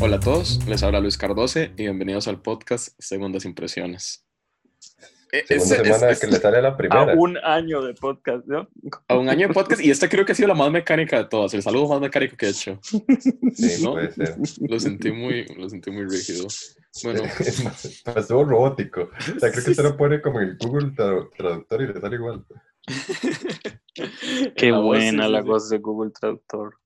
Hola a todos, les habla Luis Cardose y bienvenidos al podcast Segundas Impresiones. Eh, Segunda semana que le sale la primera. A un año de podcast, ¿no? A un año de podcast y esta creo que ha sido la más mecánica de todas, el saludo más mecánico que he hecho. Sí, puede ser. Lo sentí muy, lo sentí muy rígido. Bueno. Pasó robótico. O sea, creo que se lo pone como en Google Traductor y le sale igual. Qué buena la voz de Google Traductor.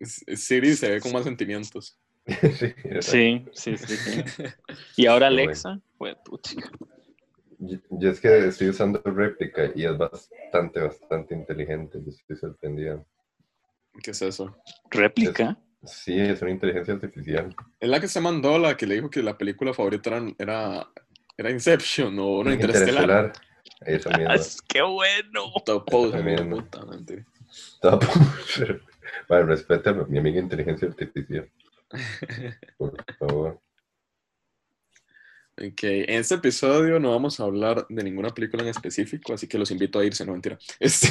Siri se ve con más sentimientos. sí, sí, sí, Y ahora Alexa, pues puchica. Yo, es que estoy usando réplica y es bastante, bastante inteligente. Yo estoy sorprendido. ¿Qué es eso? ¿Réplica? sí, es una inteligencia artificial. Es la que se mandó, la que le dijo que la película favorita era, era, Inception o no, Interestelar. Esa mierda. ¡Qué bueno! Top puta, Top Bueno, respeta a mi amiga inteligencia artificial. Por favor. Ok, en este episodio no vamos a hablar de ninguna película en específico, así que los invito a irse, no mentira. Este...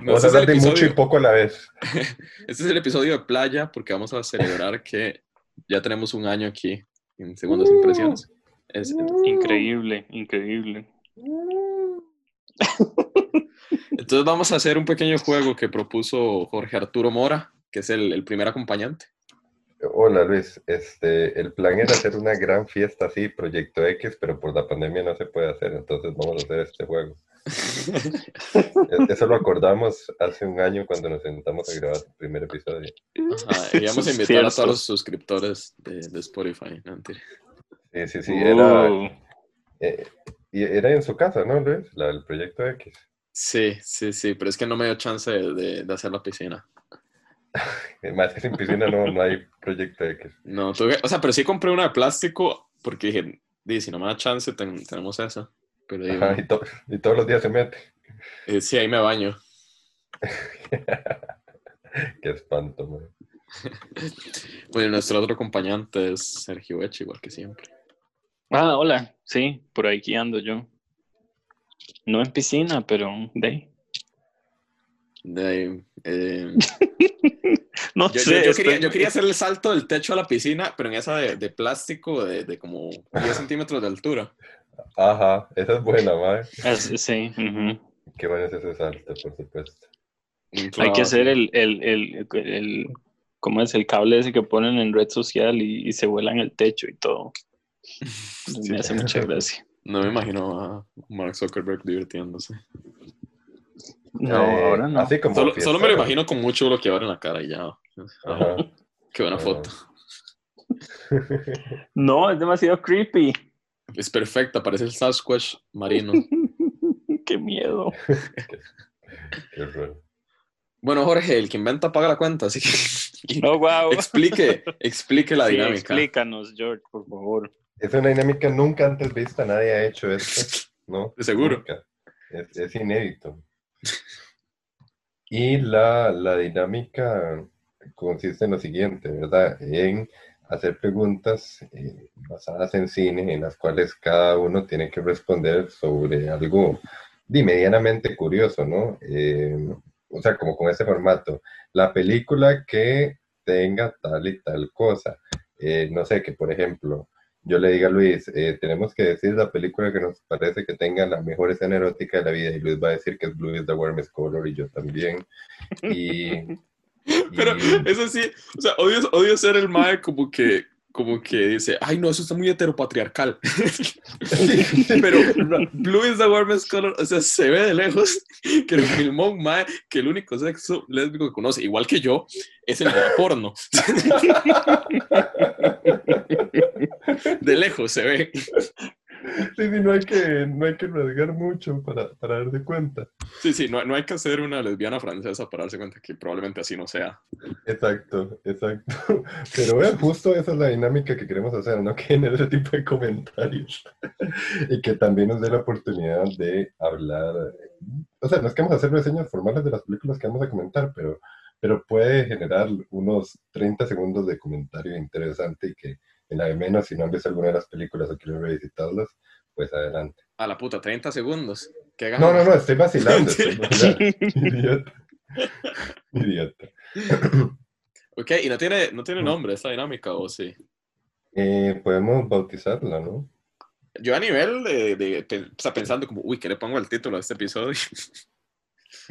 vamos a hablar de mucho y poco a la vez. Este es el episodio de playa porque vamos a celebrar que ya tenemos un año aquí en Segundas Impresiones. Es increíble, increíble. Entonces vamos a hacer un pequeño juego que propuso Jorge Arturo Mora, que es el, el primer acompañante. Hola Luis, este, el plan era hacer una gran fiesta así, Proyecto X, pero por la pandemia no se puede hacer, entonces vamos a hacer este juego. Eso lo acordamos hace un año cuando nos sentamos a grabar el primer episodio. Ajá, vamos a invitar a todos los suscriptores de, de Spotify. Sí, sí, sí, era, eh, era en su casa, ¿no, Luis? La, el Proyecto X. Sí, sí, sí, pero es que no me dio chance de, de hacer la piscina. Más que sin piscina no, no hay proyecto X. No, tuve, o sea, pero sí compré una de plástico porque dije, si no me da chance, tenemos esa. Pero y, y, todos los días se mete. Eh, sí, ahí me baño. Qué espanto, man. bueno, nuestro otro acompañante es Sergio Eche, igual que siempre. Ah, hola, sí, por aquí ando yo. No en piscina, pero de ahí. De, eh, no yo, sé. Yo, quería, yo, quería, hacer el salto del techo a la piscina, pero en esa de, de plástico de, de, como 10 centímetros de altura. Ajá, esa es buena, madre. sí. Qué bueno es ese salto, por supuesto. Hay que hacer el, el, el, el, ¿cómo es? El cable ese que ponen en red social y, y se vuela en el techo y todo. Me hace mucha gracia. No me imagino a Mark Zuckerberg divirtiéndose. No, eh, ahora no. Así como solo, solo, me lo imagino con mucho bloqueador en la cara y ya. Qué buena foto. No, es demasiado creepy. Es perfecta, parece el Sasquatch marino. Qué miedo. Qué raro. Bueno, Jorge, el que inventa paga la cuenta, así que oh, wow. explique, explique la sí, dinámica. Explícanos, George, por favor. Es una dinámica nunca antes vista, nadie ha hecho esto, ¿no? De seguro. Es, es, inédito. Y la, la, dinámica consiste en lo siguiente, ¿verdad? En hacer preguntas eh, basadas en cine, en las cuales cada uno tiene que responder sobre algo de medianamente curioso, ¿no? Eh, o sea, como con ese formato. La película que tenga tal y tal cosa. Eh, no sé, que por ejemplo, yo le diga a Luis, eh, tenemos que decir la película que nos parece que tenga la mejor escena erótica de la vida, y Luis va a decir que es Blue is the Warmest Color, y yo también. Y, Pero eso sí, o sea, odio, odio ser el mae como que, como que dice, ay no, eso está muy heteropatriarcal. Pero Blue is the warmest color, o sea, se ve de lejos que el filmó que el único sexo lésbico que conoce, igual que yo, es el porno. de lejos se ve. Sí, sí, no hay que, no hay que rasgar mucho para, para darse cuenta. Sí, sí, no, no, hay que ser una lesbiana francesa para darse cuenta que probablemente así no sea. Exacto, exacto. Pero vean, justo esa es la dinámica que queremos hacer, ¿no? Que genere ese tipo de comentarios. y que también nos dé la oportunidad de hablar. O sea, no es que vamos a hacer reseñas formales de las películas que vamos a comentar, pero, pero puede generar unos 30 segundos de comentario interesante y que en la de menos, si no han visto alguna de las películas o quieren revisitarlas, pues adelante. A la puta, 30 segundos. ¿Qué no, no, no, estoy vacilando. estoy vacilando. Idiota. Idiota. Ok, y no tiene, no tiene nombre esta dinámica, ¿o sí? Eh, podemos bautizarla, ¿no? Yo a nivel de, de, de- o sea, pensando como, uy, ¿qué le pongo al título a este episodio?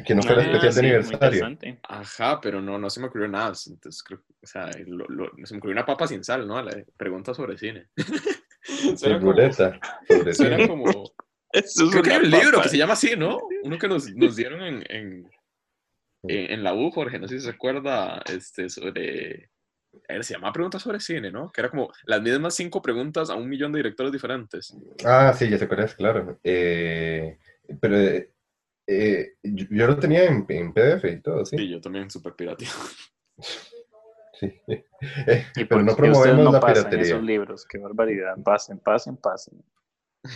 Que no fuera Ah, especial sí, de aniversario. Ajá, pero no, no se me ocurrió nada. Entonces, creo, o sea, lo- lo- se me ocurrió una papa sin sal, ¿no? La pregunta sobre cine. Sí, suena, como. Sobre suena cine. como... Eso es Creo que hay un libro papa. que se llama así, ¿no? Uno que nos, nos dieron en, en, en, en la U, Jorge, no sé si se acuerda, este, sobre... a ver, se llamaba Preguntas sobre cine, ¿no? Que era como las mismas cinco preguntas a un millón de directores diferentes. Ah, sí, ya cuál es, claro. Eh, pero eh, yo, yo lo tenía en, en PDF y todo, sí. Sí, yo también súper pirateado. Sí. Eh, ¿Y pero por no promovemos no la piratería. esos libros? Qué barbaridad. Pasen, pasen, pasen.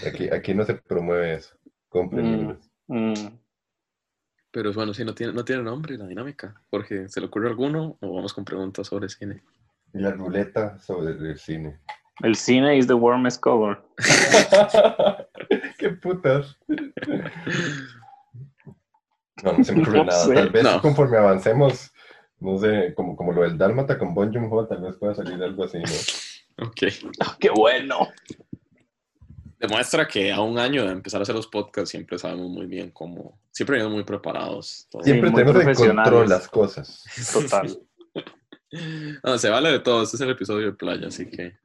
Aquí, aquí no se promueve eso. Compren Mm. libros. Mm, Pero bueno, sí, no tiene, no tiene nombre la dinámica. Jorge, ¿se le ocurre alguno o vamos con preguntas sobre cine? Y la ruleta sobre el cine. El cine is the warmest cover. ¡Qué putas! No, no se me ocurre No nada. sé. Tal vez No. conforme avancemos, no sé, como, como lo del Dálmata con Bon Joon-ho, tal vez pueda salir algo así, ¿no? Ok. Ah, ¡Qué bueno! Demuestra que a un año de empezar a hacer los podcasts siempre sabemos muy bien cómo... Siempre venimos muy preparados. todos. Siempre muy tenemos en control las cosas. Total. No, se vale de todo. Este es el episodio de playa, así que...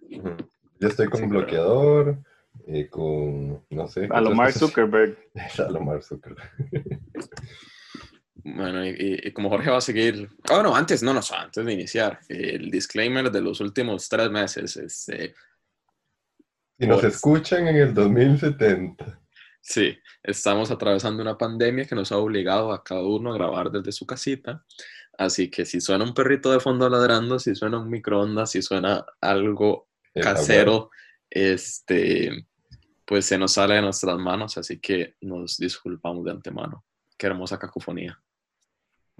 Yo estoy con Sí, bloqueador, eh, con, no sé. A lo Mark. Zuckerberg. A lo Mark Zuckerberg. Bueno, y, y- y como Jorge va a seguir... Ah, no, antes, no, no, antes de iniciar. El disclaimer de los últimos tres meses. Este, Si nos Pues- escuchan en el 2070. Sí, estamos atravesando una pandemia que nos ha obligado a cada uno a grabar desde su casita. Así que si suena un perrito de fondo ladrando, si suena un microondas, si suena algo casero, este, pues se nos sale de nuestras manos. Así que nos disculpamos de antemano. Qué hermosa cacofonía.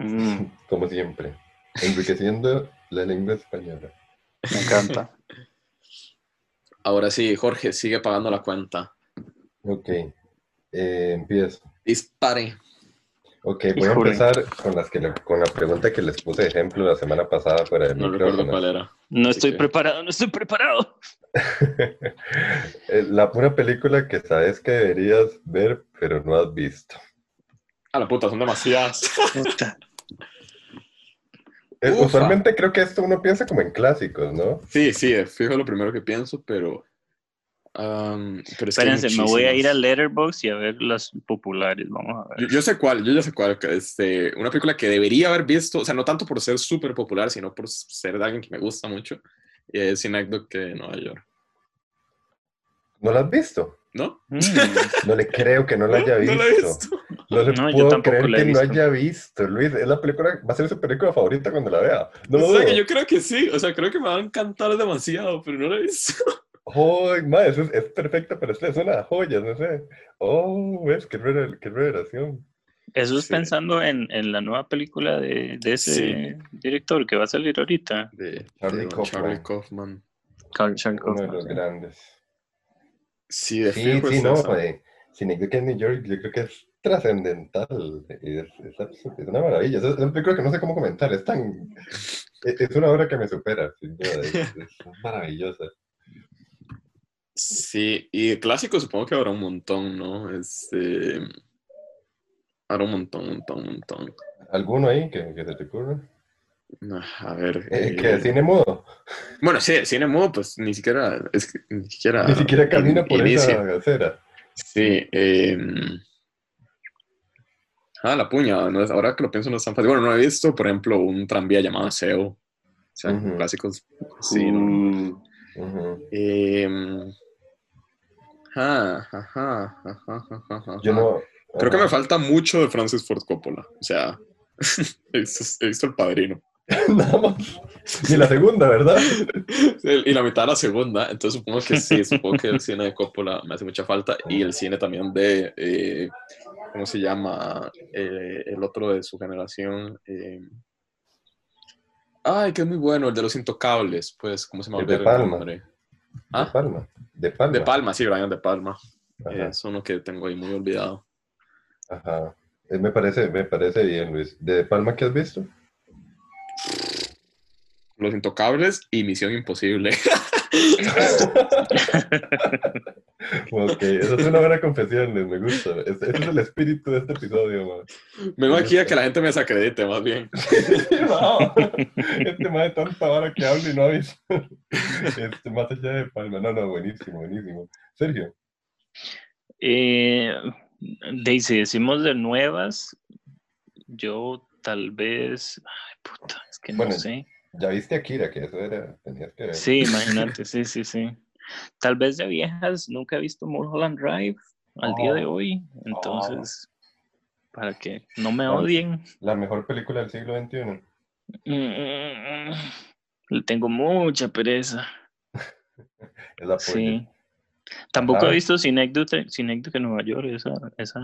Mm, Como siempre. Enriqueciendo la lengua española. me encanta. Ahora sí, Jorge, sigue pagando la cuenta. Ok. eh, empiezo. Dispare. Ok, voy a empezar con, las que le- con la pregunta que les puse de ejemplo la semana pasada fuera del No recuerdo micrófono. cuál era. No Así estoy que- preparado, no estoy preparado. Eh, La pura película que sabes que deberías ver, pero no has visto. A la puta, son demasiadas. Puta. Eh, Ufa. Usualmente creo que esto uno piensa como en clásicos, ¿no? Sí, sí, fijo lo primero que pienso, pero. am, pero Espérense, me voy a ir a Letterboxd y a ver las populares. Vamos a ver. yo sé cuál, yo ya sé cuál. Este, una película que debería haber visto, o sea, no tanto por ser súper popular, sino por ser de alguien que me gusta mucho, y es Synecdoche de Nueva York. ¿No la has visto? ¿No? Mm, No le creo que no la haya visto. No la he visto. No le No, yo puedo tampoco creer que no haya visto, Luis. Es la película, va a ser su película favorita cuando la vea. No o sea, que yo creo que sí, o sea, creo que me va a encantar demasiado, pero no la he visto. ¡Ay, ma, eso es, es perfecta para usted! Es una joya, no sé. ¡Oh, ves! ¡Qué, qué revelación! Eso es Sí. pensando en, en la nueva película de, de ese Sí. director que va a salir ahorita. De Charlie de Kaufman. Charlie Kaufman. Carl Uno de los sí. grandes. Sí, de Sí, sí, no. New York, yo creo que es trascendental. Es, es, abs- es una maravilla. Es una película que no sé cómo comentar. Es tan. Es, una obra que me supera, sin duda. Es, es maravillosa. Sí, y de clásicos supongo que habrá un montón, ¿no? Este. Habrá un montón, un montón, un montón. ¿Alguno ahí que, que se te ocurra? A ver. Eh, eh, que de cine mudo. Bueno, sí, cine mudo, pues ni siquiera. Es ni siquiera. Ni siquiera camina in- por inicia. esa acera. Sí. eh, ah, la puña. No es, ahora que lo pienso, no es tan fácil. Bueno, no he visto, por ejemplo, un tranvía llamado SEO. O sea, clásicos. Sí, ¿no? Mm, Ujú. Eh, ajá, ajá, ajá, Yo no. Creo que me falta mucho de Francis Ford Coppola. O sea, he visto, he visto El Padrino. Nada más. Ni la segunda, ¿verdad? Y la mitad de la segunda. Entonces supongo que sí, supongo que el cine de Coppola me hace mucha falta. Y el cine también de, eh, ¿cómo se llama? Eh, el otro de su generación. eh, Ay, que es muy bueno, el de los intocables, pues, ¿cómo se llama? El de el Palma. De ¿Ah? Palma. De Palma. De Palma, sí, Brian de Palma. Ajá. Es uno que tengo ahí muy olvidado. Ajá. Eh, Me parece, me parece bien, Luis. ¿De Palma qué has visto? Los Intocables y Misión Imposible. ok, eso es una buena confesión, me gusta. Ese, es el espíritu de este episodio, man. Vengo aquí a que la gente me desacredite, más bien. no, este más de tanta hora que hablo y no aviso. Este, más allá de Palma. No, no, buenísimo, buenísimo. Sergio. Eh, Daisy, decimos de nuevas, yo tal vez. Ay, puta, es que no sé. Ya viste Akira, que eso era. Tenías que ver. Sí, imagínate, sí, sí, sí. Tal vez de viejas, nunca he visto Mulholland Drive al día de hoy. Entonces, para que no me odien. La mejor película del siglo XXI. Mm, le tengo mucha pereza. es la Sí. Tampoco he visto Cinécdote, en Nueva York, esa, esa,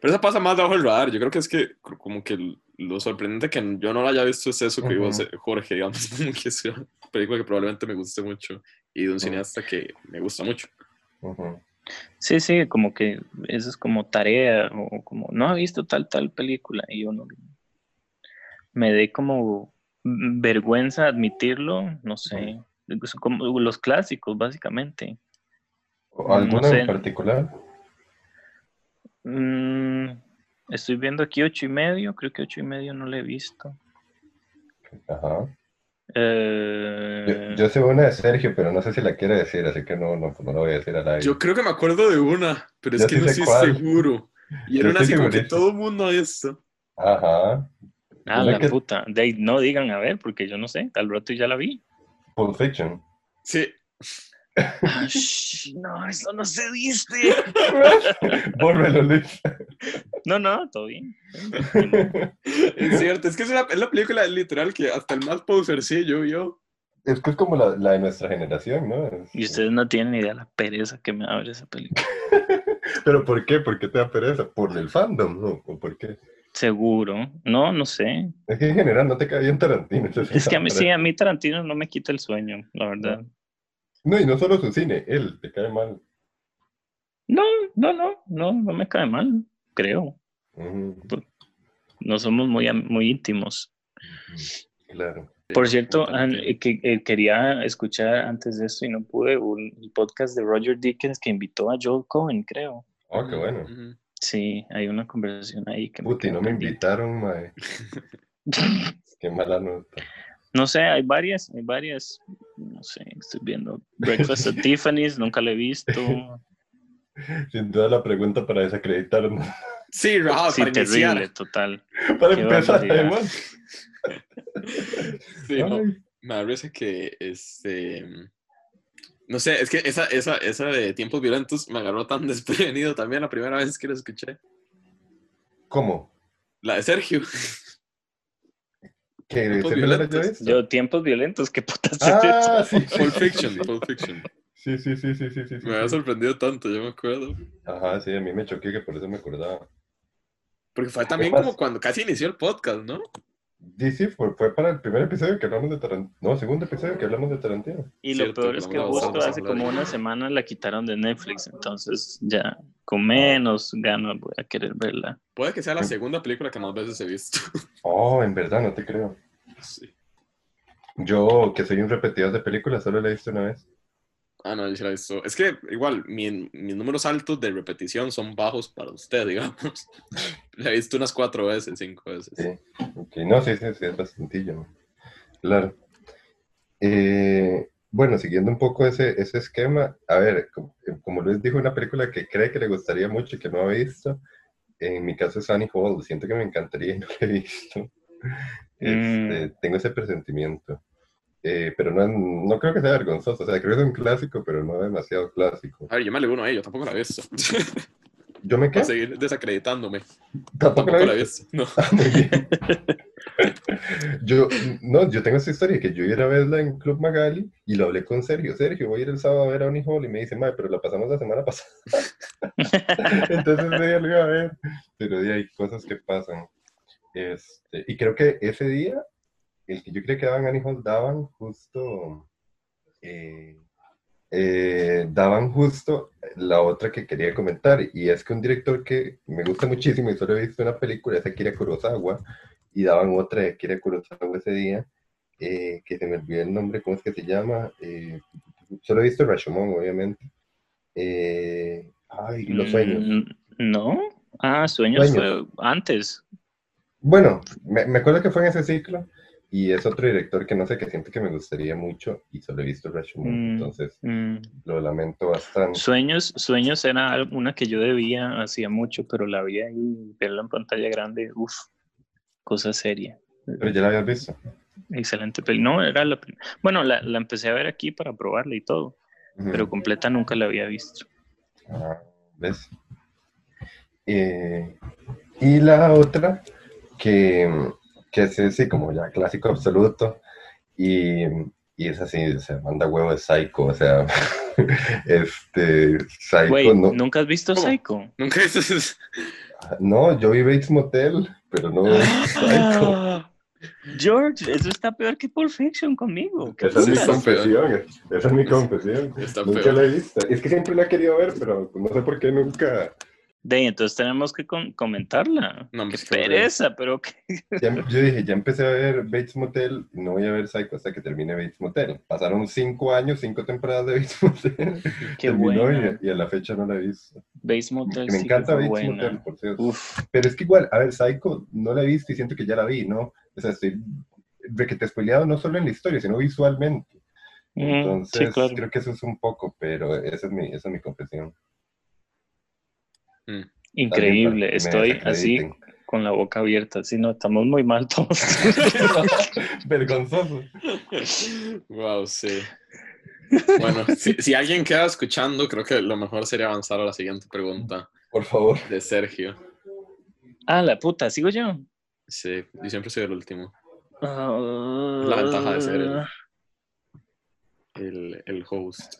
pero eso pasa más debajo del radar. Yo creo que es que, como que lo sorprendente que yo no lo haya visto es eso que iba a ser Jorge, digamos, como que es una película que probablemente me guste mucho y de un cineasta que me gusta mucho. Sí, sí, como que eso es como tarea o como no ha visto tal, tal película y yo no me dé como vergüenza admitirlo, no sé, como los clásicos básicamente. ¿Alguna en particular? Mm, estoy viendo aquí ocho y medio, creo que ocho y medio no lo he visto. Ajá. Eh, yo, sé una de Sergio, pero no sé si la quiere decir, así que no, no, no lo voy a decir a nadie. Yo creo que me acuerdo de una, pero es que no estoy seguro. Y era una así como que todo el mundo ha visto. Ajá. Ah, la puta. no digan a ver, porque yo no sé, tal rato ya la vi. Pulp Fiction. Sí. No, eso no se dice. Vuélvelo, Luis. No, no, todo bien. Es cierto, es que es, la película literal que hasta el más yo vio. Es que es como la, la, de nuestra generación, ¿no? Y ustedes no tienen ni idea la pereza que me abre esa película. ¿Pero por qué? ¿Por qué te da pereza? ¿Por el fandom, no? ¿O por qué? Seguro. No, no sé. Es que en general no te cae bien Tarantino. Es que a mí sí, a mí Tarantino no me quita el sueño, la verdad. No, y no solo su cine, él te cae mal. No, no, no, no, no me cae mal, creo. No somos muy, muy íntimos. Claro. Por cierto, eh, que, eh, quería escuchar antes de esto y no pude un podcast de Roger Dickens que invitó a Joel Cohen, creo. Oh, qué bueno. Sí, hay una conversación ahí que Puti, no me invitaron, mae. qué mala nota. No sé, hay varias, hay varias. No sé, estoy viendo Breakfast at Tiffany's, nunca la he visto. Sin duda la pregunta para desacreditarnos. Sí, Raúl, sí, terrible, total. Para empezar, además. Sí, no, me parece que este. No sé, es que esa, esa, esa de tiempos violentos me agarró tan desprevenido también la primera vez que la escuché. ¿Cómo? La de Sergio. ¿Qué? ¿Tiempos violentos? Yo, tiempos violentos, qué putas ah, sí, Pulp Fiction, Pulp Fiction. Sí, sí, sí, sí, sí, sí. Me había sorprendido tanto, yo me acuerdo. Ajá, sí, a mí me choqué que por eso me acordaba. Porque fue también como cuando casi inició el podcast, ¿no? Fue, fue, para el primer episodio que hablamos de Tarantino. No, segundo episodio que hablamos de Tarantino. Y lo peor es que justo hace como una semana la quitaron de Netflix, entonces ya con menos ganas voy a querer verla. Puede que sea la segunda película que más veces he visto. Oh, en verdad, no te creo. Sí. Yo, que soy un repetidor de películas, solo la he visto una vez. Ah, no, yo sí la he visto. Es que igual, mis números altos de repetición son bajos para usted, digamos. la he visto unas cuatro veces, cinco veces. Sí, ok. No, sí, sí, sí es bastante. Claro. Eh, bueno, siguiendo un poco ese, ese esquema, a ver, como, como, Luis dijo, una película que cree que le gustaría mucho y que no ha visto, en mi caso es Annie Hall, siento que me encantaría y no la he visto. Este, mm. Tengo ese presentimiento. Eh, pero no, no creo que sea vergonzoso. O sea, creo que es un clásico, pero no demasiado clásico. A ver, yo me aleguno a ello, tampoco la visto. ¿Yo me quedo? seguir desacreditándome. Tampoco, la visto. No. Ah, muy bien. yo, no, yo tengo esa historia que yo iba a verla en Club Magali y lo hablé con Sergio. Sergio, voy a ir el sábado a ver a Hall y me dice, madre, pero la pasamos la semana pasada. Entonces ella lo iba a ver. Pero hay cosas que pasan. Este, y creo que ese día, el que yo creía que daban Annie daban justo, eh, eh, daban justo la otra que quería comentar, y es que un director que me gusta muchísimo y solo he visto una película es Akira Kurosawa, y daban otra de Akira Kurosawa ese día, eh, que se me olvidó el nombre, ¿cómo es que se llama? Solo he visto Rashomon, obviamente. Ay, Los Sueños. Mm, No. Ah, Sueños, Sueños. fue antes. Bueno, me, me acuerdo que fue en ese ciclo y es otro director que no sé, que siento que me gustaría mucho y solo he visto Rashomon, Mm. entonces Mm. lo lamento bastante. Sueños, Sueños era una que yo debía hacía mucho, pero la vi ahí, verla en pantalla grande, uff, cosa seria. Pero ya la habías visto. Excelente peli. No, era la Bueno, la, la empecé a ver aquí para probarla y todo, pero completa nunca la había visto. Ah, ¿Ves? Eh, y la otra, que, que es así como ya clásico absoluto, y, y es así, se manda huevo de Psycho, o sea, este, Psycho, Güey, no, ¿nunca has visto ¿Cómo? Psycho? Nunca dices. no, yo vi Bates Motel, pero no Psycho. George, eso está peor que Pulp Fiction conmigo. ¿Qué Esa es mi confesión, esa es mi confesión. Está Nunca feo. la he visto. Es que siempre la he querido ver, pero no sé por qué nunca. De, entonces tenemos que com- comentarla. No, Qué pereza, pero que... Ya- yo dije, ya empecé a ver Bates Motel, no voy a ver Psycho hasta que termine Bates Motel. Pasaron cinco años, cinco temporadas de Bates Motel. Qué buena. y, y a la fecha no la he visto. Base Motel Que me sí encanta que fue Bates buena. Motel, por cierto. Uf, Pero es que igual, a ver, Psycho no la he visto y siento que ya la vi, ¿no? O sea, estoy de que te he spoileado no solo en la historia, sino visualmente. mm, Entonces, sí, claro. creo que eso es un poco, pero esa es mi, esa es mi confesión. Mm. Increíble, estoy así con la boca abierta. Sí, no, estamos muy mal todos. Vergonzoso. Wow, sí. Bueno, si, si alguien queda escuchando, creo que lo mejor sería avanzar a la siguiente pregunta Por favor. de Sergio. ah, la puta, ¿sigo yo? Sí, yo siempre soy el último. Ah, La ventaja de ser el- El, el host.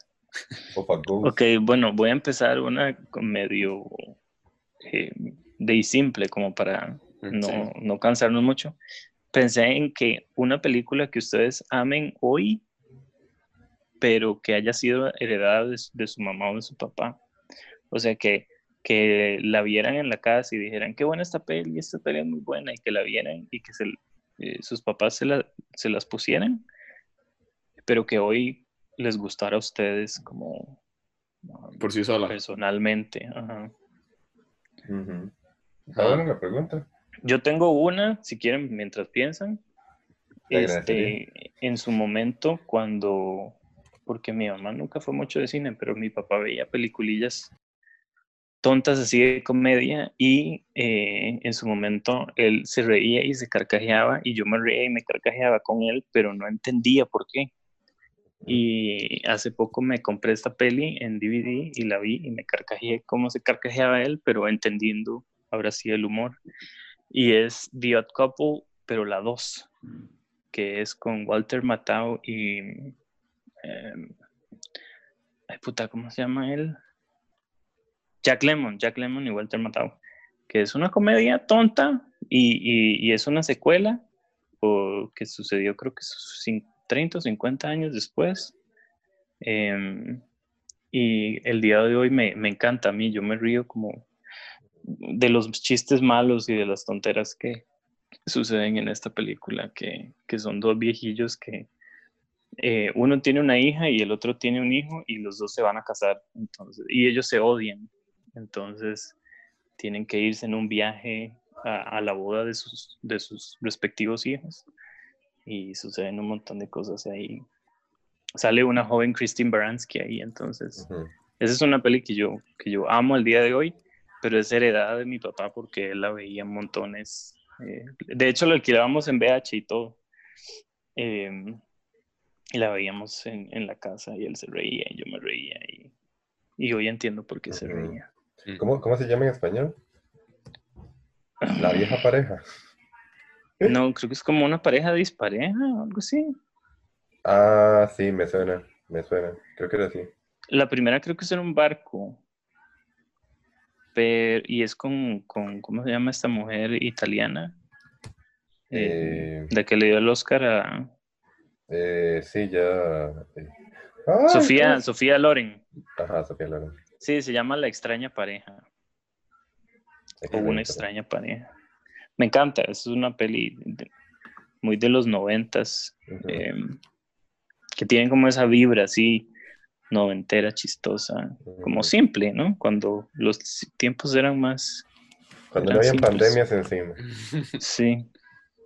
Ok, bueno, voy a empezar una medio eh, de simple, como para no, Sí. no cansarnos mucho. Pensé en que una película que ustedes amen hoy, pero que haya sido heredada de, su- de su mamá o de su papá. O sea, que, que la vieran en la casa y dijeran, qué buena esta peli, esta peli es muy buena, y que la vieran y que se, eh, sus papás se, la- se las pusieran, pero que hoy les gustara a ustedes como um, Por sí sola. personalmente. ajá. La pregunta. Yo tengo una, si quieren, mientras piensan. Te Este, en su momento, cuando, porque mi mamá nunca fue mucho de cine, pero mi papá veía peliculillas tontas así de comedia y eh, en su momento él se reía y se carcajeaba y yo me reía y me carcajeaba con él, pero no entendía por qué. Y hace poco me compré esta peli en DVD y la vi y me carcajeé cómo se carcajeaba él, pero entendiendo ahora sí el humor. Y es The Odd Couple, pero la 2, que es con Walter Matthau y... em, ay, puta, ¿cómo se llama él? Jack Lemmon, Jack Lemmon y Walter Matthau, que es una comedia tonta y, y- es una secuela o que sucedió creo que 30 o 50 años después. Em, y el día de hoy me, me encanta a mí, yo me río como de los chistes malos y de las tonteras que suceden en esta película, que, que son dos viejillos que eh, uno tiene una hija y el otro tiene un hijo y los dos se van a casar, entonces, y ellos se odian, entonces tienen que irse en un viaje a, a la boda de sus, de sus respectivos hijos y suceden un montón de cosas ahí. Sale una joven Christine Baranski ahí, entonces Ujú. esa es una peli que yo, que yo amo al día de hoy, pero es heredada de mi papá porque él la veía montones. eh, de hecho, la alquilábamos en VH y todo. Eh, y la veíamos en, en la casa y él se reía y yo me reía. Y, y hoy entiendo por qué se Ujú. reía. ¿Cómo, ¿Cómo se llama en español? La vieja pareja. No, creo que es como una pareja dispareja o algo así. Ah, sí, me suena, me suena. Creo que era así. La primera creo que es en un barco. Pero, y es con, con, ¿cómo se llama esta mujer italiana? Eh, Eh, la que le dio el Oscar a eh, sí, ya. eh. Ay, Sofía, ¿cómo? Sofía Loren. Ajá, Sofía Loren. Sí, se llama La extraña pareja. O una extraña pareja. Me encanta, es una peli. de- muy de los noventas, em, que tienen como esa vibra así noventera, chistosa, como simple, ¿no? Cuando los tiempos eran más... Cuando no había pandemias encima. Sí.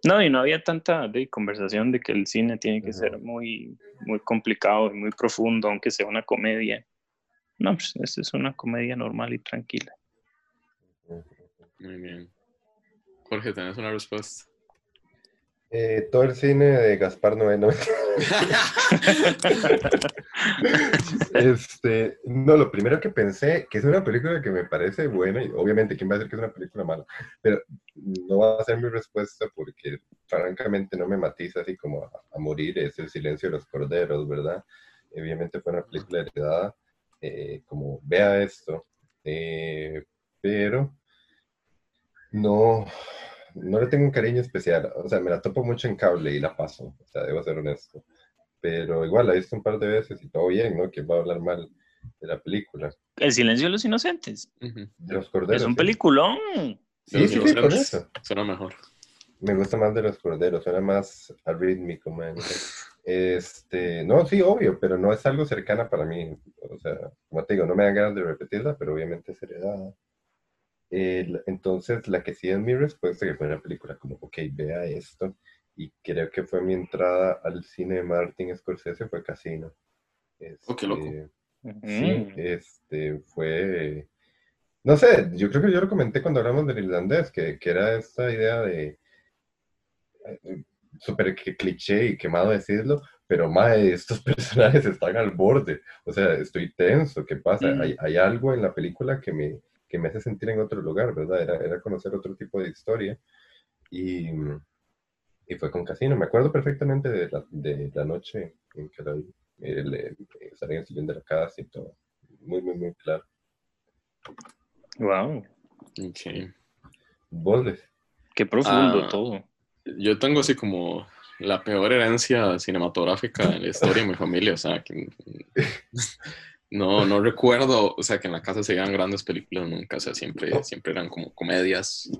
No, y no había tanta de conversación de que el cine tiene que ser muy, muy complicado y muy profundo, aunque sea una comedia. No, pues esta es una comedia normal y tranquila. Muy bien. Jorge, ¿tenés una respuesta? Eh, todo el cine de Gaspar Noé, ¿no? este, no, lo primero que pensé, que es una película que me parece buena, y obviamente, ¿quién va a decir que es una película mala? Pero no va a ser mi respuesta porque francamente no me matiza así como a, morir, es El silencio de los corderos, ¿verdad? Obviamente fue una película heredada, eh, como vea esto, eh, pero no, no le tengo un cariño especial. O sea, me la topo mucho en cable y la paso. O sea, debo ser honesto. Pero igual la he visto un par de veces y todo bien, ¿no? ¿Quién va a hablar mal de la película? El silencio de los inocentes. De los corderos. Es un peliculón. Sí, sí, sí, por eso. Suena mejor. Me gusta más de los corderos, suena más arrítmico, man. Este, no, sí, obvio, pero no es algo cercana para mí. O sea, como te digo, no me dan ganas de repetirla, pero obviamente es heredada entonces, la que sí es mi respuesta, que fue una película como, ok, vea esto, y creo que fue mi entrada al cine de Martin Scorsese, fue Casino. oh, qué loco. Sí, este, fue... No sé, yo creo que yo lo comenté cuando hablamos del irlandés, que, que era esta idea de... Eh, súper cliché y quemado decirlo, pero más estos personajes están al borde. O sea, estoy tenso. ¿Qué pasa? hay, hay, algo en la película que me, que me hace sentir en otro lugar, ¿verdad? Era, era conocer otro tipo de historia. Y, y, fue con Casino. Me acuerdo perfectamente de la, de la noche en que la vi. El, el, en el sillón de la casa y todo. Muy, muy, muy claro. Wow. Ok. ¿Vos? Qué profundo ah, todo. Yo tengo así como la peor herencia cinematográfica en la historia de mi familia. O sea, que no, no recuerdo, o sea, que en la casa se veían grandes películas nunca, o sea, siempre, siempre eran como comedias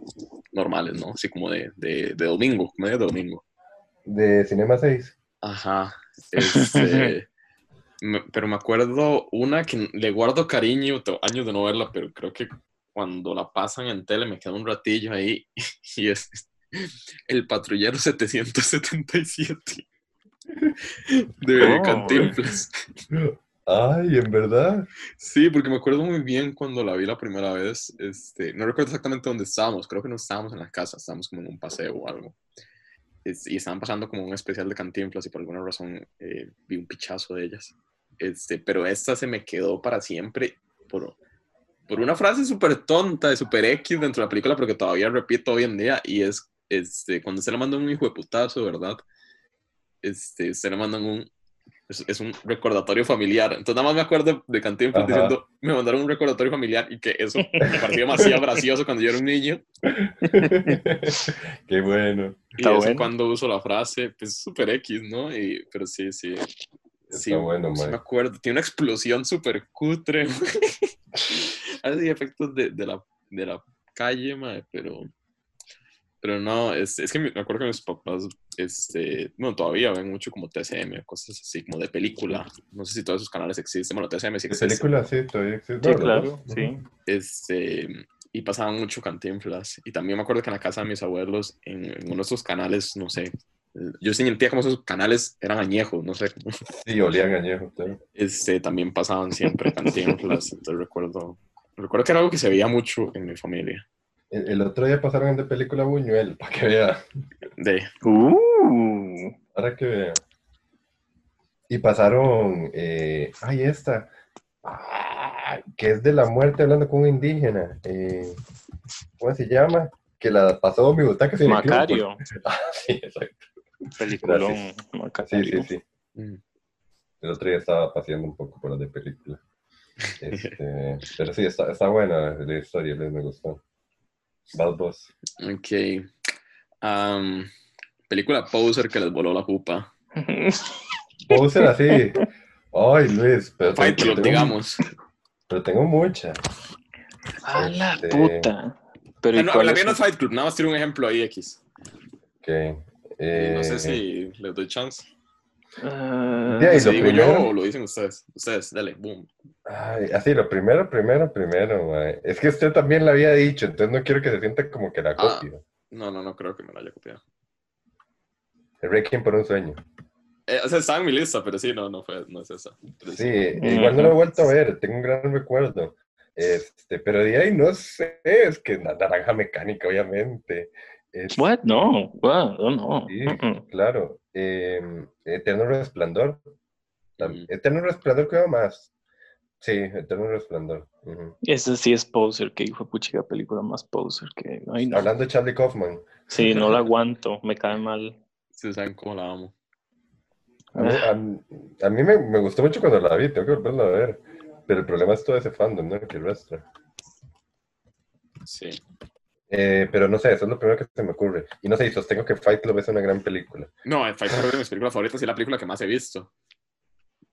normales, ¿no? Así como de, de, de domingo, comedias de domingo. De Cinema 6. Ajá. Este, pero me acuerdo una que le guardo cariño, años de no verla, pero creo que cuando la pasan en tele me queda un ratillo ahí y es El Patrullero 777 de oh. Cantinflas. Ay, ¿en verdad? Sí, porque me acuerdo muy bien cuando la vi la primera vez. Este, no recuerdo exactamente dónde estábamos. Creo que no estábamos en la casa, estábamos como en un paseo o algo. y estaban pasando como un especial de cantinflas y por alguna razón eh, vi un pichazo de ellas. Este, pero esta se me quedó para siempre por, por una frase súper tonta, de súper X dentro de la película, pero que todavía repito hoy en día. Y es este, cuando se le mandan un hijo de putazo, ¿verdad? Este, se le mandan un es, un recordatorio familiar. Entonces nada más me acuerdo de Cantinflas diciendo, me mandaron un recordatorio familiar y que eso me pareció demasiado gracioso cuando yo era un niño. Qué bueno. Y eso cuando uso la frase, pues súper X, ¿no? Y, pero sí, sí. sí, bueno, sí me acuerdo. Tiene una explosión súper cutre. Hace efectos de, de, la, de la calle, madre, pero pero no, es, es, que me acuerdo que mis papás, este, bueno, todavía ven mucho como TCM, cosas así, como de película. No sé si todos esos canales existen. Bueno, TCM sí existe. De película sí, todavía existe. Sí, claro, sí. Este, y pasaban mucho cantinflas. Y también me acuerdo que en la casa de mis abuelos, en, uno de esos canales, no sé, yo sentía como esos canales eran añejos, no sé. Sí, olían añejos, claro. Este, también pasaban siempre cantinflas. entonces recuerdo, recuerdo que era algo que se veía mucho en mi familia. El, otro día pasaron de película Buñuel, para que vea. De. Uh. Para que vea. Y pasaron. Eh, ay, esta. Ah, que es de la muerte hablando con un indígena. Eh, ¿Cómo se llama? Que la pasó mi butaca. Macario. Ah, sí, exacto. Peliculón. Sí, sí, sí. Mm. El otro día estaba paseando un poco por la de película. Este, pero sí, está, está buena la historia, me gustó. Balbos. Ok. película Poser que les voló la pupa. Poser así. Ay, Luis. Pero Fight Club, digamos. Pero tengo mucha. A la este, puta. Pero la no es Fight Club, nada más tiene un ejemplo ahí, X. Ok. Y no sé Eh, si les doy chance. Ah, Ya, y ¿Si lo digo primero- yo o lo dicen ustedes? Ustedes, dale, boom. Ay, así, lo primero, primero, primero, mae. Es que usted también lo había dicho, entonces no quiero que se sienta como que la Ah. copio. No, no, no creo que me lo haya copiado. El Requiem por un sueño. Eh, o sea, estaba en mi lista, pero sí, no, no, fue, no es esa. Pero Sí, igual no lo he vuelto a ver, tengo un gran recuerdo. Este, pero de ahí no sé, es que la naranja mecánica, obviamente. Es- What? No, what? Oh, no. Sí, Mm-mm. claro. Eh, Eterno Resplandor. Eterno Resplandor creo más. Sí, Eterno Resplandor. ujú. Ese sí es poser, que hijo de puchiga película más poser que. Ay, no. Hablando de Charlie Kaufman. Sí, no la aguanto, me cae mal. Sí, saben cómo la amo. A mí, a mí- a mí me, me gustó mucho cuando la vi, tengo que volverla a ver. Pero el problema es todo ese fandom, ¿no? Que arrastra. Sí. Eh, pero no sé, eso es lo primero que se me ocurre. Y no sé, y sostengo que Fight Club es una gran película. No, Fight Club es de mis películas favoritas y es la película que más he visto.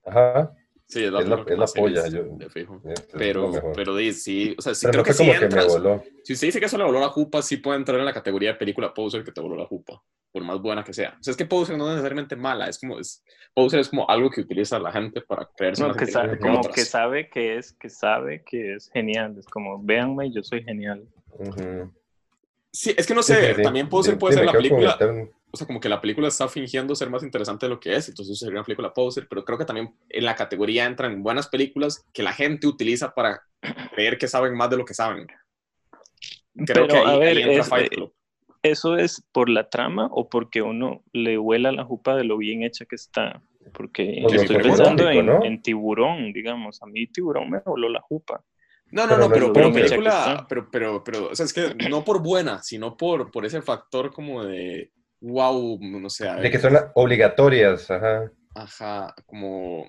Ajá. Sí, es la, Es la- es la polla, yo- de fijo. es- lo Pero, pero sí, o sea, sí Pero creo no que sí como que me entras. voló. Si usted dice que eso le voló la jupa, sí puede entrar en la categoría de película poser que te voló la jupa, por más buena que sea. O sea, es que poser no es necesariamente mala, es como, es, poser es como algo que utiliza la gente para creerse No, que sabe, que como otras. que sabe que es, que sabe que es genial. Es como, véanme, yo soy genial. Sí, es que no sé, sí, sí. también poser Sí, puede sí, ser la película. O sea, como que la película está fingiendo ser más interesante de lo que es, entonces sería una película poser, pero creo que también en la categoría entran buenas películas que la gente utiliza para creer que saben más de lo que saben. Creo Pero, que ahí, a ver, ahí entra es- Fight Club. ¿Eso es por la trama o porque uno le huela la jupa de lo bien hecha que está? Porque Por yo estoy pensando en, ¿no? en tiburón, digamos. A mí tiburón me voló la jupa. No, no, Pero no, no pero, es pero poser. película, pero, pero, pero, o sea, es que no por buena, sino por, por ese factor como de, wow, no sé, De que son obligatorias, ajá. ajá, como,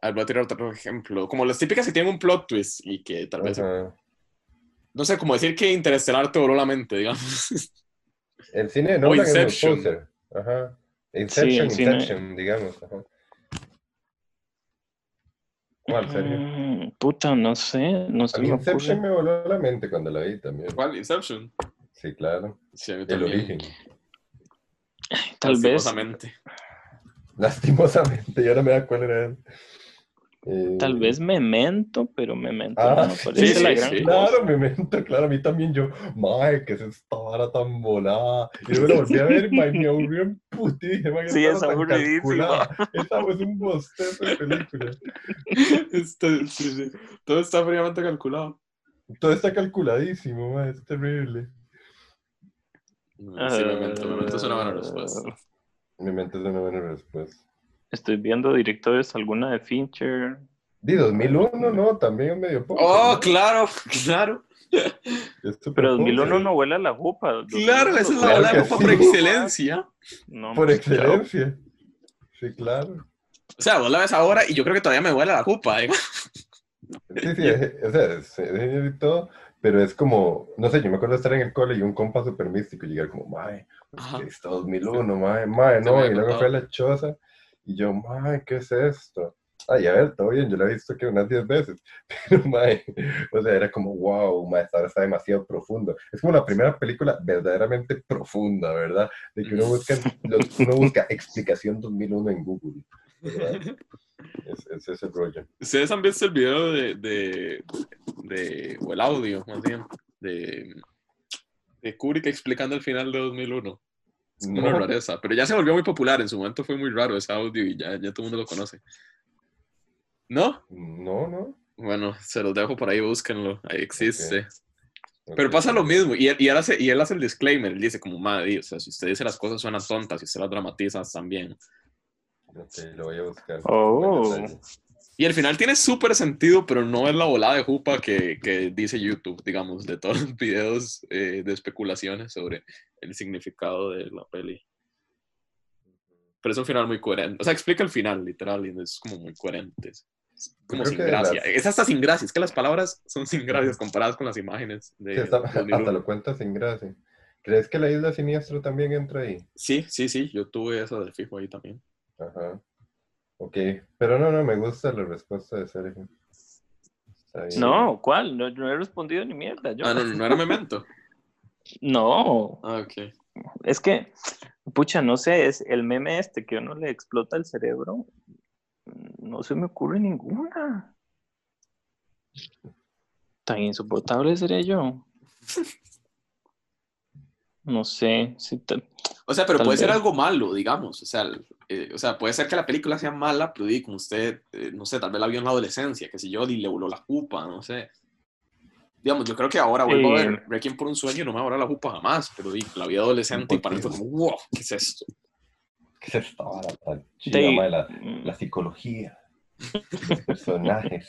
a ver, voy a tirar otro ejemplo, como las típicas que tienen un plot twist y que tal vez, ajá. no sé, como decir que Interestelar te voló la mente, digamos. El cine de O Inception. Ajá. Inception, cine- Inception, digamos. Ajá. ¿Cuál, serio? Mm, puta, no sé, no A sé. Inception me voló la mente cuando la vi también. ¿Cuál? Inception. Sí, claro. Sí, a mí El también. origen. Tal vez, Lastimosamente. Lastimosamente, y ahora me da cuál era él. Eh, tal vez Memento, pero Memento Ah, no me sí, parece sí, la sí, gran sí. cosa. Claro, Memento, claro, a mí también yo, mae, que es esta vara tan volada. Y luego la volví a ver, mae, me aburrió en puti, dije, mae, Sí, es aburridísima. Esta es un bostezo de película. Este, sí, sí. Todo está fríamente calculado. Todo está calculadísimo, mae, es terrible. Sí, Memento, Memento es una buena Ah, respuesta. Memento es una buena respuesta. Estoy viendo directores, alguna de Fincher. Di 2001, no, también es medio poco. Oh, ¿no? claro, claro. Es Pero poser. 2001 no huele a la jupa. Claro, esa es la Claro copa sí. por excelencia. No, Por excelencia. Sí, claro. O sea, vos la ves ahora y yo creo que todavía me huele la jupa. ¿eh? Sí, sí, es- o sea, es, es y todo, pero es como, no sé, yo me acuerdo estar en el cole y un compa súper místico y llegar como, mae, Ajá. está 2001, mae, mae, no, y luego fue a la choza y yo, mae, ¿qué es esto? Ay, a ver, todo bien, yo lo he visto que unas 10 veces, pero mae, o sea, era como, wow, mae, esta está demasiado profundo. Es como la primera película verdaderamente profunda, ¿verdad? De que uno busca, uno busca explicación 2001 en Google, ¿verdad? Es, es ese rollo. ¿Ustedes han visto el video de, de, de- o el audio, más bien, de, de Kubrick explicando el final de 2001? Es como una No. rareza, pero ya se volvió muy popular. En su momento fue muy raro ese audio y ya, ya todo el mundo lo conoce. ¿No? No, no. Bueno, se los dejo por ahí, búsquenlo. Ahí existe. Pero Ok. pasa lo mismo, y él, y él hace, y él hace el disclaimer, él dice como, madre, o sea, si usted dice las cosas suenan tontas, si usted las dramatiza también. Ok, lo voy a buscar. Oh. Y al final tiene súper sentido, pero no es la volada de jupa que, que dice YouTube, digamos, de todos los videos eh, de especulaciones sobre el significado de la peli. Pero es un final muy coherente. O sea, explica el final, literal, y es como muy coherente. Es como creo sin gracia. las- Es hasta sin gracia. Es que las palabras son sin gracias comparadas con las imágenes de Sí, está- 2001. hasta lo cuenta sin gracia. ¿Crees que la isla siniestro también entra ahí? Sí, sí, sí. Yo tuve eso de fijo ahí también. Ajá. Ok, pero no, no, me gusta la respuesta de Sergio. No, ¿cuál? No, no he respondido ni mierda. Yo. Ah, no, no era Memento. No, Ah, ok. es que Pucha, no sé, es el meme este que uno le explota el cerebro. No se me ocurre ninguna. Tan insoportable sería yo. No sé. o sea, pero puede ser algo malo, digamos. O sea, eh, o sea, puede ser que la película sea mala, pero di, como usted, eh, no sé, tal vez la vio en la adolescencia, que si yo, y le voló la culpa, no sé. Digamos, yo creo que ahora vuelvo a ver Requiem por un sueño, no me ahora la culpa jamás, pero di, la vida adolescente y para mí fue como, wow, ¿qué es esto? ¿Qué es esto? Ahora, la, la, la psicología, los personajes.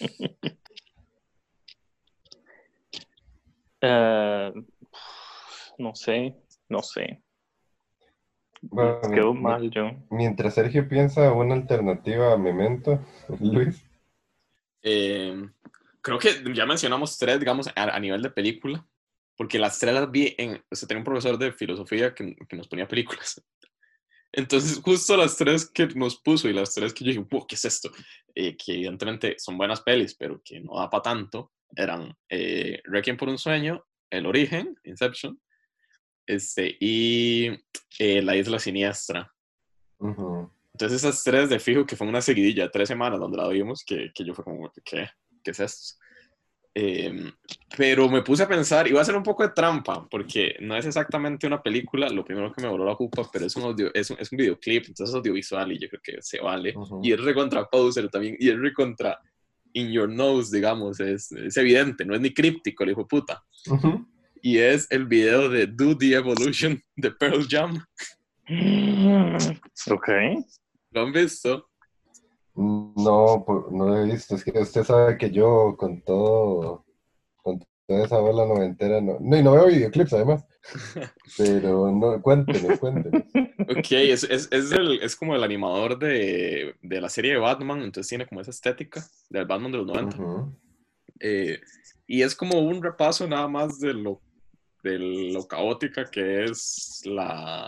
Uh, no sé, no sé. Quedó mal yo. Mientras Sergio piensa una alternativa a Memento, Luis. Eh, creo que ya mencionamos tres, digamos, a, nivel de película, porque las tres las vi en, o sea, tenía un profesor de filosofía que, que, nos ponía películas. Entonces, justo las tres que nos puso y las tres que yo dije, ¿qué es esto? Eh, que evidentemente son buenas pelis, pero que no da para tanto, eran eh, Requiem por un sueño, El origen, Inception, este, y eh, La isla siniestra. Entonces esas tres de fijo que fue una seguidilla, tres semanas donde la vimos, que, que yo fue como, ¿qué? ¿Qué es esto? Em, pero me puse a pensar, iba a ser un poco de trampa, porque no es exactamente una película, lo primero que me voló la culpa, pero es un, audio, es, un, es un videoclip, entonces es audiovisual y yo creo que se vale. Y es recontra poser también, y es recontra in your nose, digamos, es, es evidente, no es ni críptico, el hijo puta. Y es el video de Do the Evolution de Pearl Jam. Ok. ¿Lo han visto? No, no lo he visto. Es que usted sabe que yo con todo, con toda esa bola noventera, no, no, y no veo videoclips además. Pero no, cuéntenos, cuéntenos. Ok, es, es, es, el, es como el animador de, de, la serie de Batman, entonces tiene como esa estética del Batman de los 90. Eh, y es como un repaso nada más de lo, de lo caótica que es la,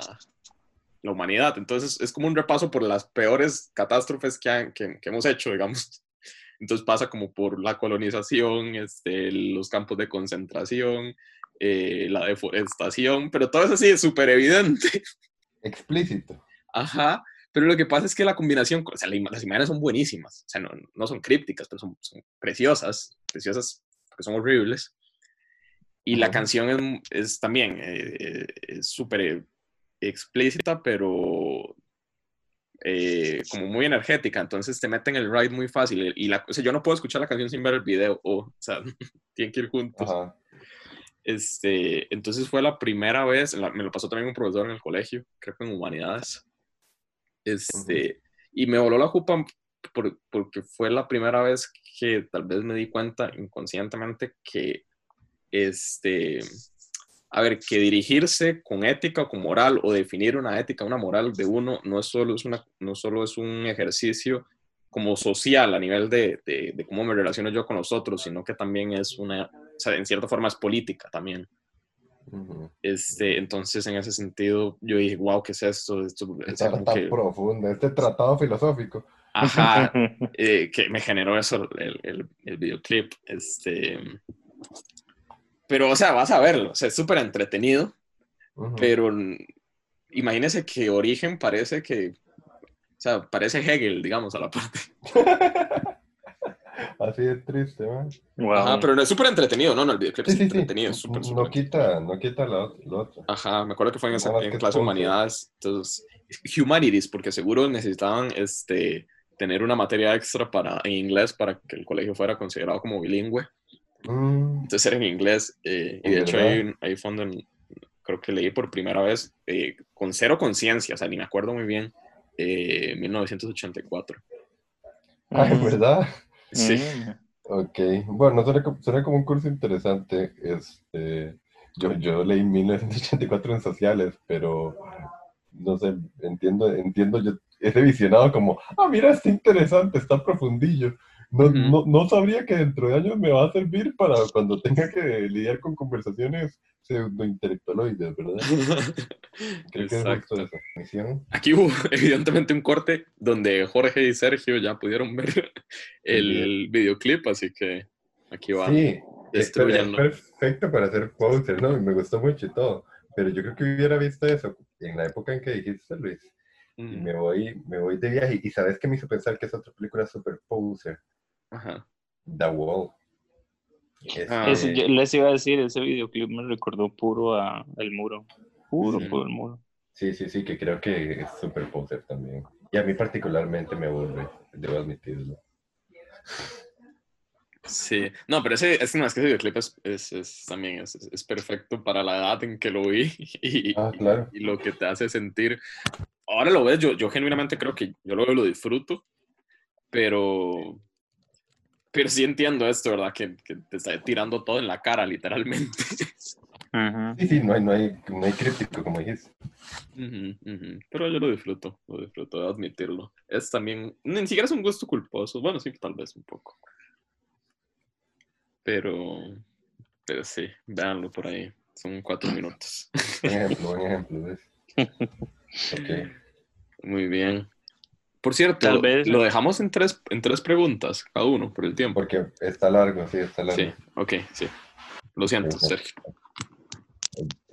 la humanidad. Entonces es como un repaso por las peores catástrofes que, que, hemos hecho, digamos. Entonces pasa como por la colonización, este, los campos de concentración, eh, la deforestación, pero todo eso sí es súper evidente. Explícito. Ajá, pero lo que pasa es que la combinación, o sea, las imágenes son buenísimas, o sea, no, no son crípticas, pero son, son, preciosas, preciosas porque son horribles. Y la canción es, es también eh, eh súper explícita, pero eh, como muy energética, entonces te meten el ride muy fácil. Y la, o sea, yo no puedo escuchar la canción sin ver el video, o, sea, tienen que ir juntos. Este, entonces fue la primera vez, me lo pasó también un profesor en el colegio, creo que en humanidades. Este, Y me voló la jupa porque fue la primera vez que tal vez me di cuenta inconscientemente que este, a ver, que dirigirse con ética o con moral o definir una ética, una moral de uno, no, es solo, es una, no solo es un ejercicio como social a nivel de, de, cómo me relaciono yo con los otros, sino que también es una, o sea, en cierta forma es política también. este, entonces, en ese sentido, yo dije, wow, ¿qué es esto? esto Está tan profundo, este tratado filosófico. Ajá, eh, que me generó eso el, el, el videoclip. Este, pero, o sea, vas a verlo, o sea, es súper entretenido, pero imagínese que Origen parece que, o sea, parece Hegel, digamos, a la parte. Así de triste, ¿no? Ajá, pero no es súper entretenido, ¿no? No, el videoclip es entretenido, súper, No quita, no quita lo, otro. Ajá, me acuerdo que fue en, esa, en clase de humanidades, entonces, humanities, porque seguro necesitaban, este, tener una materia extra para, en inglés para que el colegio fuera considerado como bilingüe. Mm. Entonces era en inglés. Eh, y de hecho ahí, ahí fue donde creo que leí por primera vez eh, con cero conciencia, o sea, ni me acuerdo muy bien, eh, 1984. Ah, ¿es verdad? Sí. Mm. Ok, bueno, suena, como un curso interesante. Este, yo, yo leí 1984 en sociales, pero no sé, entiendo, entiendo yo, ese visionado como, ah, mira, está interesante, está profundillo. No, no, no, sabría que dentro de años me va a servir para cuando tenga que lidiar con conversaciones pseudo-intelectualoides, ¿verdad? Creo Exacto. que es eso. Aquí hubo evidentemente un corte donde Jorge y Sergio ya pudieron ver el videoclip, así que aquí va. Sí, es perfecto para hacer posters, ¿no? Me gustó mucho y todo. Pero yo creo que hubiera visto eso en la época en que dijiste, Luis, y me voy, me voy de viaje. Y sabes que me hizo pensar que es otra película super poser, Ajá. The Wall. Ah, Este, yo les iba a decir, ese videoclip me recordó puro a El Muro. Puro, Sí. puro El Muro. Sí, sí, sí, que creo que es super poser también. Y a mí particularmente me aburre, debo admitirlo. Sí, no, pero ese, es, no, es que ese videoclip es, es, es también es, es- perfecto para la edad en que lo vi y, Ah, claro. y lo que te hace sentir. Ahora lo ves, yo, yo genuinamente creo que yo lo veo, lo disfruto, pero, pero sí entiendo esto, ¿verdad? Que, que te está tirando todo en la cara, literalmente. Sí, sí, no hay, no hay, no hay crítico, como ujú. Pero yo lo disfruto, lo disfruto, debo admitirlo. Es también, ni siquiera es un gusto culposo, bueno, sí, tal vez un poco. Pero, pero sí, véanlo por ahí, son cuatro minutos. Buen ejemplo, buen ejemplo. Ok. Muy bien. Por cierto, Tal vez- lo dejamos en tres, en tres preguntas cada uno por el tiempo. Porque está largo, sí, está largo. Sí, ok, sí. Lo siento. Sergio.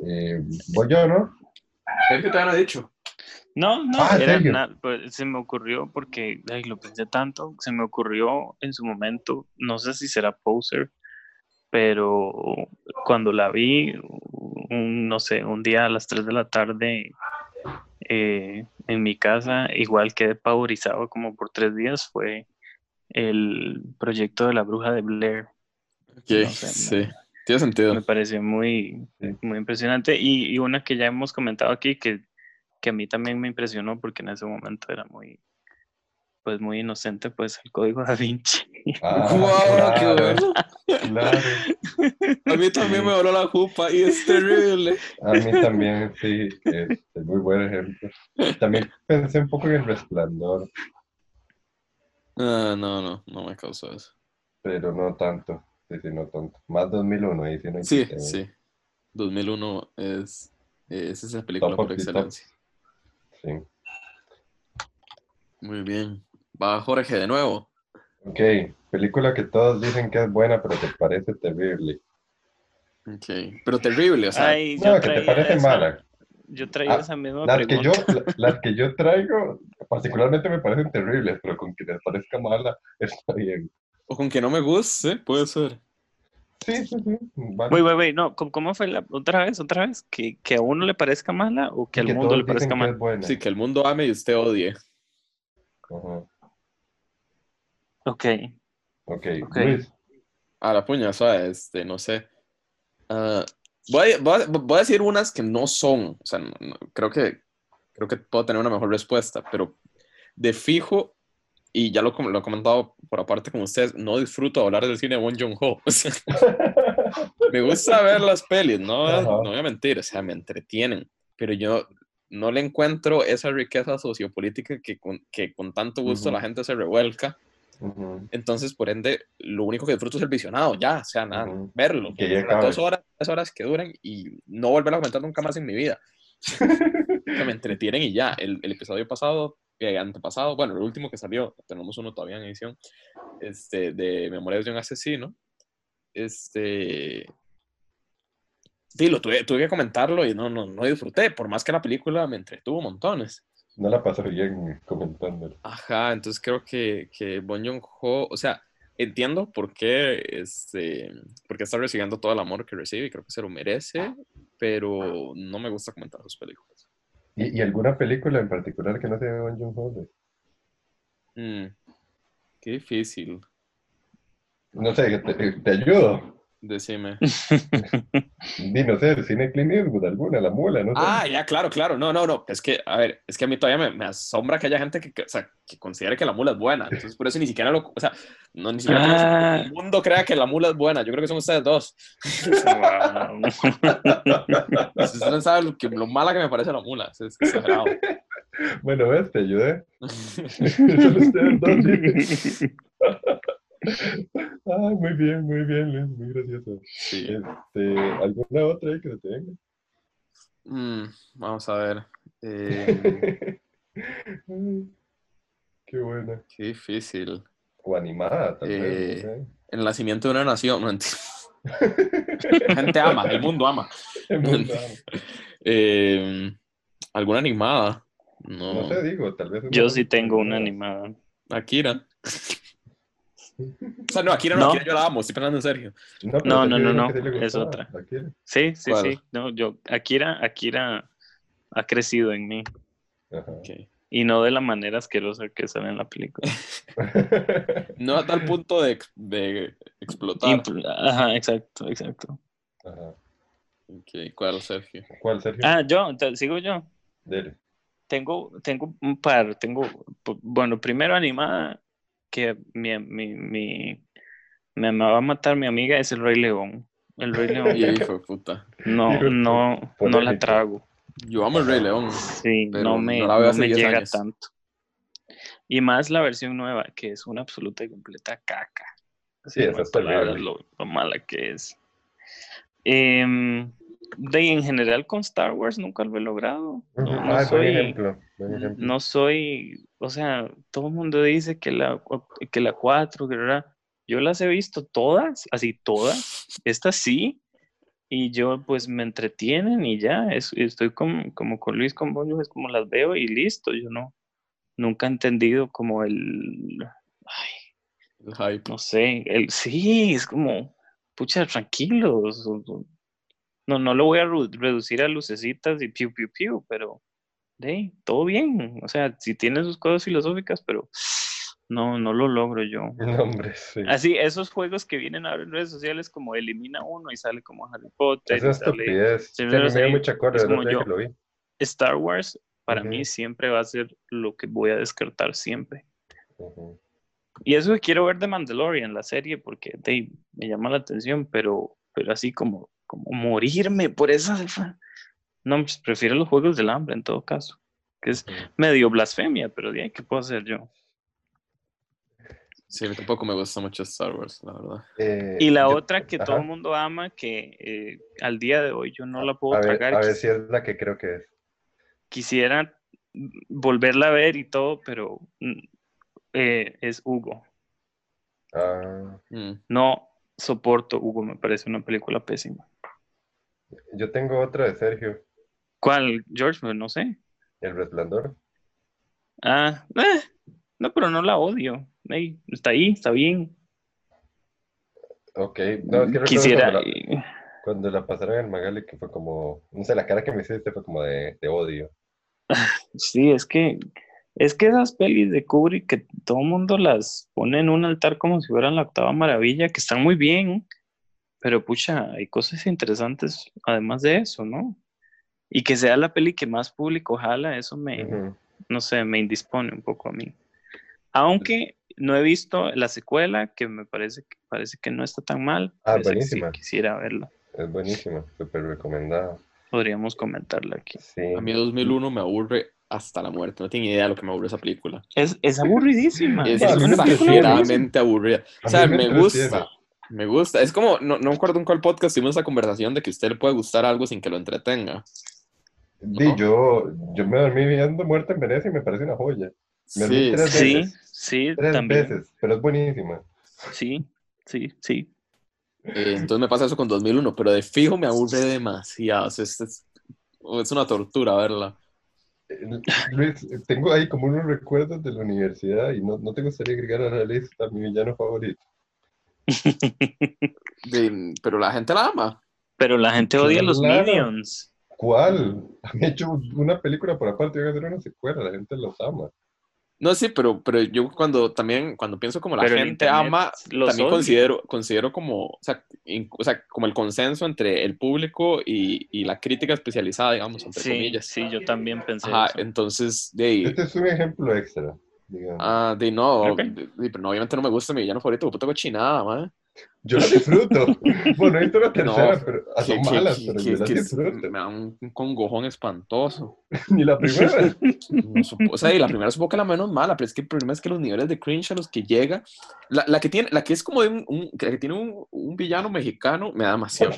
Eh, voy yo, ¿no? Sergio te había dicho. No, no, Ah, ¿en era pues, se me ocurrió porque ay, lo pensé tanto, se me ocurrió en su momento, no sé si será poser, pero cuando la vi, un- no sé, un día a las 3 de la tarde eh, en mi casa, igual quedé pavorizado como por tres días, fue el proyecto de la bruja de Blair. Ok, No sé, sí. Tiene sentido. Me pareció muy, muy impresionante. Y, y una que ya hemos comentado aquí, que, que a mí también me impresionó porque en ese momento era muy, pues muy inocente, pues el código da Vinci. Ah, ¡Guau, qué claro, bueno! claro. A mí también me voló la jupa y es terrible. A mí también, sí, es, es muy buen ejemplo. También pensé un poco en el resplandor, Ah, no, no, no me causó eso. pero no tanto. Sí, sí, no tanto. Más 2001, ahí sí no hay Sí, que- sí. 2001 es, es esa película Top por top. excelencia. Sí. Muy bien. Va Jorge de nuevo. Ok, película que todos dicen que es buena, pero te parece terrible. Ok. Pero terrible, o sea. Ay, No, que te parece esa- mala. Yo traía Ah, esa misma Las que, yo, las que yo traigo, particularmente me parecen terribles, pero con que les parezca mala, está bien. O con que no me guste, puede ser. Sí, sí, sí. vale. Wait, wait, wait, no, ¿cómo, fue la otra vez, otra vez? ¿Que, que a uno le parezca mala o que Y al que mundo le parezca que mala? Sí, que el mundo ame y usted odie. Ajá. Ok. Ok, Ok. Luis. A la puña, ¿sabes? Este, no sé. Ah, voy, a, voy a- voy a decir unas que no son. O sea, no- no- creo, que, creo que puedo tener una mejor respuesta, pero de fijo, y ya lo, lo he comentado por aparte con ustedes, no disfruto hablar del cine de Won Jong-ho. O sea, me gusta ver las pelis, no, no voy a mentir, o sea, me entretienen, pero yo no le encuentro esa riqueza sociopolítica que con, que con tanto gusto Ujú. la gente se revuelca. Ujú. Entonces, por ende, lo único que disfruto es el visionado, ya, o sea, nada, Ujú. verlo. Que ya las dos horas, tres horas que duran y no volver a comentar nunca más en mi vida. Que me entretienen y ya. El, el episodio pasado, eh, antepasado, bueno, el último que salió, tenemos uno todavía en edición, este, de Memorias de un asesino. Este. Sí, lo tuve, tuve que comentarlo y no, no, no disfruté, por más que la película me entretuvo montones. No la pasó bien comentándolo. Ajá, entonces creo que, que Bon Joon-ho, o sea, entiendo por qué, este, por qué está recibiendo todo el amor que recibe y creo que se lo merece, pero no me gusta comentar sus películas. ¿Y, y alguna película en particular que no sea de Bong Joon-ho? Mm, qué difícil, No sé, te, te ayudo. Decime. No sé, el cine Clint Eastwood, alguna, la mula, no sé. Ah, ya, claro, claro, no, no, no, es que, a ver, es que a mí todavía me, me asombra que haya gente que, que, o sea, que considere que la mula es buena, entonces por eso ni siquiera lo, o sea, no, ni siquiera Ah. el mundo crea que la mula es buena, yo creo que son ustedes dos. Ustedes no saben lo, que, lo mala que me parece la mula, es, es exagerado. Bueno, ves, te ayudé. Solo ustedes dos, sí. Ay, muy bien, muy bien, Luis, muy gracioso. Sí. Este, ¿Alguna otra ahí que se te venga? Mm, vamos a ver. Eh, Qué buena. qué difícil. O animada, tal Eh. El nacimiento de una nación. No, La gente ama, el mundo ama. En verdad. Eh, ¿Alguna animada? No. No te digo, tal vez. Yo sí tengo una animada. Akira. O sea, no, Akira no, No. Akira yo la amo, estoy pensando en serio. No, No, no, no, es otra. Akira. Sí, sí, ¿Cuál? sí. No, yo, Akira, Akira ha crecido en mí. Ajá. Y no de la manera asquerosa que sale en la película. No a tal punto de, de explotar. Impl- Ajá, exacto, exacto. Ajá. Ok, ¿cuál, Sergio? ¿Cuál, Sergio? Ah, yo, sigo yo. Dele. Tengo, tengo un par. Tengo, bueno, primero animada, que mi, mi, mi, me va a matar mi amiga, es el Rey León. El Rey León. Y hijo de puta. No, no, no la trago. Yo amo el Rey León. Sí, no me, no la veo no hace me 10 llega años. tanto. Y más la versión nueva, que es una absoluta y completa caca. Sí, esa es palabras lo, lo mala que es. Em, de en general con Star Wars nunca lo he logrado. No, Ujú. no Ah, soy. Buen ejemplo. No soy, o sea, todo el mundo dice que la, que la 4, que la- yo las he visto todas, así todas, estas sí, y yo pues me entretienen y ya, es- estoy como, como con Luis con Bollo, es como las veo y listo, yo no, nunca he entendido como el, ay, El hype. no sé, el, sí, es como, pucha, tranquilos, no, no lo voy a reducir a lucecitas y piu, piu, piu, pero, de, todo bien, o sea, si tiene sus cosas filosóficas, pero no, no lo logro yo. No, hombre, sí. Así, esos juegos que vienen ahora en redes sociales como elimina uno y sale como Harry Potter. Es una y sale estupidez. Sí, pero me dio mucha cólera es como yo. que lo vi. Star Wars para Ujú. mí siempre va a ser lo que voy a descartar siempre. Ujú. Y eso que quiero ver de Mandalorian, la serie, porque de, me llama la atención, pero, pero así como, como morirme por esa... No, pues prefiero los Juegos del Hambre en todo caso, que es medio blasfemia, pero ¿qué puedo hacer yo? Sí, a mí tampoco me gusta mucho Star Wars, la verdad. Eh, Y la yo- otra que todo el mundo ama, que eh, al día de hoy yo no la puedo A ver, tragar, a ver si es la que creo que es. quisiera volverla a ver y todo, pero mm, eh, es Hugo. Ah, Mm. No soporto Hugo, me parece una película pésima. yo tengo otra de Sergio, ¿Cuál, George? No sé. El Resplandor. Ah, eh, no, pero no la odio. Ey, está ahí, está bien. Ok, no, es que Quisiera. cuando la, cuando la pasaron en Magali, que fue como, no sé, la cara que me hiciste fue como de, de odio. Sí, es que es que esas pelis de Kubrick que todo el mundo las pone en un altar como si fueran la octava maravilla, que están muy bien, pero pucha, hay cosas interesantes además de eso, ¿no? Y que sea la peli que más público jala, eso me, Ujú. no sé, me indispone un poco a mí. Aunque no he visto la secuela, que me parece que parece que no está tan mal. Ah, esa que sí buenísima. quisiera verla. Es buenísima, súper recomendada. Podríamos comentarla aquí. Sí. A mí 2001 me aburre hasta la muerte. No tengo ni idea de lo que me aburre esa película. Es, es aburridísima. Es a mí me una película exageradamente aburrida. O sea, me me gusta. Me gusta. Es como, no, no me acuerdo en cuál podcast tuvimos esa conversación de que a usted le puede gustar algo sin que lo entretenga. Di, ¿no? yo, yo me dormí viendo Muerte en Venecia y me parece una joya. Me Sí, tres Sí, veces. sí, Tres también. veces, pero es buenísima. Sí, sí, sí. Eh, entonces me pasa eso con 2001, pero de fijo me aburre demasiado. O sea, es, es- es una tortura verla. Eh, Luis, tengo ahí como unos recuerdos de la universidad y no, no te gustaría agregar a la lista mi villano favorito. De- pero la gente la ama. Pero la gente odia a los Claro. Minions. ¿Cuál? Han hecho una película por aparte y van a hacer una secuela, la gente los ama. No, sí, pero, pero yo cuando también, cuando pienso como la Pero gente ama, los también considero, considero como, o sea, in- o sea, como el consenso entre el público y, y la crítica especializada, digamos, entre Sí, comillas. sí, yo también pensé Ajá, eso. entonces, de ahí, Este es un ejemplo extra, digamos. ah, de no, Ok. de- de- pero no, obviamente no me gusta mi villano favorito, puta cochinada, man. Yo la disfruto. bueno, he visto la tercera, No, pero ah, son que- malas, que- pero que- yo las es- disfruto. me da un, un congojón espantoso. Ni la primera. No supo- o sea, y la primera supongo que la menos mala, pero es que el problema es que los niveles de cringe a los que llega, la, la que tiene, la que es como de un, un- la que tiene un, un villano mexicano, me da demasiado,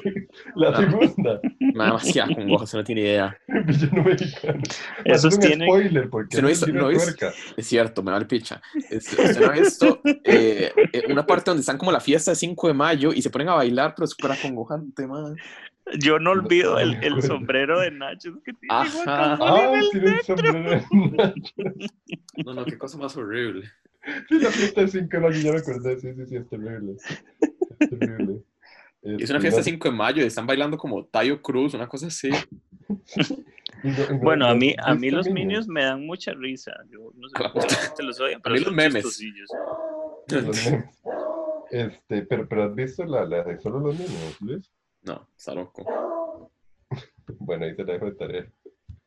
La segunda. me da demasiado congoja, usted no tiene idea. El villano mexicano. Esos es un tienen- spoiler porque Si no es hizo- no tuerca. Es cierto, me vale picha. Es- no ha visto eh, eh, una parte donde están como la fiesta de 5 de mayo y se ponen a bailar, pero es súper acongojante, man. Yo no olvido el, el sombrero de Nachos que tiene Ajá. Ah, tiene un sombrero de Nacho. No, no, qué cosa más horrible. Sí, la fiesta de 5 de mayo, ya me acordé. Sí, sí, sí, es terrible. Es terrible. Y es una fiesta 5 de mayo y están bailando como Tayo Cruz, una cosa así. Bueno, a mí, a mí los Minions me dan mucha risa. Yo no sé la gente los odia, pero mí los son memes. Los memes. Este, pero, pero has visto la, la de solo los niños, Luis? No, está loco. Bueno, ahí te la dejo de tarea.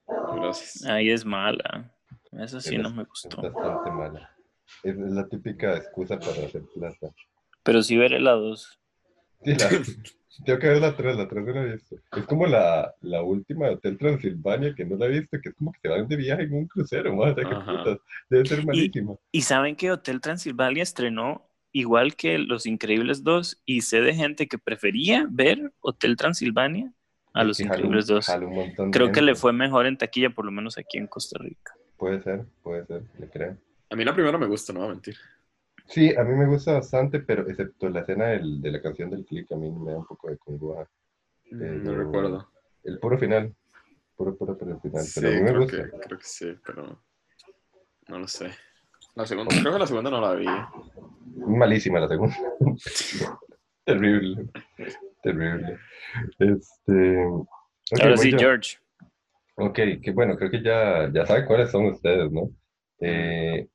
Gracias. Ahí es mala. Esa sí no me Es gustó. bastante mala. Es, es la típica excusa para hacer plata. Pero sí veré la 2. Sí, la- tengo que ver la 3, la 3 no la he visto. Es como la, la última de Hotel Transilvania que no la he visto, que es como que se van de viaje en un crucero, madre, qué putas. Debe ser malísima. Y saben que Hotel Transilvania estrenó igual que Los Increíbles 2 y sé de gente que prefería ver Hotel Transilvania a Los Increíbles 2. montón de Creo que le fue mejor en taquilla, por lo menos aquí en Costa Rica. Puede ser, puede ser, le creo. A mí la primera me gusta, no voy a mentir. Sí, a mí me gusta bastante, pero excepto la escena del- de la canción del click, a mí me da un poco de congoja. No Pero- recuerdo. El puro final, puro, puro, puro final. Sí, Pero a mí me creo gusta. que, creo que sí, pero no lo sé. La segunda, creo que la segunda no la vi. Malísima la segunda. terrible, terrible. Este. ok, Ahora sí, yo. George. Ok, que bueno, creo que ya, ya saben cuáles son ustedes, ¿no? Eh,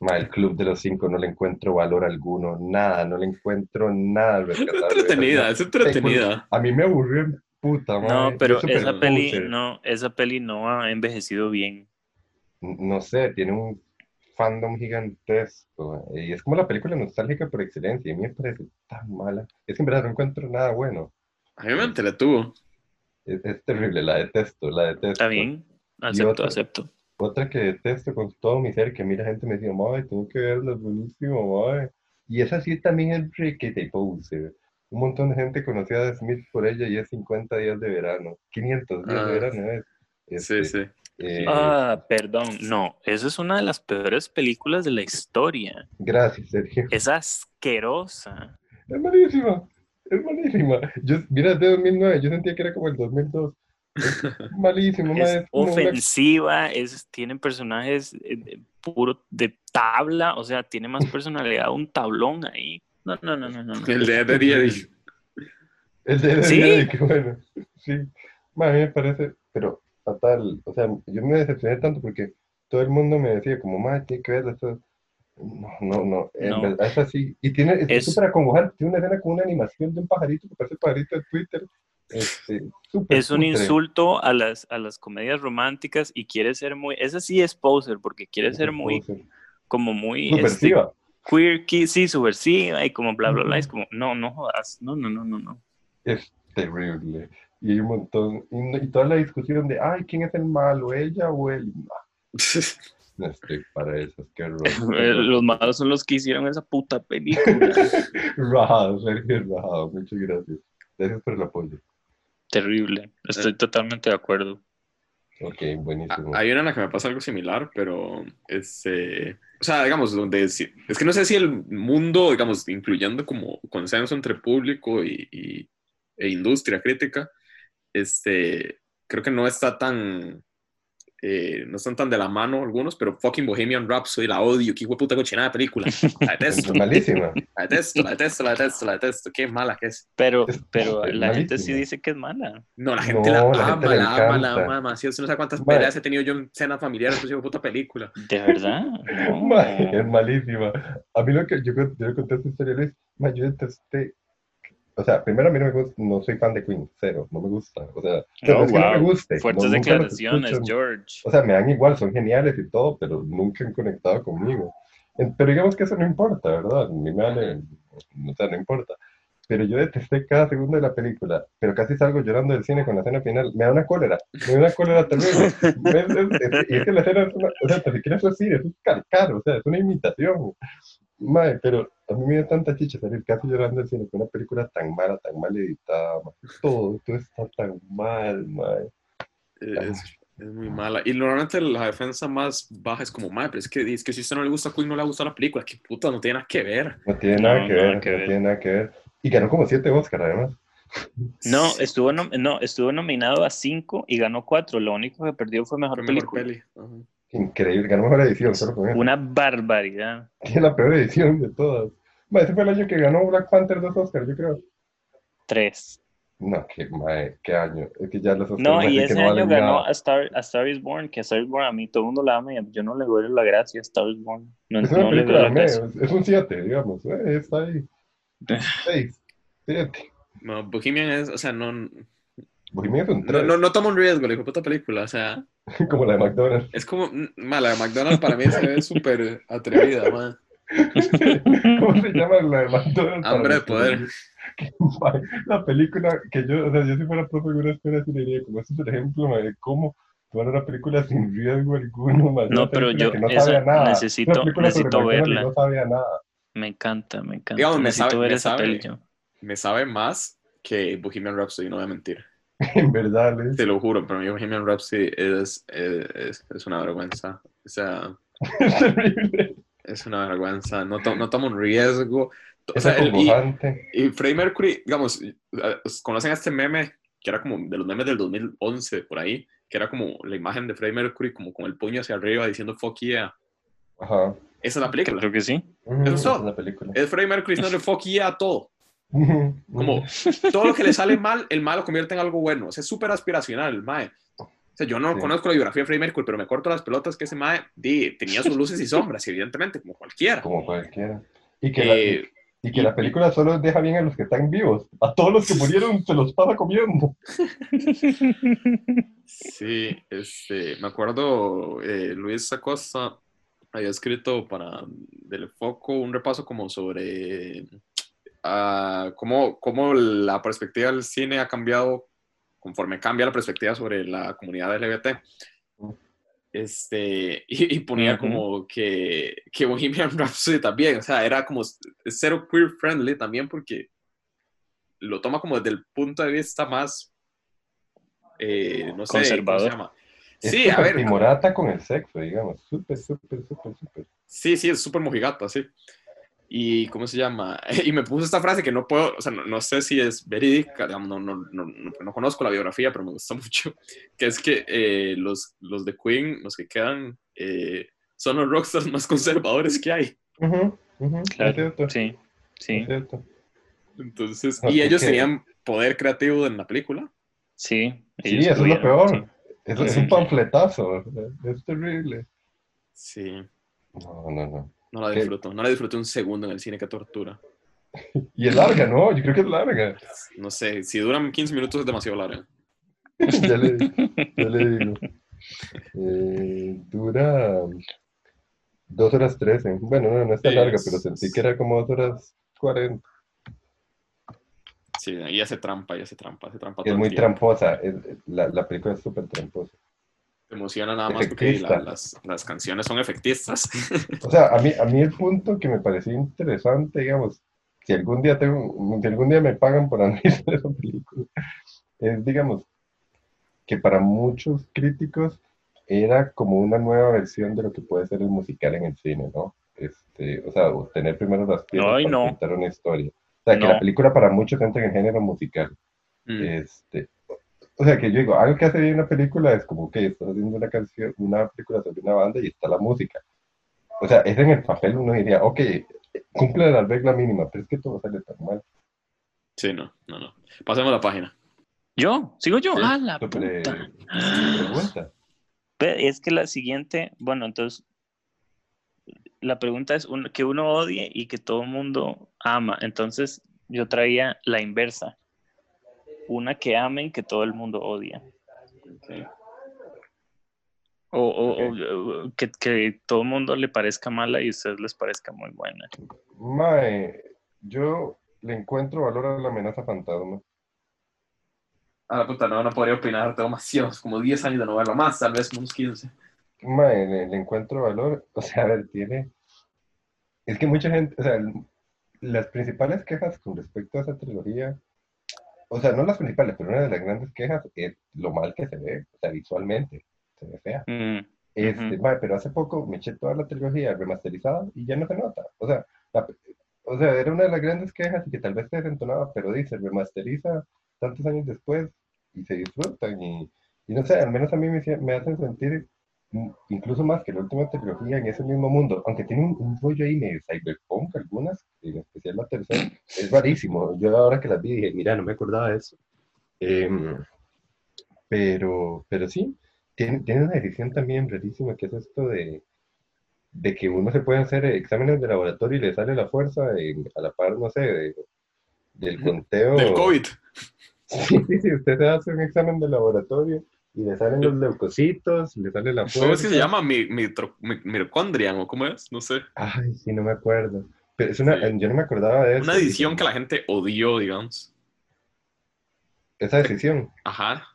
ma, el Club de los Cinco no le encuentro valor alguno, nada, no le encuentro nada Es entretenida, es entretenida. A mí me aburrió en puta, No, madre. pero Es súper esa peli no, esa peli no ha envejecido bien. no sé, tiene un fandom gigantesco. Y es como la película nostálgica por excelencia. Y a mí me parece tan mala. Es que en verdad no encuentro nada bueno. A mí me entretuvo. Es, es terrible, la detesto, la detesto. Está bien, acepto, otra. acepto. Otra que detesto con todo mi ser, que a mí la gente me decía, madre, tengo que verla, es buenísimo, madre. Y esa sí también es requete poser. Un montón de gente conocía a Smith por ella y es 50 días de verano. 500 días Ah. de verano es. Sí, Este, sí. Eh, Ah, perdón, no, esa es una de las peores películas de la historia. Gracias, Sergio. Es asquerosa. Es malísima, es malísima. Yo, mira, es de 2009, yo sentía que era como el 2002. Es malísimo, ma, Es es como una- ofensiva, es, tiene personajes eh, de- puro de tabla, o sea, tiene más personalidad un tablón ahí. No, no, no, no, no. no. El de Eddie Eddie. El de Eddie ¿Sí? Eddie, qué bueno. Sí, a mí me parece, pero fatal. O sea, yo me decepcioné tanto porque todo el mundo me decía, como, ma, tiene que verla. Esto... No, no, no, en No. verdad es así. Y tiene, es Es- súper acongojante. Tiene una escena con una animación de un pajarito que parece el pajarito de Twitter. Este, Es un insulto a las, a las comedias románticas y quiere ser muy, esa sí es poser, porque quiere ser muy, como muy este, Subversiva. quirky, sí, subversiva y como bla, bla, bla. Es como, no, no jodas, no, no, no, no, no. Es terrible. Y hay un montón. Y, toda la discusión de, ay, ¿quién es el malo? ¿Ella o él? No, no estoy para eso. Qué horror. Eh, Los malos son los que hicieron esa puta película. Rajado, Sergio Rajado. Muchas gracias. Gracias por el apoyo. Terrible. Estoy totalmente de acuerdo. Ok, buenísimo. Hay una en la que me pasa algo similar, pero este, o sea, digamos, donde es que no sé si el mundo, digamos, incluyendo como consenso entre público y, y- e industria crítica, este, creo que no está tan, eh, no están tan de la mano algunos, pero fucking Bohemian Rhapsody la odio, qué puta cochinada de película, la detesto, Es malísima. la detesto, la detesto, la detesto, la detesto, qué mala que es. Pero, pero es la gente sí malísima. dice que es mala. No, la gente No, la, la ama, gente la ama, la ama demasiado. Usted no sabe cuántas Mae. peleas he tenido yo en cenas familiares por esa hijo de puta película. ¿De verdad? No. Ma, es malísima. A mí lo que yo, yo le conté esta historia, Luis, yo detesté. O sea, primero a mí no me gusta, no soy fan de Queen, cero, no me gusta. O sea, No, es que no me guste. Fuertes no, declaraciones. George. O sea, me dan igual, son geniales y todo, pero nunca han conectado conmigo. Pero digamos que eso no importa, ¿verdad? A mí me vale, o sea, no importa. Pero yo detesté cada segundo de la película, pero casi salgo llorando del cine con la escena final. Me da una cólera, me da una cólera terrible. Y es que la escena es una, o sea, ni siquiera es así, es un calcar, o sea, es una imitación. Mae, pero a mí me dio tanta chicha salir casi llorando del cine con una película tan mala, tan mal editada, mae. Todo, todo está tan mal, mae. Eh, Es, es muy mala. Y normalmente la defensa más baja es como, madre, pero es que, es que si a usted no le gusta Queen, no le gusta la película. Que puta, no tiene nada que ver. No tiene nada No, que nada ver, que no ver. tiene nada que ver. Y ganó como siete Oscar, además. No, estuvo, no, estuvo nominado a cinco y ganó cuatro. Lo único que perdió fue mejor, película. Peli. Increíble, ganó mejor edición, solo con Una barbaridad. Es la peor edición de todas. Ese fue el año que ganó Black Panther dos Oscars, yo creo. Tres. No, qué, qué año. Es que ya los Oscars No, y ese año ganó a Star, a Star is Born, que a Star is Born a mí todo el mundo la ama y yo no le doy la gracia a Star is Born. No, es, una película le es, es un 7, digamos. Eh, está ahí. 6, 7. No, Bohemian es, o sea, no. Bohemian es un 3. No, no, no toma un riesgo, le dijo puta película, o sea. como la de McDonald's. Es como, la de McDonald's para mí se ve súper atrevida, man. ¿Cómo se llama la de? Hambre de poder. La película que yo, o sea, yo si fuera profe de una escuela, sí diría, como este es el ejemplo de cómo tomar una película sin riesgo alguno. no, pero yo no nada. necesito, necesito verla. No sabía nada. Me encanta, me encanta. Digamos, necesito me sabe, ver me esa sabe, Me sabe más que Bohemian Rhapsody, no voy a mentir. en verdad, ¿ves? Te lo juro, pero mí Bohemian Rhapsody es, es, es una vergüenza. O sea, es terrible. Es una vergüenza. No, to, no toma un riesgo. O sea, el, y, y Freddie Mercury, digamos, conocen este meme que era como de los memes del 2011 por ahí, que era como la imagen de Freddie Mercury como con el puño hacia arriba diciendo fuck yeah. Ajá. Esa es la película. Creo que sí. Eso es todo. Es, la película. es Freddie Mercury diciendo fuck yeah a todo. Como todo lo que le sale mal, el mal lo convierte en algo bueno. O sea, es súper aspiracional, el mae. O sea, yo no conozco la biografía de Freddie Mercury, pero me corto las pelotas que ese mae di, tenía sus luces y sombras, evidentemente, como cualquiera. Como cualquiera. Y que, la, eh, y que la película solo deja bien a los que están vivos. A todos los que murieron se los pasa comiendo. Sí, este, me acuerdo, eh, Luis Acosta había escrito para Del Foco un repaso como sobre uh, cómo, cómo, la perspectiva del cine ha cambiado conforme cambia la perspectiva sobre la comunidad LGBT. Este, y, ponía como que, que Bohemian Rhapsody también, o sea, era como cero queer friendly también porque lo toma como desde el punto de vista más, eh, no sé, conservador. ¿cómo se llama? sí, a ver. Timorata con el sexo, digamos, súper, súper, súper, súper. Sí, sí, es súper mojigata, sí y ¿cómo se llama? Y me puso esta frase que no puedo, o sea, no, sé si es verídica, digamos, no, no, no, no, conozco la biografía, pero me gusta mucho, que es que eh, los, los de Queen, los que quedan, eh, son los rockstars más conservadores que hay. claro, sí, sí. Entonces, y ellos tenían poder creativo en la película. Sí, sí eso es lo peor. Eso es un panfletazo, es terrible. Sí. No, no, no. No la disfruto, no la disfruto un segundo en el cine, que tortura. Y es larga, ¿no? Yo creo que es larga. No sé, si duran 15 minutos es demasiado larga. ya, le, ya le digo. Eh, dura 2 horas 13. Bueno, no, no está larga, pero sentí que era como 2 horas 40. Sí, ahí hace trampa, y hace trampa, hace trampa. Es muy tramposa, la, la película es súper tramposa emociona nada más porque las, las, canciones son efectistas. O sea, a mí, a mí el punto que me pareció interesante, digamos, si algún día tengo, si algún día me pagan por analizar esa película, es, digamos, que para muchos críticos era como una nueva versión de lo que puede ser el musical en el cine, ¿no? Este, o sea, tener primero las piezas para contar una historia. O sea, que la película para muchos entra en el género musical. Mm. Este, o sea, que yo digo, algo que hace bien una película es como que estás haciendo una canción, una película sobre una banda y está la música. O sea, es en el papel uno diría, ok, cumple la regla mínima, pero es que todo sale tan mal. Sí, no, no, no. Pasemos a la página. ¿Yo? ¿Sigo yo? Ah, la puta. Es que la siguiente, bueno, entonces, la pregunta es que uno odie y que todo el mundo ama. Entonces, yo traía la inversa una que amen que todo el mundo odia. O, que, todo el mundo le parezca mala y a ustedes les parezca muy buena. Mae, yo le encuentro valor a la amenaza fantasma. A la puta, no, no podría opinar, tengo demasiados, como 10 años de novela, más, tal vez unos 15. Mae, le, le, encuentro valor, o sea, a ver, tiene... Es que mucha gente, o sea, las principales quejas con respecto a esa trilogía o sea, no las principales, pero una de las grandes quejas es lo mal que se ve, o sea, visualmente, se ve fea. Mm, este, pero hace poco me eché toda la trilogía remasterizada y ya no se nota. O sea, o sea, era una de las grandes quejas y que tal vez te desentonaba, pero dice, remasteriza tantos años después y se disfrutan y, y no sé, al menos a mí me, me hacen sentir incluso más que la última trilogía en ese mismo mundo, aunque tiene un, rollo ahí de cyberpunk algunas, en especial la tercera, es rarísimo. Yo ahora que las vi dije, mira, no me acordaba de eso. Em, pero, pero sí, tiene, tiene una decisión también rarísima, que es esto de, de que uno se puede hacer exámenes de laboratorio y le sale la fuerza a la par, no sé, del conteo. Del COVID. Sí, sí, usted se hace un examen de laboratorio y le salen los leucocitos, le sale la fuerza. ¿Cómo es que se llama? Mi, mitocondrian o cómo es? No sé. Ay, sí, no me acuerdo. Pero es una, yo no me acordaba de eso. Una edición que la gente odió, digamos. Esa decisión. Ajá.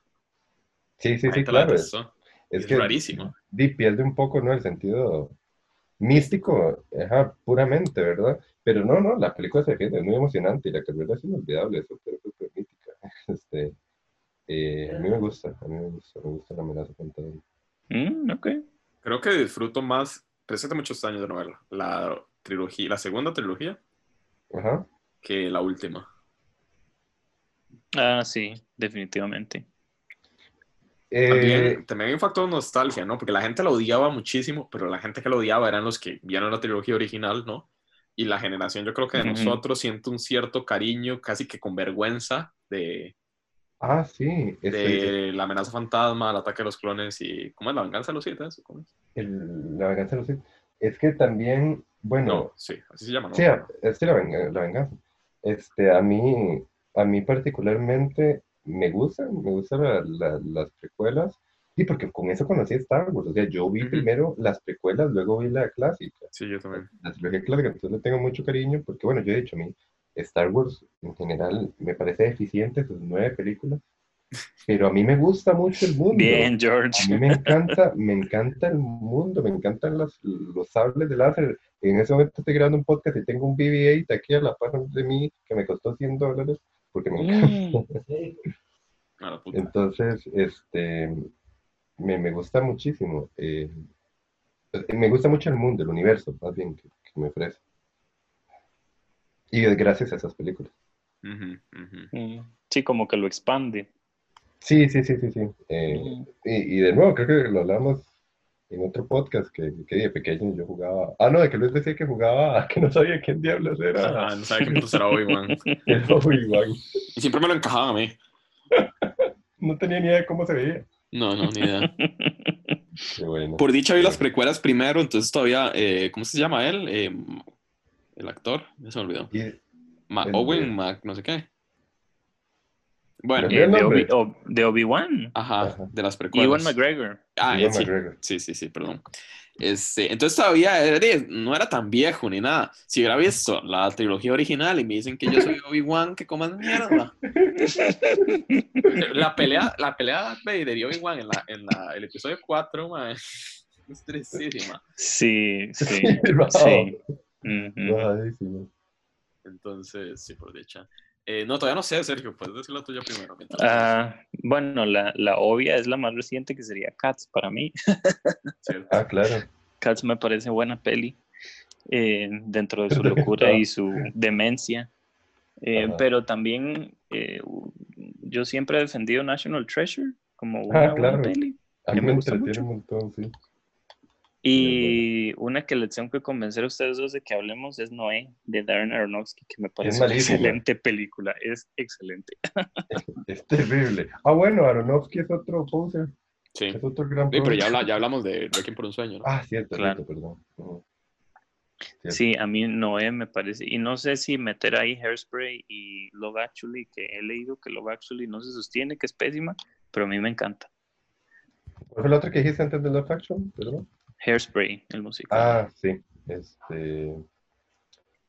Sí, sí, sí, claro. Es, es, que rarísimo. Di, pierde un poco, ¿no? El sentido místico, ajá, puramente, ¿verdad? Pero no, no, la película se defiende, es muy emocionante y la carrera es inolvidable, es súper, súper mítica. Este, eh, a mí me gusta, a mí me gusta, me gusta la amenaza fantasma. Mm, ok. Creo que disfruto más, presente muchos años de novela, la trilogía, la segunda trilogía, Ajá. que la última. Ah, sí, definitivamente. Eh, también, también hay un factor de nostalgia, ¿no? Porque la gente lo odiaba muchísimo, pero la gente que lo odiaba eran los que vieron la trilogía original, ¿no? Y la generación, yo creo que de nosotros siente un cierto cariño, casi que con vergüenza de, Ah, sí. De la amenaza fantasma, el ataque de los clones y. ¿Cómo es la venganza de los Sith? ¿Cómo es? la venganza de los Sith. Es que también, bueno. No, sí, así se llama, ¿no? Sí, es la, la, venganza. Este, a mí, a mí particularmente me gustan, me gustan las precuelas. Y porque con eso conocí Star Wars. O sea, yo vi primero las precuelas, luego vi la clásica. Sí, yo también. La trilogía clásica, entonces le tengo mucho cariño, porque bueno, yo he dicho, a mí Star Wars en general me parece eficiente, sus nueve películas, pero a mí me gusta mucho el mundo. Bien, George. A mí me encanta, me encanta el mundo, me encantan los, los sables de láser. En ese momento estoy grabando un podcast y tengo un BB-8 aquí a la par de mí que me costó 100 dólares porque me encanta. Entonces, este, me, me gusta muchísimo. Eh, me gusta mucho el mundo, el universo, más bien, que me ofrece. Y es gracias a esas películas. Mm, sí, como que lo expande. Sí, sí, sí, sí, sí. Eh, y, de nuevo, creo que lo hablamos en otro podcast que, que de pequeño yo jugaba. Ah, no, de que Luis decía que jugaba, que no sabía quién diablos era. Ah, no sabía quién era Obi-Wan. Obi-Wan. Y siempre me lo encajaba a mí. no tenía ni idea de cómo se veía. No, no, ni idea. Qué bueno. Por dicha vi las precuelas primero, entonces todavía, eh, ¿cómo se llama él? Eh, el actor, ya se me olvidó. Owen, Mac, no sé qué. Bueno, eh, de, Obi, de Obi-Wan. Ajá, de las precuelas. Ewan McGregor. Ah, sí. McGregor. sí, sí, sí, perdón. Este, entonces todavía no era tan viejo ni nada. Si hubiera visto la trilogía original y me dicen que yo soy Obi-Wan, que coman mierda. la pelea, la pelea de Obi-Wan en, la, en la, el episodio 4, man, es tristísima. Sí, sí. sí. Entonces, sí, por dicha. Eh, no, todavía no sé, Sergio, puedes decir la tuya primero. Ah, bueno, la, la, obvia es la más reciente que sería Cats para mí. ah, claro. Cats me parece buena peli eh, dentro de su locura y su demencia. Eh, pero también yo siempre he defendido National Treasure como una ah, buena peli. A mí me, gusta mucho. un montón, sí. Y una que les tengo que convencer a ustedes dos de que hablemos es Noé, de Darren Aronofsky, que me parece una excelente película. Es excelente. Es, terrible. Ah, bueno, Aronofsky es otro poser. Sí. Es otro gran sí, pero ya, ya, hablamos de Requiem por un sueño. ¿no? Ah, cierto, claro. perdón. Sí, a mí Noé me parece. Y no sé si meter ahí Hairspray y Love Actually, que he leído que Love Actually no se sostiene, que es pésima, pero a mí me encanta. ¿Cuál fue la otra que dijiste antes de Love Actually? Perdón. Hairspray, el musical. Ah, sí. Este...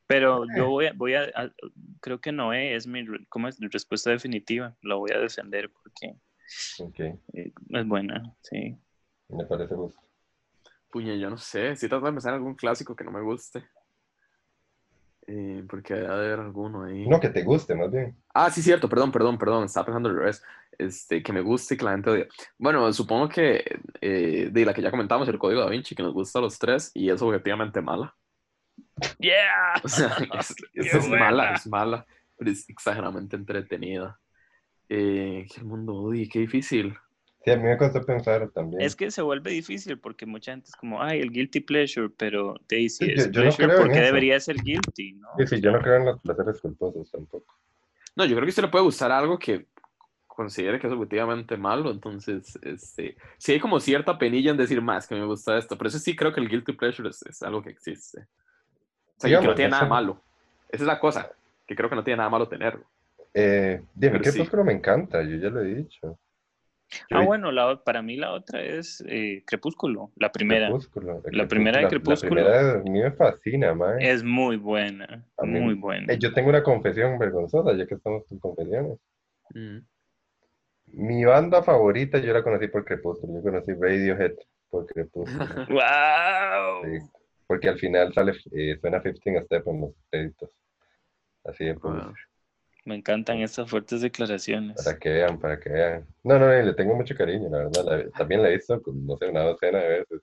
Pero yo eh. voy a, voy a, creo que Noé es mi, ¿cómo es? mi respuesta definitiva. La voy a defender porque okay. Eh, es buena, sí. Me parece justo. Puña, yo no sé. Si trato de empezar algún clásico que no me guste. Eh, porque debe haber alguno ahí. No, que te guste, más bien. Ah, sí, cierto, perdón, perdón, perdón. Estaba pensando al revés. Este, que me guste y que la gente odie. Bueno, supongo que eh, de la que ya comentamos, el código da Vinci, que nos gusta a los tres y es objetivamente mala. Yeah. O sea, es, es mala, es mala, pero es exageradamente entretenida. Eh, que el mundo odie, qué difícil. Sí, a mí me costó pensar también. Es que se vuelve difícil porque mucha gente es como, ay, el guilty pleasure, pero Daisy Sí, es yo- yo no pleasure creo en porque debería ser guilty, ¿no? Sí, sí, yo no creo en los placeres culposos tampoco. No, yo creo que a usted le puede gustar algo que considere que es objetivamente malo, entonces, este, sí hay como cierta penilla en decir más que me gusta esto, pero eso sí creo que el guilty pleasure es, es algo que existe. O sea, que no tiene nada eso- malo. Esa es la cosa, que creo que no tiene nada malo tenerlo. Eh, dime, Pero ¿qué sí. Me encanta? Yo ya lo he dicho. Ah, bueno, la, para mí la otra es eh, Crepúsculo, la primera. Crepúsculo, La primera de Crepúsculo. La primera a mí me fascina, man. Es muy buena, mí- muy buena. Eh, yo tengo una confesión vergonzosa, ya que estamos con confesiones. Mm. Mi banda favorita yo la conocí por Crepúsculo. Yo conocí Radiohead por Crepúsculo. ¡Wow! Sí, porque al final sale, eh, suena 15 Step en los créditos. Así de Wow. Me encantan estas fuertes declaraciones. para que vean, para que vean. No, no, le tengo mucho cariño, la verdad. La- también la he visto, con, no sé, una docena de veces.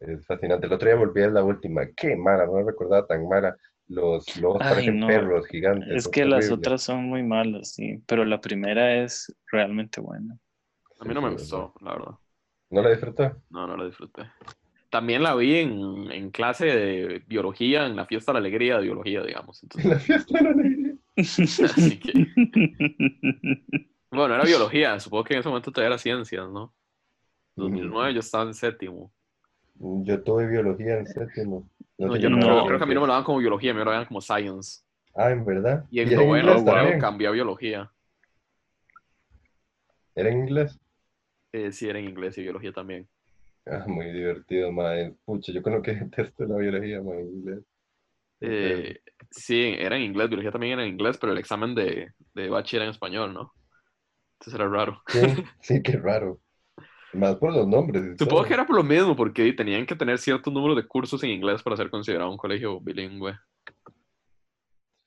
Es fascinante. El otro día volví a la última. Qué mala, no me recordaba tan mala. Los lobos Ay, parecen no. perros gigantes. Es que las otras son muy malas, sí, pero la primera es realmente buena. A mí no me gustó, la verdad. ¿No la disfrutó? No, no la disfruté. También la vi en, en clase de biología, en la fiesta de la alegría de biología, digamos. Entonces, La fiesta de la alegría. así que, bueno, era biología, supongo que en ese momento todavía era ciencias, ¿no? 2009 yo estaba en séptimo. Yo tuve biología en séptimo. No, yo no, creo, creo que a mí no me lo daban como biología, a mí me lo daban como science. Ah, ¿en verdad? Y en noveno también? cambié a biología. ¿Era en inglés? Eh, sí, era en inglés y biología también. Ah, muy divertido, mae. Pucha, yo creo que detesto la biología, en inglés. Eh, sí, era en inglés, biología también era en inglés, pero el examen de, de bachi era en español, ¿no? Entonces era raro. Sí, sí, qué raro. Más por los nombres. Supongo que era por lo mismo, porque tenían que tener cierto número de cursos en inglés para ser considerado un colegio bilingüe.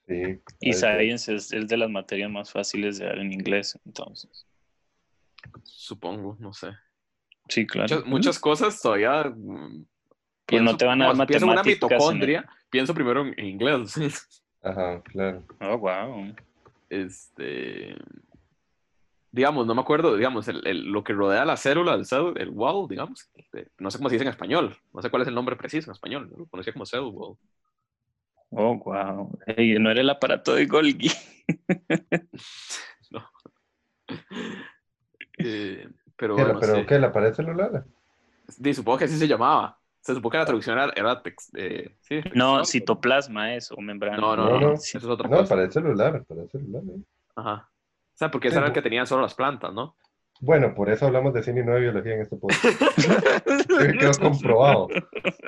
Sí. Y. Science es, es de las materias más fáciles de dar en inglés, entonces. Supongo, no sé. Sí, claro. Muchas, muchas cosas todavía. Mm, Pues no te van a dar como pienso en una matemáticas en el- mitocondria, pienso primero en, inglés. Ajá, claro. Oh, wow. este. Digamos, no me acuerdo, digamos, el- el- lo que rodea la célula, el cell, el wall, digamos. este, no sé cómo se dice en español. No sé cuál es el nombre preciso en español. Yo lo conocía como cell wall. Oh, wow. Ey, no era el aparato de Golgi. No. Eh, pero ¿Qué, bueno, ¿Pero sí. qué? ¿La pared celular? Di, supongo que así se llamaba. Se supongo que la traducción era, era tex- eh, sí, No, citoplasma es, o membrana. No, no, No, no, no. Eso es otra No, cosa. pared celular, pared celular. ¿eh? Ajá. O sea, porque Sí, era el que tenían solo las plantas, ¿no? Bueno, por eso hablamos de cine y no de biología en este podcast. Quedó comprobado.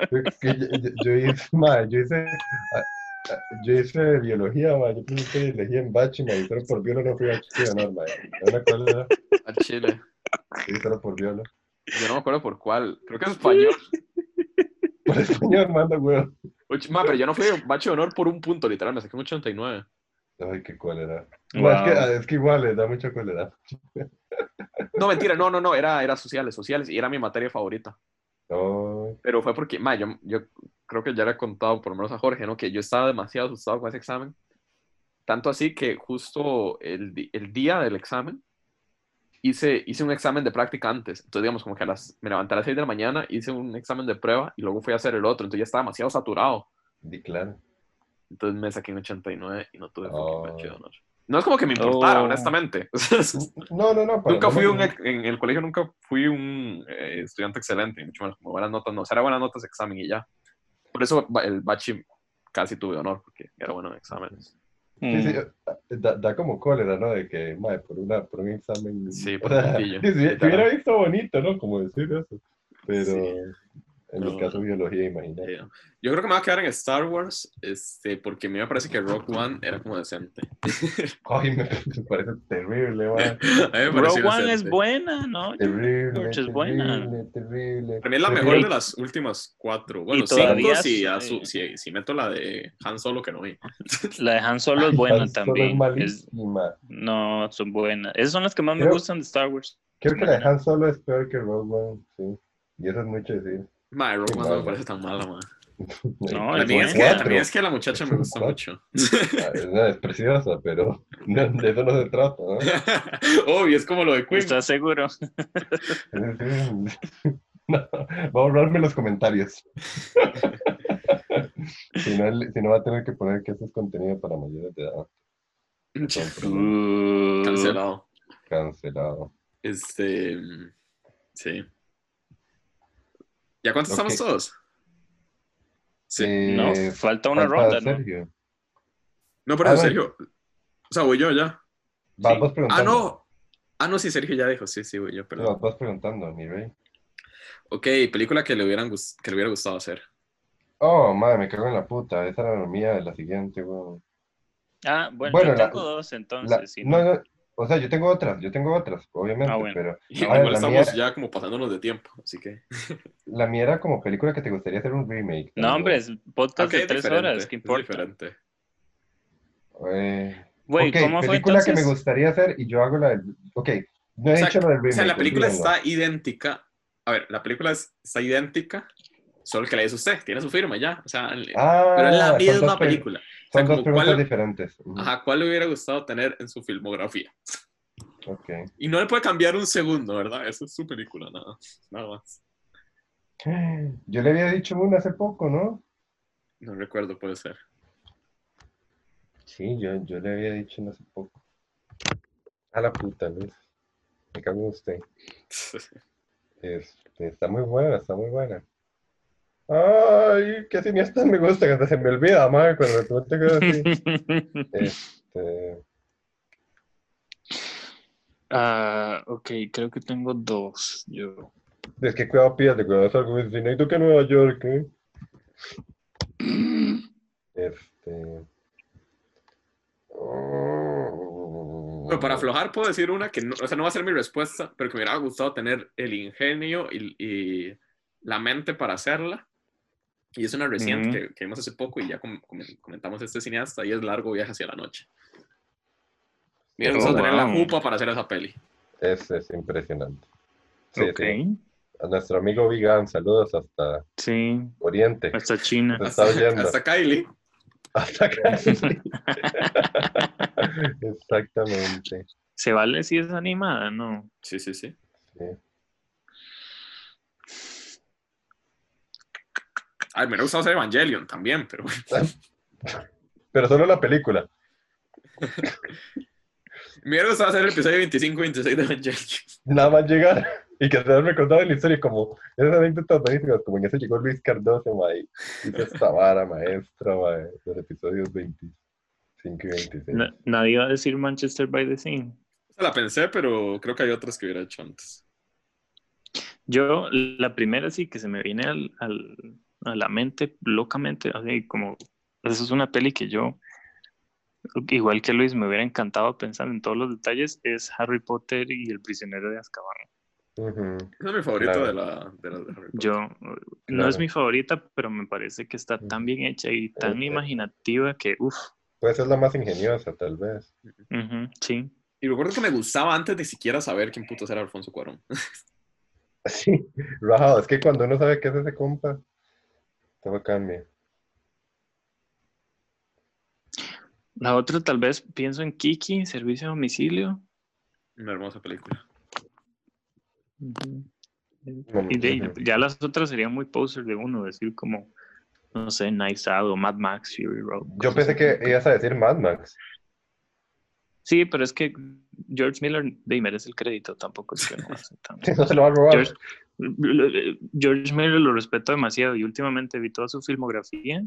Yo, que yo, yo- yo hice, ma, yo hice, ah, ah, yo hice biología, ma, yo puse biología en bachi, ma, y solo por biolo no fui a sí, no, ma, no me acuerdo, A Chile. sí, solo por biolo. Yo no me acuerdo por cuál. Creo que es español. Por español, manda, weón. Oye, Ma, pero yo no fui bache de honor por un punto, literal. Me saqué un 89. Ay, qué cólera. Wow. Es, que, ah, es que igual les da mucha cólera. No, mentira, no, no, no. Era, era sociales, sociales. Y era mi materia favorita. No, Pero fue porque, ma, yo, yo creo que ya le he contado, por lo menos a Jorge, ¿no? Que yo estaba demasiado asustado con ese examen. Tanto así que justo el, el día del examen hice, hice un examen de práctica antes. Entonces, digamos, como que a las, me levanté a las 6 de la mañana, hice un examen de prueba y luego fui a hacer el otro. Entonces ya estaba demasiado saturado. di claro. Entonces me saqué un 89 y no tuve Oh. de honor. No es como que me importara, Oh. honestamente. No, no, no. nunca no fui me- un, ex- en el colegio nunca fui un eh, estudiante excelente, mucho menos como buenas notas, no, o sea, era buenas notas de examen y ya. Por eso el bachi casi tuve honor, porque era bueno en exámenes. Sí, sí, Mm. da, da como cólera, ¿no? De que, madre, por, una, por un examen. Sí, por un sí, literal. hubiera visto bonito, ¿no? Como decir eso. Pero En mi No. caso, biología, imagínate. Yo creo que me va a quedar en Star Wars, este, porque a mí me parece que Rock One era como decente. Ay, me, me parece terrible, man. Rogue One es buena, ¿no? Terrible. George es buena. Terrible, terrible. Para mí es la Terrible. mejor de las últimas cuatro. Bueno, todavía cinco si, si, si meto la de Han Solo que no vi. La de Han Solo es Ay, buena Solo también. Es Es- malísima. no, son buenas. Esas son las que más me gustan de Star Wars. Creo que la de Han Solo es peor que Rogue One, sí. Y eso es mucho decir. Ma, Rogue Qué One no me parece tan mala, ma. No, La es mía es, que, la mía es que la muchacha me gusta mucho. Ah, es, preciosa, pero de eso no se trata, ¿no? Obvio, es como lo de Queen. ¿Estás seguro? No, va a borrarme los comentarios. si, no, si no, va a tener que poner que eso es contenido para mayores de edad. Cancelado. Cancelado. Este. Sí. ¿Ya cuántos estamos todos? Sí. No, Eh, falta una falta ronda, ¿no? Sergio. No, pero serio. O sea, voy yo ya. Vas Sí. vos Ah, preguntando. no. Ah, no, sí, Sergio ya dijo. Sí, sí, voy yo, Vas perdón. vos preguntando, mi rey. Ok, película que le, hubieran gust- que le hubiera gustado hacer. Oh, madre, me cago en la puta. Esa era la mía de la siguiente, weón. Ah, bueno, Bueno, yo la- tengo dos La- entonces. si no, no. O sea, yo tengo otras, yo tengo otras, obviamente, Ah, bueno. pero Igual estamos mía- ya como pasándonos de tiempo, así que. la mía era como película que te gustaría hacer un remake. No, hombre, es podcast Ok, de es tres horas, ¿qué es importa? diferente. Eh, Güey, ok, ¿cómo fue película que me gustaría hacer y yo hago la del... Ok, no he O sea, hecho la del O remake. sea, la película está idéntica. A ver, la película es- está idéntica, solo que la hizo usted, tiene su firma ya. O sea, Ah, pero es la misma dos pe- película. O sea, Son dos preguntas cuál- diferentes. Ajá, ¿cuál le hubiera gustado tener en su filmografía? ok. Y no le puede cambiar un segundo, ¿verdad? Esa es su película, nada, nada más. Yo le había dicho una hace poco, ¿no? No recuerdo, puede ser. Sí, yo, yo le había dicho una hace poco. A la puta, Luis. Me cago en usted. Este, está muy buena, está muy buena. Ay, qué cineasta me gusta, que hasta se me olvida, madre, cuando me preguntan cosas así. Este, Ah, ok, creo que tengo dos. Yo. es que cuidado pierde, cuidado salgo de cine, ¿y tú que Nueva York, eh? Este. Pero para aflojar puedo decir una que no, o sea, no va a ser mi respuesta, pero que me hubiera gustado tener el ingenio y, y la mente para hacerla. Y es una reciente Ujú. que, que vimos hace poco y ya com- com- comentamos este cineasta y es Largo Viaje hacia la Noche. Hubiera Oh, gustado tener la wow. jupa para hacer esa peli. Es, es impresionante. Sí, ok, sí. A nuestro amigo Vigan, saludos hasta sí, Oriente. hasta China. Hasta, hasta Kylie. Hasta acá. Exactamente. ¿Se vale si es animada? No. Sí, sí, sí. Sí. Ay, me hubiera gustado hacer Evangelion también, pero Pero solo la película. me hubiera gustado hacer el episodio 25 y 26 de Evangelion. Nada más llegar y que se han recordado en la historia como esas anécdotas buenísimas, como en ese llegó Luis Cardoso, mae, hizo esta vara maestra, mae, los episodios 25 y 26. Na- nadie va a decir Manchester by the Sea. Esa la pensé, pero creo que hay otras que hubiera hecho antes. Yo, la primera sí que se me viene al, al- a la mente locamente, así como, esa es una peli que yo, igual que Luis, me hubiera encantado pensar en todos los detalles, es Harry Potter y el prisionero de Azkaban. Esa es mi favorito Claro. de la de, Harry Potter. Yo, no Claro. es mi favorita, pero me parece que está tan bien hecha y tan imaginativa que, uff, Puede ser la más ingeniosa, tal vez. sí. Y recuerdo que me gustaba antes de siquiera saber quién puto era Alfonso Cuarón. Sí, rajado, es que cuando uno sabe qué es ese compa, todo cambia. La otra tal vez pienso en Kiki, servicio a domicilio. Una hermosa película. Bueno, Y de- ya las otras serían muy poser de uno, decir como, no sé, Nice Out o Mad Max, Fury Road. Yo pensé así. que ibas a decir Mad Max. Sí, pero es que George Miller de merece el crédito, tampoco es que no No se lo va a robar. George, George Miller lo respeto demasiado y últimamente vi toda su filmografía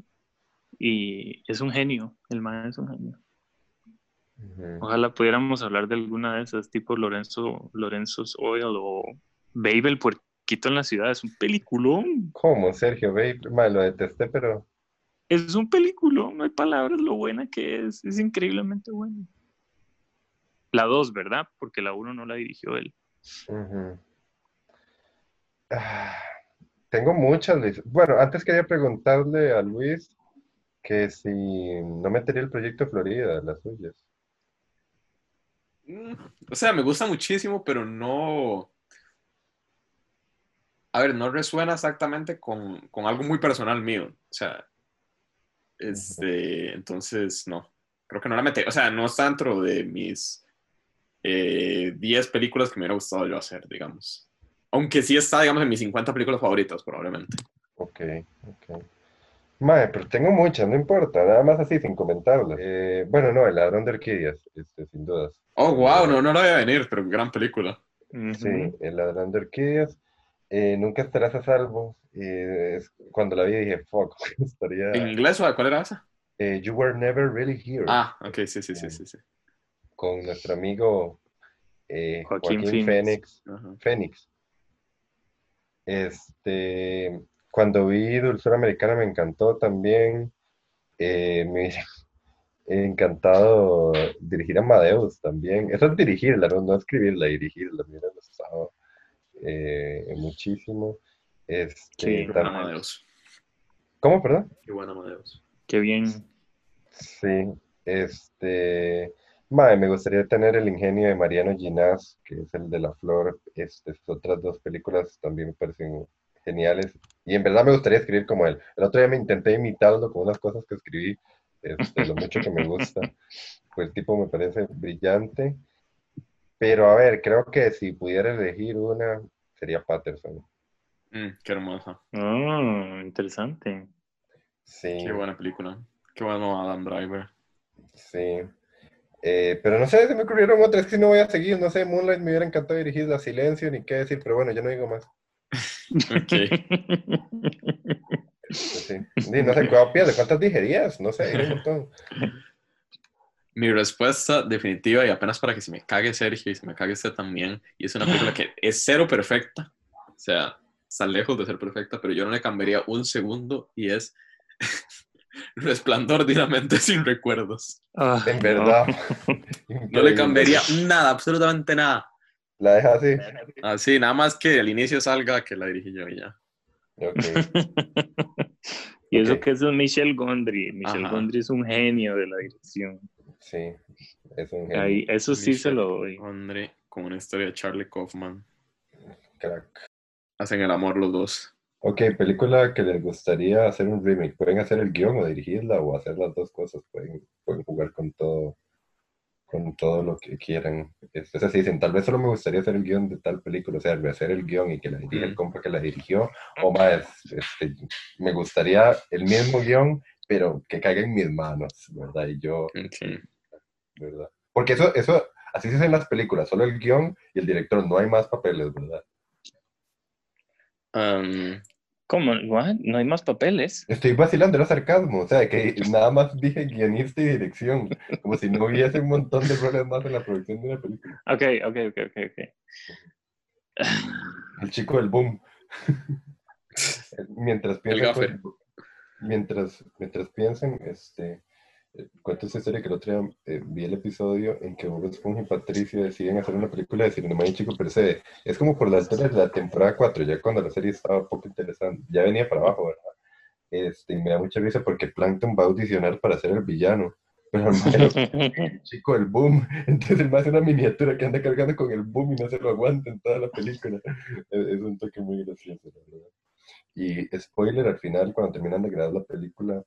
y es un genio, el man es un genio. Ojalá pudiéramos hablar de alguna de esas, tipo Lorenzo, Lorenzo's Oil o Babe el puerquito en la ciudad, es un peliculón. ¿Cómo, Sergio? Mae, lo detesté, pero Es un peliculón, no hay palabras lo buena que es, es increíblemente buena. La 2, ¿verdad? Porque la 1 no la dirigió él. Ah, Tengo muchas, Luis. Bueno, antes quería preguntarle a Luis que si no metería el proyecto Florida, las suyas. Mm, O sea, me gusta muchísimo, pero no. A ver, no resuena exactamente con, con algo muy personal mío. O sea, este, entonces no. Creo que no la metí. O sea, no está dentro de mis 10 eh, películas que me hubiera gustado yo hacer, digamos. Aunque sí está, digamos, en mis 50 películas favoritas, probablemente. Ok, ok. Mae, pero tengo muchas, no importa, nada más así, sin comentarlas. Eh, bueno, no, El ladrón de orquídeas, este, sin dudas. Oh, wow, no, no lo voy a venir, pero gran película. Sí, El ladrón de orquídeas. Eh, Nunca estarás a salvo. es, cuando la vi dije, fuck, estaría... ¿En inglés o cuál era esa? Eh, you Were Never Really Here. Ah, ok, sí, sí, sí, sí. sí. Con nuestro amigo Joaquín, Phoenix. Phoenix. Este, cuando vi Dulzura Americana me encantó también. Eh, me encantado dirigir a Amadeus también. Eso es dirigirla, no, escribirla, dirigirla. Me hubiera gustado eh, muchísimo. Este, Qué Amadeus. ¿Cómo, perdón? Qué bueno Amadeus. Qué bien. Sí, este... me gustaría tener el ingenio de Mariano Ginás, que es el de La Flor. Este, otras dos películas también me parecen geniales. Y en verdad me gustaría escribir como él. El otro día me intenté imitarlo con unas cosas que escribí, este, lo mucho que me gusta. Pues el tipo me parece brillante. Pero a ver, creo que si pudiera elegir una, sería Patterson. Mm, qué hermosa. Oh, interesante. Sí. Qué buena película. Qué bueno Adam Driver. Sí. Eh, pero no sé, se me ocurrieron otras que si no voy a seguir. No sé, Moonlight me hubiera encantado dirigir La Silencio, ni qué decir, pero bueno, yo no digo más. Ok. Sí. no sé, ¿cuántas digerías? No sé, un montón. Mi respuesta definitiva, y apenas para que se me cague Sergio y se me cague usted también, y es una película que es cero perfecta, o sea, está lejos de ser perfecta, pero yo no le cambiaría un segundo, y es Resplandor de una mente sin recuerdos. Ah, en verdad. No. le cambiaría nada, absolutamente nada. La deja así. Así, nada más que al inicio salga que la dirigí yo y ya. y eso que es Michel Gondry. Michel Gondry es un genio de la dirección. Sí, es un genio. eso sí se lo doy. Gondry, con una historia de Charlie Kaufman. Crack. Hacen el amor los dos. Ok, película que les gustaría hacer un remake. Pueden hacer el guion o dirigirla o hacer las dos cosas. Pueden, pueden jugar con todo con todo lo que quieran. Es, así, dicen, tal vez solo me gustaría hacer el guion de tal película, o sea, hacer el guion y que la dirija el compa que la dirigió, o más, este, me gustaría el mismo guion, pero que caiga en mis manos, ¿verdad? Y yo, ¿verdad? Porque eso, eso, así se hacen las películas, solo el guion y el director, no hay más papeles, ¿verdad? Um, ¿Cómo? ¿No hay más papeles? Estoy vacilando, era sarcasmo. O sea, que nada más dije guionista y dirección. Como si no hubiese un montón de roles más en la producción de una película. Ok, ok, ok, ok, ok. El chico del boom. mientras piensen, pues, mientras, mientras piensen, este, cuento esta historia que el otro día eh, vi el episodio en que Bob Esponja y Patricio deciden hacer una película de Cinema y Chico per se. Es como por la altura de la temporada 4, ya cuando la serie estaba poco interesante, ya venía para abajo, ¿verdad? Este, y me da mucha risa porque Plankton va a audicionar para ser el villano. Pero el chico del boom, entonces el más una miniatura que anda cargando con el boom y no se lo aguanta en toda la película. Es, un toque muy gracioso, la verdad. Y spoiler, al final, cuando terminan de grabar la película,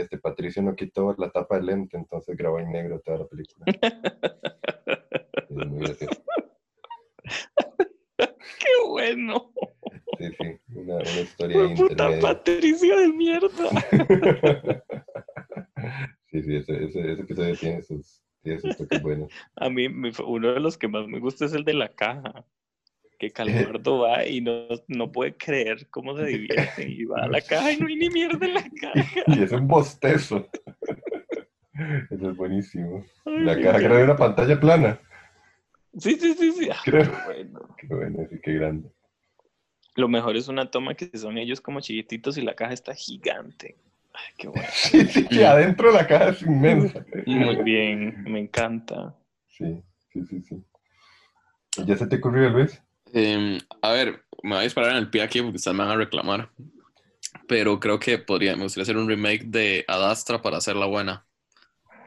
este Patricio no quitó la tapa de lente, entonces grabó en negro toda la película. ¡Qué bueno! Sí, sí, una, una historia ¡Puta Patricio de mierda! sí, sí, ese, ese, ese episodio tiene sus, tiene sus toques buenos. A mí, uno de los que más me gusta es el de la caja que Calamardo va y no, no, puede creer cómo se divierte y va a la caja y no hay ni mierda en la caja. Y es un bostezo. Eso es buenísimo. la caja que una pantalla plana. Sí, sí, sí, sí. Ah, creo. Qué bueno. Qué bueno, sí, qué grande. Lo mejor es una toma que son ellos como chiquititos y la caja está gigante. Ay, qué bueno. Sí, sí, que adentro la caja es inmensa. Muy bien, me encanta. Sí, sí, sí, sí. ¿Ya se te ocurrió, Luis? Em, a ver, me voy a disparar en el pie aquí porque ustedes me van a reclamar. Pero creo que podría, me gustaría hacer un remake de Adastra para hacerla buena.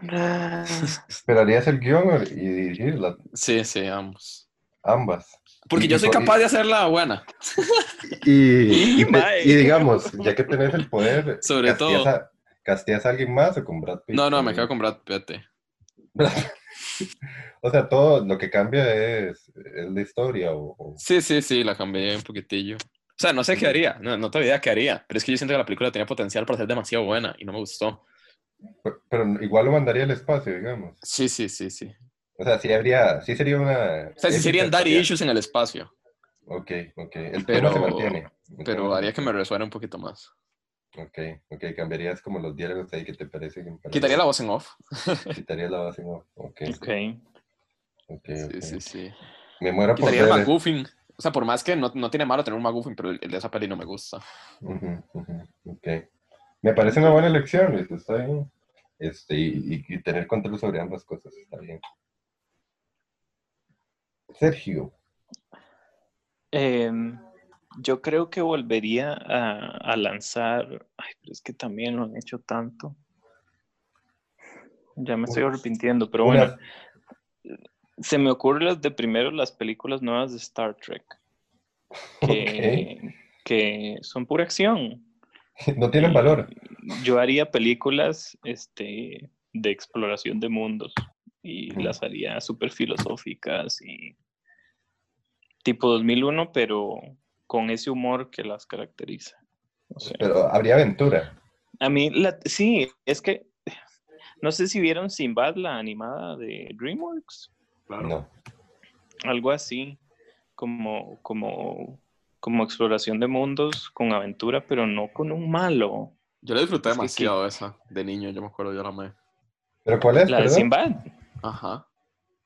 Ah. ¿Esperarías el guion y dirigirla? Sí, sí, ambos. Ambas. Porque yo soy capaz de hacerla buena. Y, y, digamos, ya que tenés el poder, sobre todo. ¿castías a alguien más o con Brad Pitt? No, no, me quedo con Brad Pitt. o sea, todo lo que cambia es, es la historia. O, Sí, sí, sí, la cambié un poquitillo. O sea, no sé qué haría, no, no tengo idea qué haría, pero es que yo siento que la película tenía potencial para ser demasiado buena y no me gustó. Pero, pero igual lo mandaría al espacio, digamos. Sí, sí, sí, sí. O sea, sí habría, sí sería una... O sea, sí serían sería- issues en el espacio, Ok, ok. El Pero- se mantiene. El pero haría que me resuene un poquito más. Ok, ok. Cambiarías como los diálogos ahí que te parecen. Quitaría la voz en off. Quitaría la base, no. Ok, Ok. ok. Sí, sí, sí. Me muero por Quitaría el ver- McGuffin. O sea, por más que no, no tiene malo tener un McGuffin, pero el, de esa peli no me gusta. Ujú, ok. Me parece una buena elección, Luis. Está bien. Este, y, tener control sobre ambas cosas está bien. Sergio. Em, yo creo que volvería a, a lanzar. Ay, pero es que también lo han hecho tanto. Ya me estoy arrepintiendo, pero una- bueno. Se me ocurren las de primero las películas nuevas de Star Trek. Que, que son pura acción. No tienen valor. Yo haría películas este, de exploración de mundos y las haría súper filosóficas y tipo 2001, pero con ese humor que las caracteriza. O sea, Pero habría aventura. a mí, la, sí, es que no sé si vieron Sinbad, la animada de DreamWorks, No. algo así, como, como, como exploración de mundos con aventura, pero no con un malo. Yo la disfruté Es que demasiado esa de niño, yo me acuerdo, yo la amé. ¿Pero cuál es? La de? Sinbad, Ajá.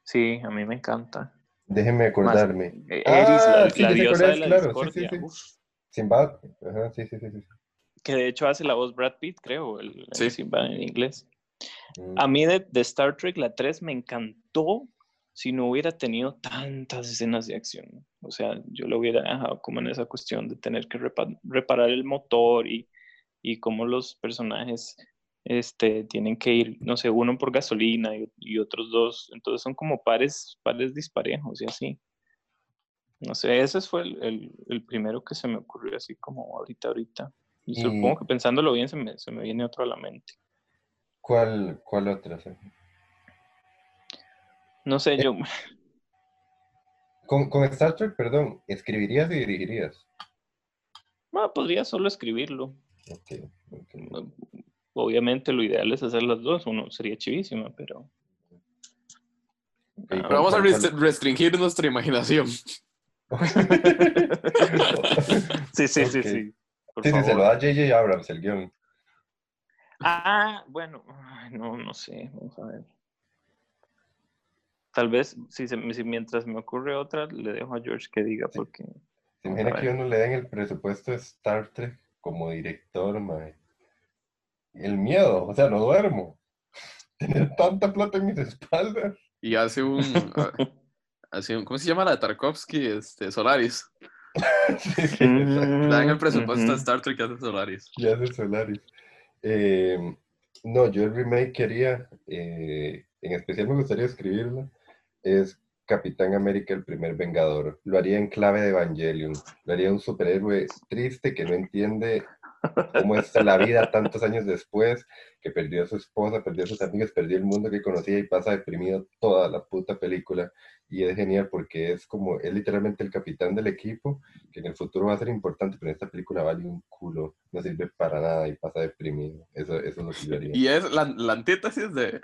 sí, a mí me encanta. Déjeme acordarme. Eh, Ah, la, sí, la diosa de la claro, discordia. sí, sí. Uf. Sinbad. Ajá, sí, sí, sí. sí. que de hecho hace la voz Brad Pitt, creo, el, el. Sinbad en inglés. Mm. A mí de, de Star Trek, la 3 me encantó si no hubiera tenido tantas escenas de acción. O sea, yo lo hubiera dejado como en esa cuestión de tener que repa- reparar el motor y, y cómo los personajes este, tienen que ir, no sé, uno por gasolina y, y otros dos. Entonces son como pares, pares disparejos y así. No sé, ese fue el, el- el primero que se me ocurrió así como ahorita, ahorita. Y, supongo que pensándolo bien se me, se me viene otro a la mente. ¿Cuál, cuál otra? Sergio? No sé, yo... Con, con Star Trek, perdón, ¿escribirías y dirigirías? Ah, podría solo escribirlo. Obviamente lo ideal es hacer las dos, uno sería chivísima, pero... Ah, Pero vamos a ¿cuál- rest- restringir nuestra imaginación. Sí, sí, sí, sí. por Sí, sí, se favor. lo da J.J. Abrams el guion. Ah, bueno, no, no sé, vamos a ver. Tal vez, si, se- si mientras me ocurre otra, le dejo a George que diga, Sí. porque... ¿Se imagina a que uno le den el presupuesto de Star Trek como director, mae? El miedo, o sea, no duermo. Tener tanta plata en mis espaldas. Y hace un, hace un- ¿cómo se llama la de Tarkovsky? Este, Solaris. Sí, sí, exacto. Dan el presupuesto Ujú. de Star Trek que hace Solaris. Ya hace Solaris. Eh, no, yo el remake que haría, eh, en especial me gustaría escribirlo, es Capitán América, el primer Vengador. Lo haría en clave de Evangelion. Lo haría un superhéroe triste que no entiende cómo es la vida tantos años después, que perdió a su esposa, perdió a sus amigos, perdió el mundo que conocía y pasa deprimido toda la puta película. Y es genial porque es como, es literalmente el capitán del equipo, que en el futuro va a ser importante, pero en esta película vale un culo, no sirve para nada y pasa deprimido. Eso, eso es lo que yo haría. Y es la, la antítesis de,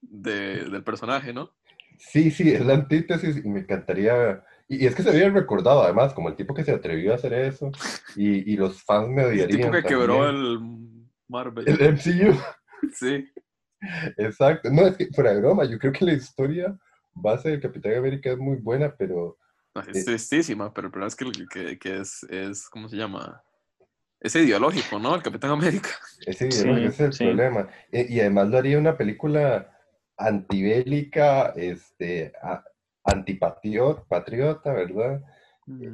de- del personaje, ¿no? Sí, sí, es la antítesis y me encantaría. Y, y es que se había recordado además como el tipo que se atrevió a hacer eso y, y los fans me El odiarían. tipo que quebró también. el Marvel. el MCU. Sí. Exacto. No, es que fuera de broma, yo creo que la historia base de Capitán América es muy buena, pero No, es tristísima, pero el problema es que, que, que es, es, ¿cómo se llama? Es ideológico, ¿no? El Capitán América. ese, Sí, ese es el sí. problema. Y, y además lo haría una película antibélica, este, a- antipatriota, patriota, ¿verdad?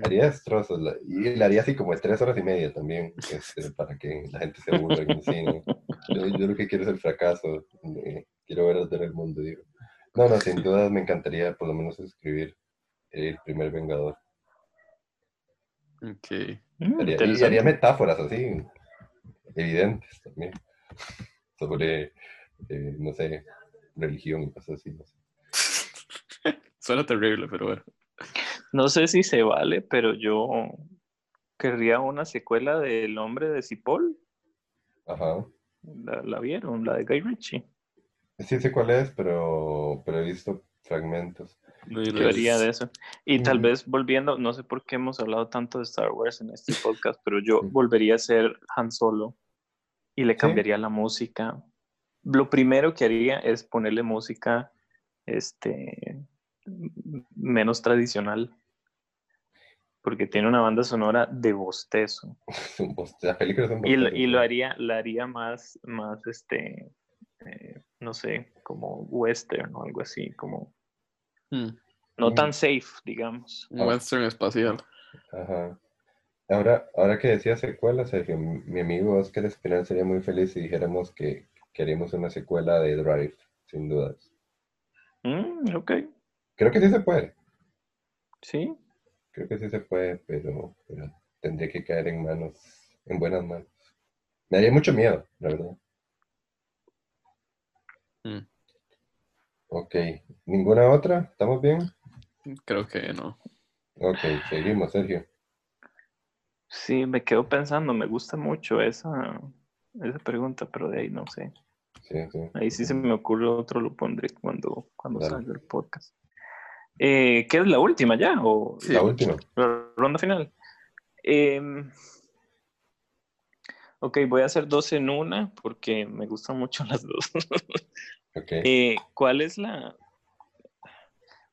Haría destrozos y la haría así como de tres horas y media también, este, para que la gente se aburra en el cine. Yo, yo lo que quiero es el fracaso, eh, quiero ver arder el mundo, digo. No, no, sin duda me encantaría por lo menos escribir el primer Vengador. Ok. Mm, Haría- y haría metáforas así, evidentes también, sobre, eh, no sé, religión y cosas así. Suena terrible, pero bueno. No sé si se vale, pero yo querría una secuela del hombre de Cipoll. Ajá. ¿La, la vieron? La de Guy Ritchie. Sí sé cuál es, pero, pero he visto fragmentos. No, haría de eso. Y tal Ujú. vez volviendo, no sé por qué hemos hablado tanto de Star Wars en este podcast, pero yo Sí. volvería a ser Han Solo y le Sí. cambiaría la música. Lo primero que haría es ponerle música este, menos tradicional, porque tiene una banda sonora de bostezo. Es un boste- La película es un Y lo, y lo haría, la haría más, más este, eh, no sé, como western o algo así, como Hmm, no Mm. tan safe, digamos. Un western espacial. Ajá. Ahora, ahora que decía secuela, Sergio, mi mi amigo Oscar Espinal sería muy feliz si dijéramos que queremos una secuela de Drive, sin dudas. Mm, ok, Creo que sí se puede, sí. creo que sí se puede, pero, pero tendría que caer en manos, en buenas manos. Me daría mucho miedo, la verdad. Hmm, Ok, ¿ninguna otra? ¿Estamos bien? Creo que no. Ok, seguimos, Sergio. Sí, me quedo pensando, me gusta mucho esa, esa pregunta, pero de ahí no sé. Sí, sí. Ahí sí se me ocurre otro, lo pondré cuando, cuando Dale. salga el podcast. Eh, ¿Qué es la última ya? ¿O Sí. La última. la ronda final? Em, ok, voy a hacer dos en una porque me gustan mucho las dos. Ok. Eh, ¿Cuál es la...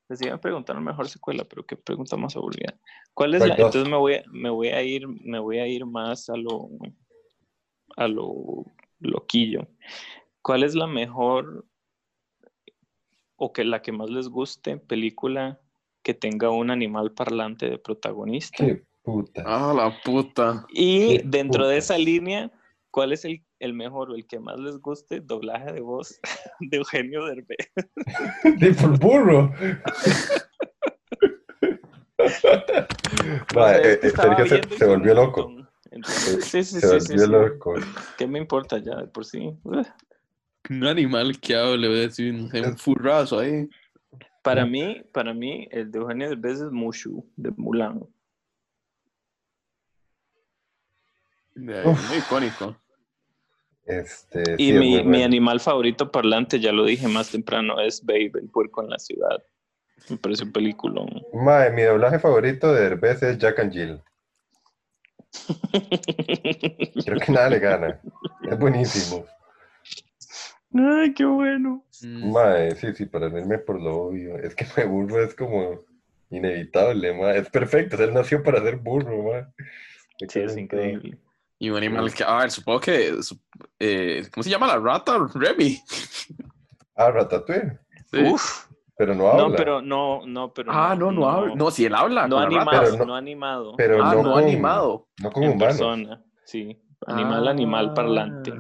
Les iba a preguntar una mejor secuela, pero qué pregunta más aburrida. ¿Cuál es la... dos. Entonces me voy, a, me voy a ir, me voy a ir más a lo, a lo loquillo. ¿Cuál es la mejor o que la que más les guste película que tenga un animal parlante de protagonista? Qué puta. Ah, la puta. Y Qué dentro de esa línea, ¿cuál es el, el mejor o el que más les guste doblaje de voz de Eugenio Derbez? De por burro. No eh, estaba Sergio se, volvió loco. Entonces, sí, sí, Se sí, sí, volvió sí. loco. ¿Qué me importa ya de por sí? Un animal que hable, voy a decir, no sé, un furrazo ahí. Para mí, para mí, el de Eugenio Derbez es Mushu, de Mulan. Uf. Muy icónico. Este, Y sí, mi, mi bueno. animal favorito parlante, ya lo dije más temprano, es Babe, el puerco en la ciudad. Me parece un película. Mae, mi doblaje favorito de Derbez es Jack and Jill. Creo que nada le gana. Es buenísimo. Ay, qué bueno. Mm, Mae, sí, sí, para irme por lo obvio. Es que me burro es como inevitable, mae. Es perfecto, él nació para ser burro, mae. Sí, es increíble. Y un animal que, a ver, supongo que, eh, ¿cómo se llama la rata? Remy. Ah, Ratatouille. Sí. Uf. Pero no habla. No, pero no, no, pero Ah, no, no habla. No, si él habla. No animado, Pero no, no- animado. pero ah, no, no, con, animado. No humanos. persona, sí. Animal, animal parlante.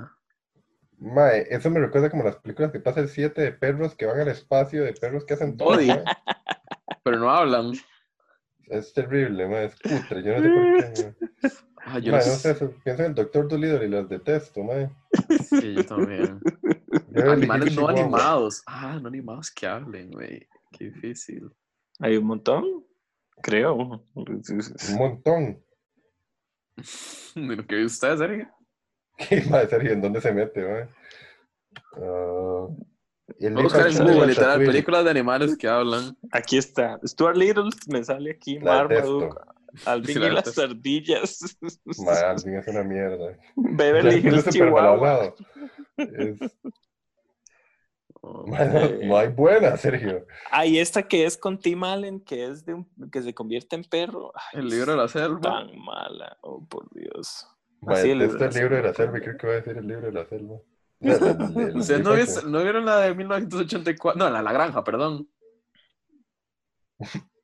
Mae, eso me recuerda como las películas que pasa el 7 de perros que van al espacio, de perros que hacen todo. Mae. Pero no hablan. Es terrible, mae, es cutre, yo no sé por qué. mae. Ah, yo Mae, no sé. pienso en el Doctor Dolittle y los detesto, mae. Sí, yo también. Yo Animales no animados. Ah, no animados que hablen, güey. Qué difícil. Hay un montón, creo. Un montón. De lo que ve usted, Sergio. ¿Qué mae, Sergio? ¿En dónde se mete, mae? Ah, Voy a buscar en libro de Google, literal, películas de animales que hablan. Aquí está. Stuart Little me sale aquí. La Marmaduke. Alvin y las ardillas. Mae, Alvin es una mierda. Beverly Hills Chihuahua. Es- mae, no, no hay buena, Sergio. Hay esta que es con Tim Allen, que es de un, que se convierte en perro. Ay, el libro de la selva. tan mala. Oh, por Dios. Así el libro este el libro de la selva. creo que va a decir el libro de la selva. La- la- la- el ¿Ustedes no, vieron la de 1984? No, la de la granja, perdón.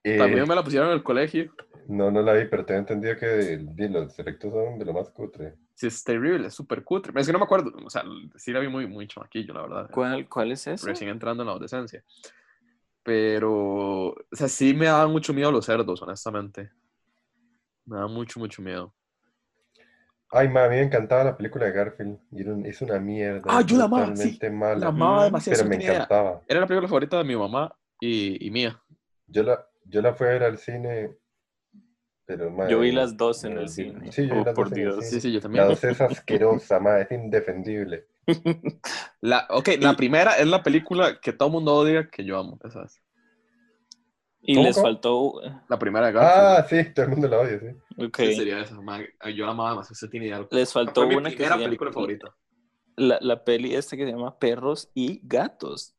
Eh, También me la pusieron en el colegio. No, no la vi, pero tengo entendido que los efectos son de lo más cutre. Sí, es terrible, es súper cutre. Es que no me acuerdo, o sea, sí la vi muy, muy chamaquillo, la verdad. ¿Cuál, ¿Cuál es esa? Recién entrando en la adolescencia. Pero, o sea, sí me daban mucho miedo los cerdos, honestamente. Me da mucho, mucho miedo. Ay, ma, a mí me encantaba la película de Garfield. Y era un- es una mierda. Ah, yo la amaba, totalmente sí. mala. La amaba demasiado. pero sí me encantaba. Era la película favorita de mi mamá y, y mía. Yo la, yo la fui a ver al cine, pero ma, Yo vi las dos en el cine. Sí, yo vi Oh, las por dos en el cine. Sí, sí, yo también. La dos es asquerosa, ma, es indefendible. La, ok, la primera es la película que todo el mundo odia que yo amo. Esa es. Y ¿Cómo, les cómo? faltó. La primera de Garfield. Ah, sí, todo el mundo la odia, sí. Ok. Sí, sería esa. ma, Yo la amaba más. Usted tiene idea. Les faltó una que llama- película favorita. La, la peli esta que se llama Perros y Gatos,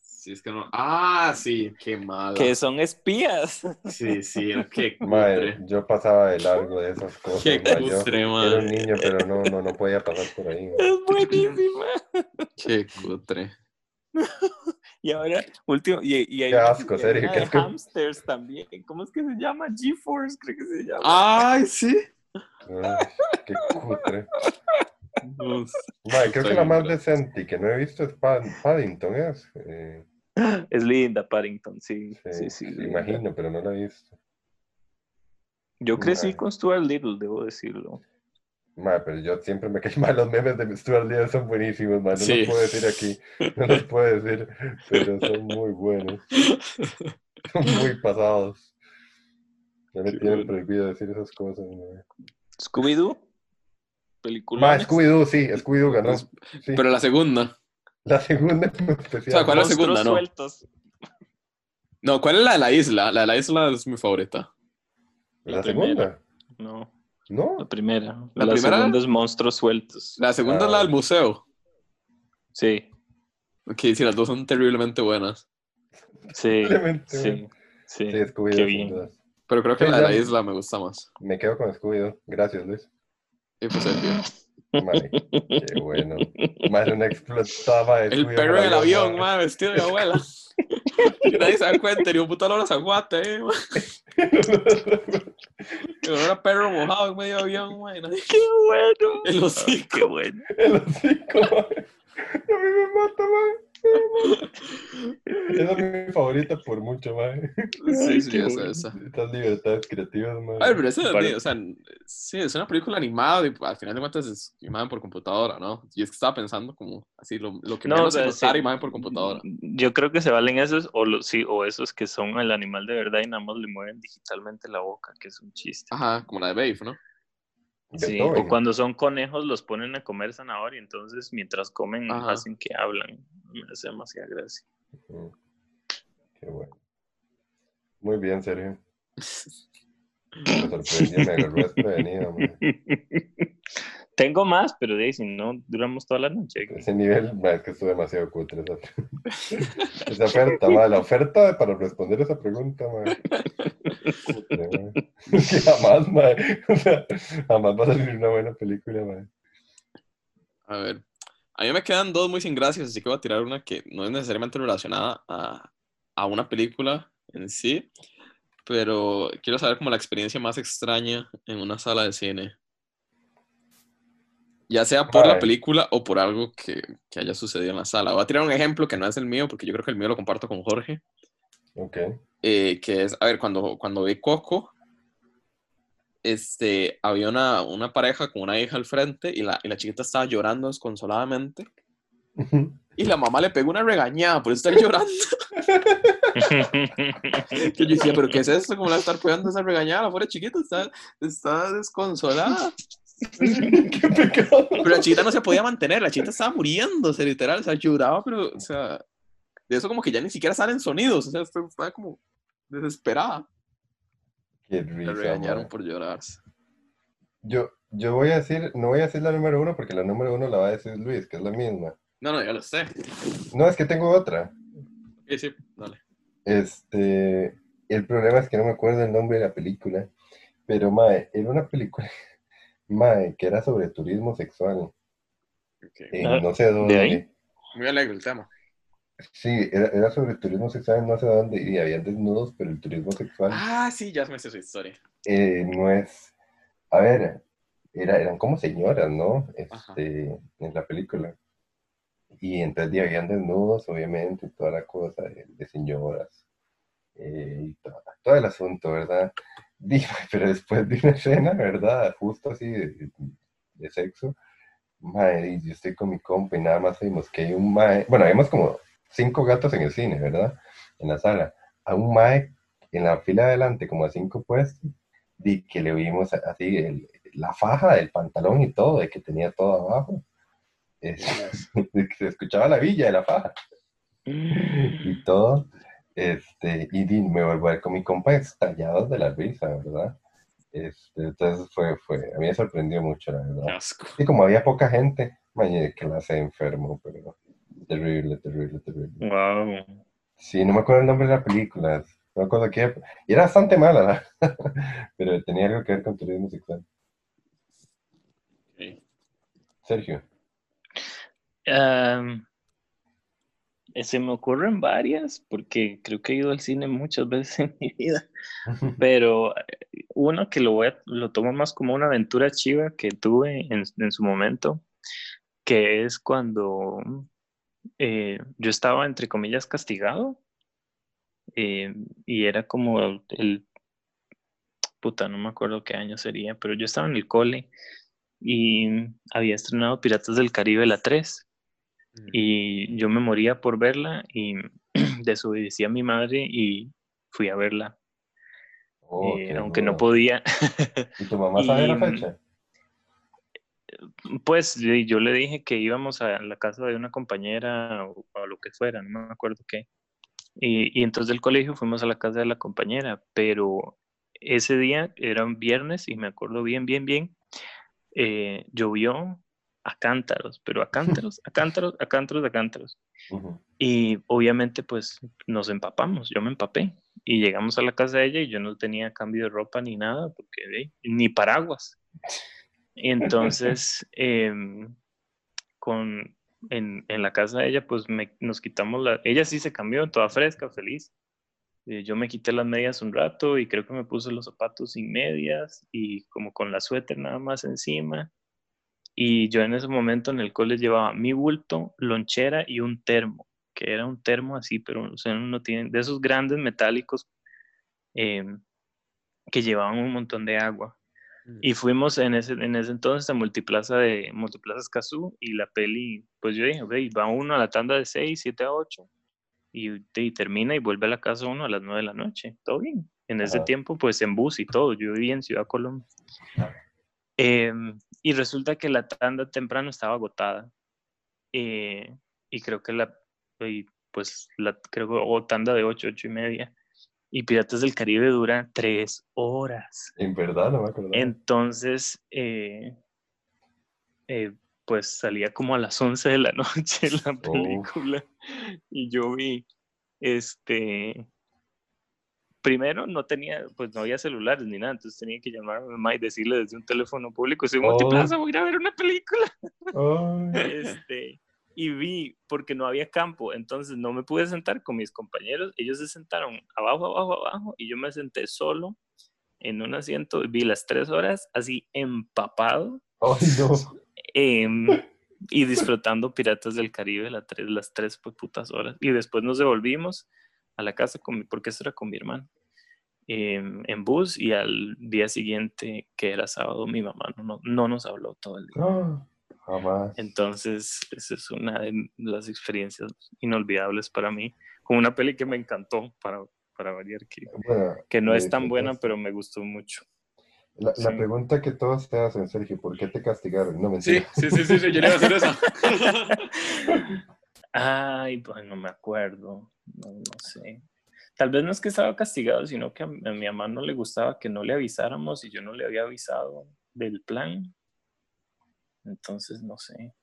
Sí, es que no. Ah, sí, qué mala. que son espías. Sí, sí, qué Ma, cutre. yo pasaba de largo de esas cosas. Qué cutre, era madre. un niño, pero no, no, no podía pasar por ahí. ma. Es buenísima. Qué cutre. Y ahora, último, y, y hay Qué asco, serio, qué asco. hamsters también. ¿Cómo es que se llama? GeForce, creo que se llama. Ay, sí. Ay, qué cutre. Uf. Ma, creo Soy que la más decente y que no he visto es Pad- Paddington, ¿es? Eh, Es linda, Paddington, sí. sí, Sí, imagino, pero no la he visto. Yo crecí con Stuart Little, debo decirlo. Ma, pero yo siempre me caí mal. Los memes de Stuart Little son buenísimos, ma. No Sí. los puedo decir aquí. No los puedo decir, pero son muy buenos. Son muy pasados. Ya me tienen bueno. prohibido decir esas cosas. Scooby-Doo, película. Ma, Scooby-Doo, sí, Scooby-Doo ganó. Pues, Sí. Pero la segunda. La segunda en especial. O sea, ¿cuál es la segunda? No. sueltos. No, ¿cuál es la de la isla? La de la isla es mi favorita. ¿La La segunda? No, ¿No? la primera. ¿La La, primera? segunda es Monstruos Sueltos. La segunda es la Ah. del museo. Sí, Ok, sí, las dos son terriblemente buenas. sí, Simplemente, sí. Sí, Sí, Scooby-Doo, qué bien. Pero creo que Sí, la de la isla me gusta más. Me quedo con Scooby-Doo. Gracias, Luis. Y pues el, Madre, qué bueno. Más una explotaba de el perro en del avión, ma. man, vestido de abuela. Y nadie se da cuenta, ni un puto olor a zaguate, eh, man. El olor a perro mojado en medio avión, nadie- ¡Qué bueno! El hocico. ¡Qué bueno! El hocico, madre. A mí me mata, madre. Esa es mi favorita por mucho, madre. Sí, sí, qué esa, bueno. esa. Estas libertades creativas, madre. A ver, pero eso, Para- o sea, sí, es una película animada y al final de cuentas es imagen por computadora, ¿no? Y es que estaba pensando como así, lo, lo que No, menos o sea, es usar sí. imagen por computadora. Yo creo que se valen esos, o, los, sí, o esos que son el animal de verdad y nada más le mueven digitalmente la boca, que es un chiste. Ajá, como la de Babe, ¿no? Sí, o cuando son conejos los ponen a comer zanahoria, entonces mientras comen Ajá. hacen que hablan. Me hace demasiada gracia. Qué bueno. Muy bien, Sergio. Me sorprendió, me agarró desprevenido, madre. Tengo más, pero de si no, duramos toda la noche. Ese nivel, es que estuvo demasiado cutre. Esa, esa oferta, la oferta para responder esa pregunta, ma. Que jamás, ma, o sea, jamás va a salir una buena película, ma. A ver, a mí me quedan dos muy sin gracias, así que voy a tirar una que no es necesariamente relacionada a, a una película en sí, pero quiero saber como la experiencia más extraña en una sala de cine. Ya sea por la película o por algo que, que haya sucedido en la sala. Voy a tirar un ejemplo que no es el mío, porque yo creo que el mío lo comparto con Jorge, Ok. eh, que es, a ver, cuando, cuando vi Coco, este, había una, una pareja con una hija al frente y la, y la chiquita estaba llorando desconsoladamente. Y la mamá le pegó una regañada por estar llorando. Que yo decía, ¿pero qué es esto? ¿Cómo la estar pegando esa regañada? La pobre chiquita está, está desconsolada. Qué pecado. Pero la chiquita no se podía mantener, la chiquita estaba muriéndose, literal. O sea, lloraba, pero, o sea, de eso como que ya ni siquiera salen sonidos. O sea, estaba como desesperada. Qué La risa, regañaron ma. por llorarse. Yo, yo voy a decir, no voy a decir la número uno porque la número uno la va a decir Luis, que es la misma. No, no, ya lo sé. No, es que tengo otra. Sí, sí, dale. Este, el problema es que no me acuerdo el nombre de la película, pero mae, era una película, mae, que era sobre turismo sexual. Ok. en Ah, no sé dónde. ahí? Muy alegre el tema. Sí, era, era sobre turismo sexual no sé dónde y había desnudos, pero el turismo sexual Ah, sí, ya me sé su historia. eh, no es, a ver, era, eran como señoras, ¿no? Ajá. Este, en la película. Y entonces ya habían desnudos, obviamente, toda la cosa de, de señoras. eh, y to- todo el asunto, ¿verdad? Dije, pero después de una escena, ¿verdad? Justo así de, de sexo. Madre, yo estoy con mi compa y nada más vimos que hay un mae. Bueno, vemos como cinco gatos en el cine, ¿verdad? En la sala. A un mae en la fila de adelante, como a cinco puestos, y que le vimos así la faja del pantalón y todo, de que tenía todo abajo. se escuchaba la villa de la faja. Y todo. Este, y me vuelvo a ver con mi compa estallados de la risa, ¿verdad? Este, entonces fue, fue, a mí me sorprendió mucho, la verdad. Y como había poca gente, que la hace enfermo, pero terrible, terrible, terrible. Wow. Sí, no me acuerdo el nombre de la película, no me acuerdo qué, y era bastante mala, pero tenía algo que ver con turismo sexual. Sergio. Um, se me ocurren varias, porque creo que he ido al cine muchas veces en mi vida, pero eh, uno que lo, voy a, lo tomo más como una aventura chiva que tuve en, en su momento, que es cuando eh, yo estaba, entre comillas, castigado, eh, y era como el, puta, no me acuerdo qué año sería, pero yo estaba en el cole y había estrenado Piratas del Caribe la 3 y yo me moría por verla y desobedecí a mi madre y fui a verla. Oh, eh, aunque no podía. ¿Y tu mamá sabe la fecha? Pues yo le dije que íbamos a la casa de una compañera o, a lo que fuera, no me acuerdo qué. Y, y, entonces del colegio fuimos a la casa de la compañera, pero ese día era un viernes y me acuerdo bien, bien, bien. Eh, llovió, a cántaros, pero a cántaros, a cántaros, a cántaros, a cántaros. Y obviamente pues nos empapamos, yo me empapé y llegamos a la casa de ella y yo no tenía cambio de ropa ni nada, porque ni paraguas. Y entonces em, con, en, en, la casa de ella pues nos quitamos la, ella sí se cambió, toda fresca, feliz. Eh, yo me quité las medias un rato y creo que me puse los zapatos sin medias y como con la suéter nada más encima y yo en ese momento en el cole llevaba mi bulto, lonchera y un termo, que era un termo así, pero o sea, no tiene, de esos grandes metálicos em, que llevaban un montón de agua. Y fuimos en ese, en ese entonces a Multiplaza de Multiplaza Escazú y la peli, pues yo dije, va uno a la tanda de 6, 7 a 8 y, termina y vuelve a la casa uno a las 9 de la noche. Todo bien. En ese tiempo, pues en bus y todo. Yo vivía en Ciudad Colombia. Em, y resulta que la tanda temprano estaba agotada. Eh, y creo que la, pues, la, creo que tanda de 8, 8 y media. Y Piratas del Caribe dura 3 horas. En verdad, no me acuerdo. Entonces, eh, eh, pues salía como a las 11 de la noche la película. Y yo vi, este, primero no tenía, pues no había celulares ni nada, entonces tenía que llamar a mi mamá y decirle desde un teléfono público, soy oh. multiplaza, voy a ir a ver una película. este, y vi, porque no había campo, entonces no me pude sentar con mis compañeros, ellos se sentaron abajo, abajo, abajo, y yo me senté solo en un asiento, vi las tres horas así empapado. Em, y disfrutando Piratas del Caribe las tres, las tres putas horas. Y después nos devolvimos a la casa con mi, porque eso era con mi hermano, em, en bus y al día siguiente, que era sábado, mi mamá no, no, nos habló todo el día. Ah, jamás. Entonces, esa es una de las experiencias inolvidables para mí, con una peli que me encantó, para, para variar, que, que no es tan buena, pero me gustó mucho. La, la, pregunta que todos te hacen, Sergio, ¿por qué te castigaron? No me sí, sí, sí, sí, yo le iba a hacer eso. Ay, pues no me acuerdo, no, no, sé. Tal vez no es que estaba castigado, sino que a, mi mamá no le gustaba que no le avisáramos y yo no le había avisado del plan. Entonces, no sé.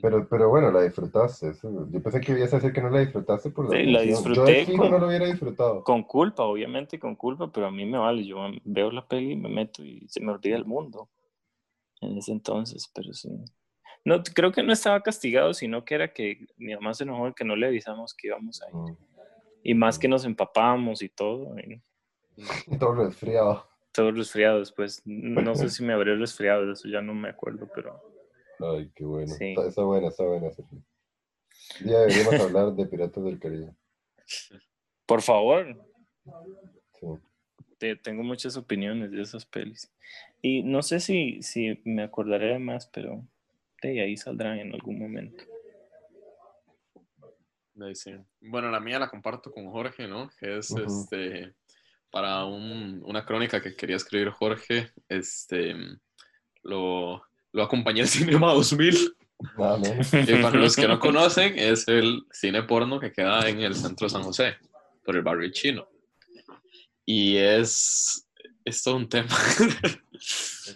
Pero, pero bueno, la disfrutaste. Yo pensé que ibas a decir que no la disfrutaste por la Sí, la disfruté. Yo no lo hubiera disfrutado. Con culpa, obviamente con culpa, pero a mí me vale. Yo veo la peli y me meto y se me olvida el mundo en ese entonces, pero sí. No, creo que no estaba castigado, sino que era que mi mamá se enojó que no le avisamos que íbamos a ir. Mm. Y más que nos empapamos y todo. todo resfriado. Todo resfriado después. No sé si me habré resfriado, de eso ya no me acuerdo, pero... Ay, qué bueno. Está, buena, está buena. Ya deberíamos hablar de Piratas del Caribe. Por favor. Sí. tengo muchas opiniones de esas pelis. Y no sé si, si me acordaré de más, pero de ahí saldrán en algún momento. Bueno, la mía la comparto con Jorge, ¿no? Que es este para una crónica que quería escribir Jorge, este lo, lo acompañé al Cinema 2000. Ah, que para los que no conocen, es el cine porno que queda en el centro de San José, por el barrio chino. Y es, es todo un tema.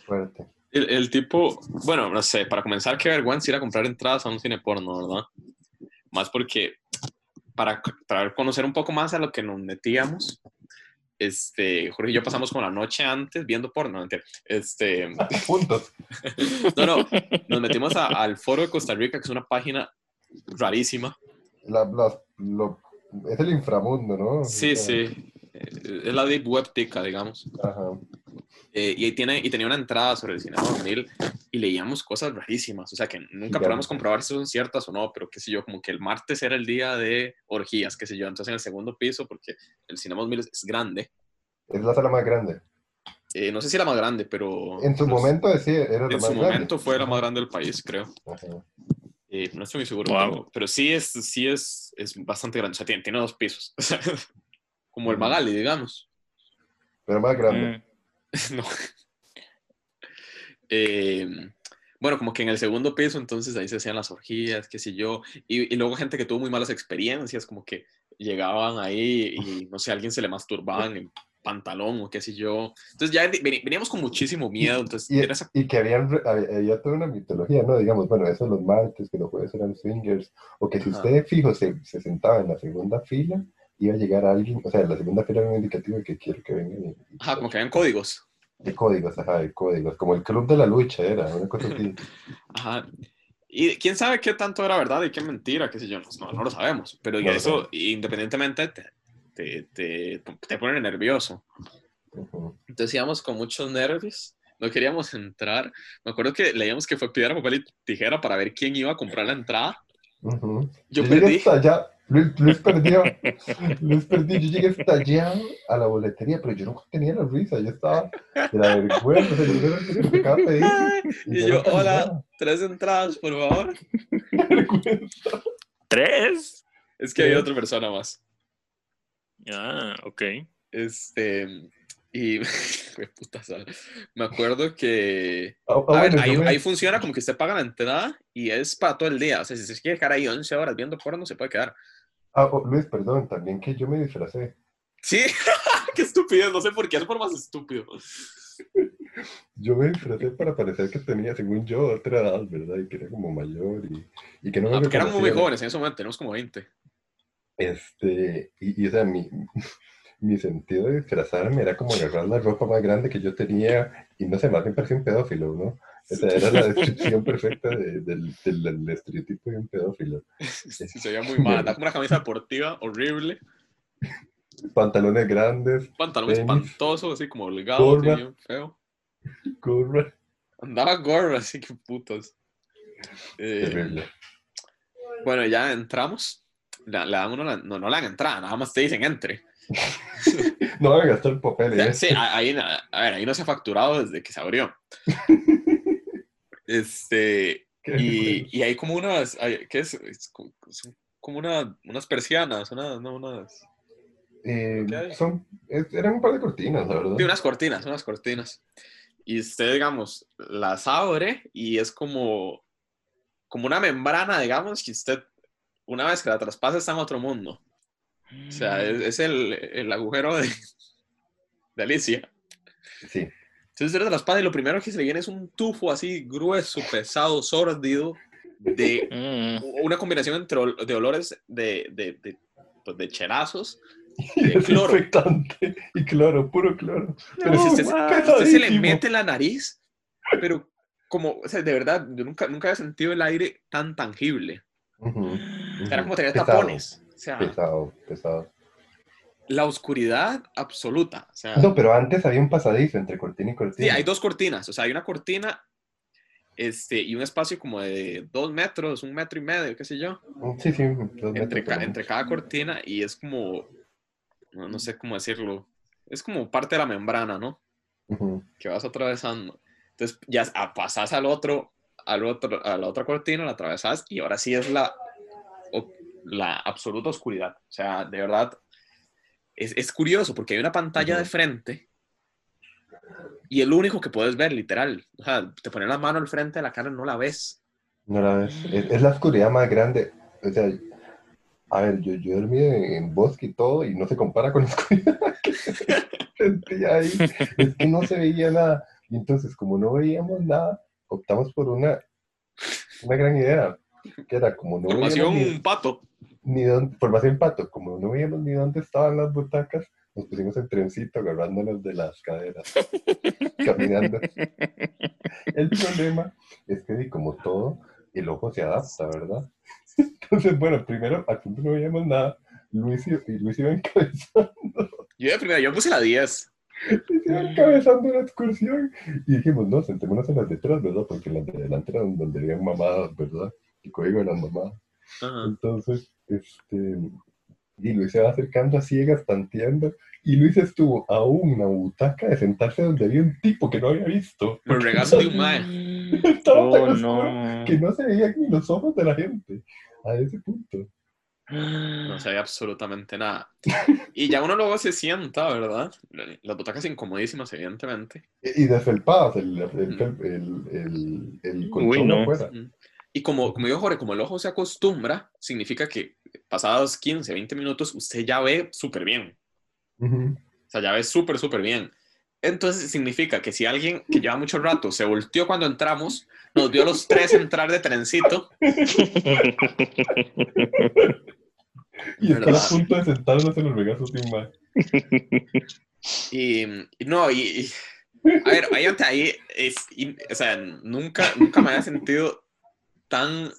fuerte. El, el, tipo, bueno, no sé, para comenzar, qué vergüenza ir a comprar entradas a un cine porno, ¿verdad? Más porque para, para conocer un poco más a lo que nos metíamos, este, Jorge y yo pasamos como la noche antes viendo porno, este, juntos. no, no, nos metimos al foro de Costa Rica, que es una página rarísima. La, lo, es el inframundo, ¿no? Sí, sí, es la deep web tica, digamos. Ajá. Eh, y, tiene, y tenía una entrada sobre el cinema 2000 y leíamos cosas rarísimas, o sea que nunca podemos comprobar si son ciertas o no, pero qué sé yo, como que el martes era el día de orgías, qué sé yo, entonces en el segundo piso, porque el cinema 2000 es, grande. Es la sala más grande. Eh, no sé si era más grande, pero... En su momento sí, era la En su momento fue la más grande del país, creo. Eh, no estoy muy seguro, pero, sí, es, sí es, es bastante grande, o sea, tiene, tiene dos pisos, como el Magali, digamos. Pero más grande. Mm. no. Em, bueno, como que en el segundo piso, entonces ahí se hacían las orgías, qué sé yo, y, luego gente que tuvo muy malas experiencias, como que llegaban ahí y no sé, a alguien se le masturbaban en pantalón o qué sé yo. Entonces ya veníamos con muchísimo miedo. Entonces, y, que había, había, toda una mitología, ¿no? Digamos, bueno, eso los martes, que los jueves eran swingers, o que si usted fijo se, se sentaba en la segunda fila, iba a llegar alguien, o sea, la segunda fila era un indicativo de que quiero que vengan. ajá, como que habían códigos. De códigos, ajá, de códigos, como el club de la lucha era, una cosa así. ajá. Y quién sabe qué tanto era verdad y qué mentira, qué sé yo, no, no lo sabemos, pero eso, independientemente, te, te, te, te, pone nervioso. Entonces íbamos con muchos nervios, no queríamos entrar. Me acuerdo que leíamos que fue piedra, papel y tijera para ver quién iba a comprar la entrada. Yo perdí. allá Luis, perdió, Luis perdió, yo llegué estallado a la boletería, pero yo no tenía la risa, yo estaba de la vergüenza, Y, yo, hola, tres entradas, por favor. ¿Tres? Es que había otra persona más. Ah, ok. Este, y puta me acuerdo que ah, ah, ahí, ahí, funciona como que usted paga la entrada y es para todo el día. O sea, si se quiere quedar ahí 11 horas viendo porno, se puede quedar. Ah, oh, Luis, perdón, también que yo me disfracé. Sí, qué estúpido, no sé por qué, es por más estúpido. Yo me disfracé para parecer que tenía, según yo, otra edad, ¿verdad? Y que era como mayor y, y que no me ah, porque éramos muy jóvenes en ese momento, tenemos como 20. Este, y, y o sea, mi, mi sentido de disfrazarme era como agarrar la ropa más grande que yo tenía y no sé, más bien parecía un pedófilo, ¿no? Esa era la descripción perfecta de, del, del, estereotipo de un pedófilo. Sí, se veía muy mal. Como una camisa deportiva horrible. Pantalones grandes. Pantalones espantosos, así como holgados, gorra, feo. Gorra. Andaba gorra, así que putas. Eh. Bueno, ya entramos. Uno la, no, no le dan entrada, nada más te dicen entre. no a gastar el papel. ¿eh? Sí, ahí, a ver, ahí no se ha facturado desde que se abrió. Este, y, y, hay como unas, ¿qué es? como una, unas persianas, unas, no, unas... Eh, son, eran un par de cortinas, la verdad. Sí, unas cortinas, unas cortinas. Y usted, digamos, las abre y es como, como una membrana, digamos, que usted, una vez que la traspasa, está en otro mundo. O sea, es, el, el, agujero de, de Alicia. Sí. Entonces eres de la espada y lo primero que se le viene es un tufo así grueso, pesado, sordido, de mm. una combinación entre de olores de, de, de, pues de chelazos y cloro. Y cloro, puro cloro. pero si usted, usted, se le mete la nariz, pero como, o sea, de verdad, yo nunca, nunca había sentido el aire tan tangible. Era como tener tapones. O sea, pesado, pesado la oscuridad absoluta. O sea, no, pero antes había un pasadizo entre cortina y cortina. Sí, hay dos cortinas. O sea, hay una cortina este, y un espacio como de dos metros, un metro y medio, qué sé yo. Mm, sí, sí, entre, entre cada cortina y es como, no, sé cómo decirlo. es como parte de la membrana, ¿no? Que vas atravesando. Entonces ya pasas al otro, al otro, a la otra cortina, la atravesas y ahora sí es la, la absoluta oscuridad. O sea, de verdad, es, es curioso porque hay una pantalla de frente y el único que puedes ver, literal. O sea, te pones la mano al frente de la cara, no la ves. No la ves. Es, es la oscuridad más grande. O sea, a ver, yo, yo dormí en, en bosque y todo y no se compara con la oscuridad que sentía ahí. Es que no se veía nada. Y entonces, como no veíamos nada, optamos por una, una gran idea, que era como no Formación veíamos un pato. ni, ni dónde, formación pato, como no veíamos ni dónde estaban las butacas, nos pusimos en trencito agarrándonos de las caderas, caminando. El problema es que, como todo, el ojo se adapta, ¿verdad? Entonces, bueno, primero, al punto no veíamos nada. Luis, y Luis iba encabezando, Yo de primera, yo puse la 10. Luis iba encabezando la excursión. Y dijimos, no, sentémonos en las de atrás, ¿verdad? Porque en las de delante eran donde habían mamadas, ¿verdad? El código de las mamadas. Ajá. Entonces, este, y Luis se va acercando a ciegas, tanteando, y Luis estuvo a una butaca de sentarse donde había un tipo que no había visto. El regazo de un mae. Estaba tan Oh, no. que no se veían ni los ojos de la gente. A ese punto. No se ve absolutamente nada. Y ya uno luego se sienta, ¿verdad? Las butacas incomodísimas, evidentemente. Y y desfelpadas, el, el, el, el, el colchón Uy, no. afuera. Y como, como dijo Jorge, como el ojo se acostumbra, significa que pasados 15, 20 minutos, usted ya ve súper bien. Ujú. O sea, ya ve súper, súper bien. Entonces significa que si alguien que lleva mucho rato se volteó cuando entramos, nos vio a los tres entrar de trencito, Y están a punto de sentarnos en los regazos de un. Y, y no, y, y- a ver, ahí, ahí, es, in- o sea, nunca, nunca me había sentido tan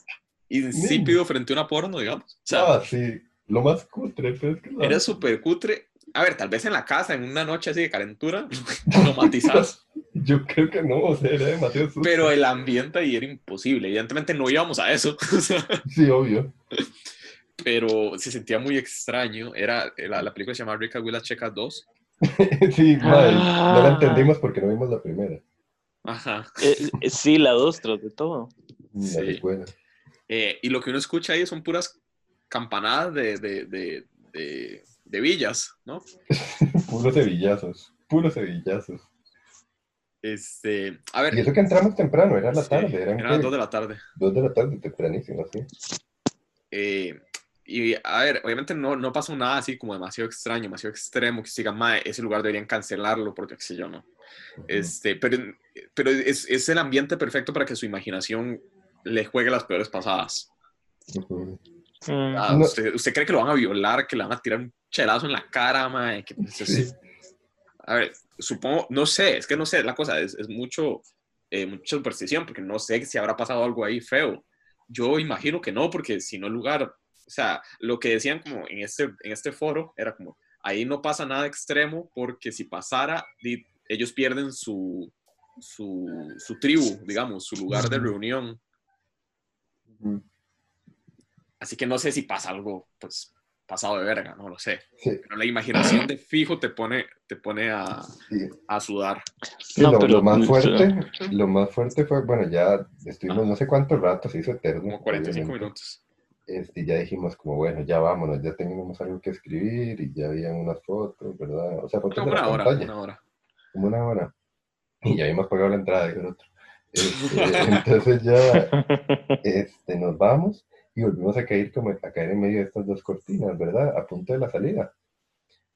insípido frente a una porno, digamos. O sea, Ah, sí. Lo más cutre, pero es que la- era súper cutre. A ver, tal vez en la casa, en una noche así de calentura, lo matizás, Yo creo que no, o sea, era demasiado sucio. pero el ambiente ahí era imposible. Evidentemente no íbamos a eso, Sí, obvio. pero se sentía muy extraño. Era, la, la película se llama Rica Willa Checa 2. sí, mal. No la Ah. entendimos porque no vimos la primera. Ajá. Eh, eh, sí, la dos tras de todo. Sí. Eh, y lo que uno escucha ahí son puras campanadas de, de, de, de, de villas, ¿no? Puros sevillazos. Puros sevillazos. Este, a ver, Y eso que entramos temprano, era la sí, tarde. Eran, eran las. 2 de la tarde. Dos de la tarde, tempranísimo, sí. Eh, y a ver, obviamente no, no pasó nada así como demasiado extraño, demasiado extremo, que se diga, "Mae, ese lugar deberían cancelarlo porque qué sé yo, ¿no? Este, pero pero es, es el ambiente perfecto para que su imaginación le juegue las peores pasadas. Ah, No. usted, usted cree que lo van a violar, que le van a tirar un chelazo en la cara, mae, que pues, es-. A ver, supongo, no sé, es que no sé, la cosa es, es mucho, eh, mucha superstición, porque no sé si habrá pasado algo ahí feo. Yo imagino que no, porque si no el lugar, o sea, lo que decían como en este, en este foro era como, ahí no pasa nada extremo, porque si pasara, ellos pierden su, su, su tribu, digamos, su lugar de reunión. Así que no sé si pasa algo, pues, pasado de verga, no lo sé. Sí, Pero la imaginación de fijo te pone, te pone a, sí. a sudar. Sí, No, lo, pero- lo más fuerte, lo más fuerte fue, bueno, ya estuvimos no sé cuánto rato, se hizo eterno. Como 45 obviamente. minutos. Este, ya dijimos como, bueno, ya vámonos, ya teníamos algo que escribir y ya habían unas fotos, ¿verdad? O sea, fotos Como de la una hora, pantalla, una hora. como una hora. Y ya habíamos pagado la entrada y el otro. Este, entonces ya este, nos vamos y volvimos a caer, como, a caer en medio de estas dos cortinas, ¿verdad? A punto de la salida.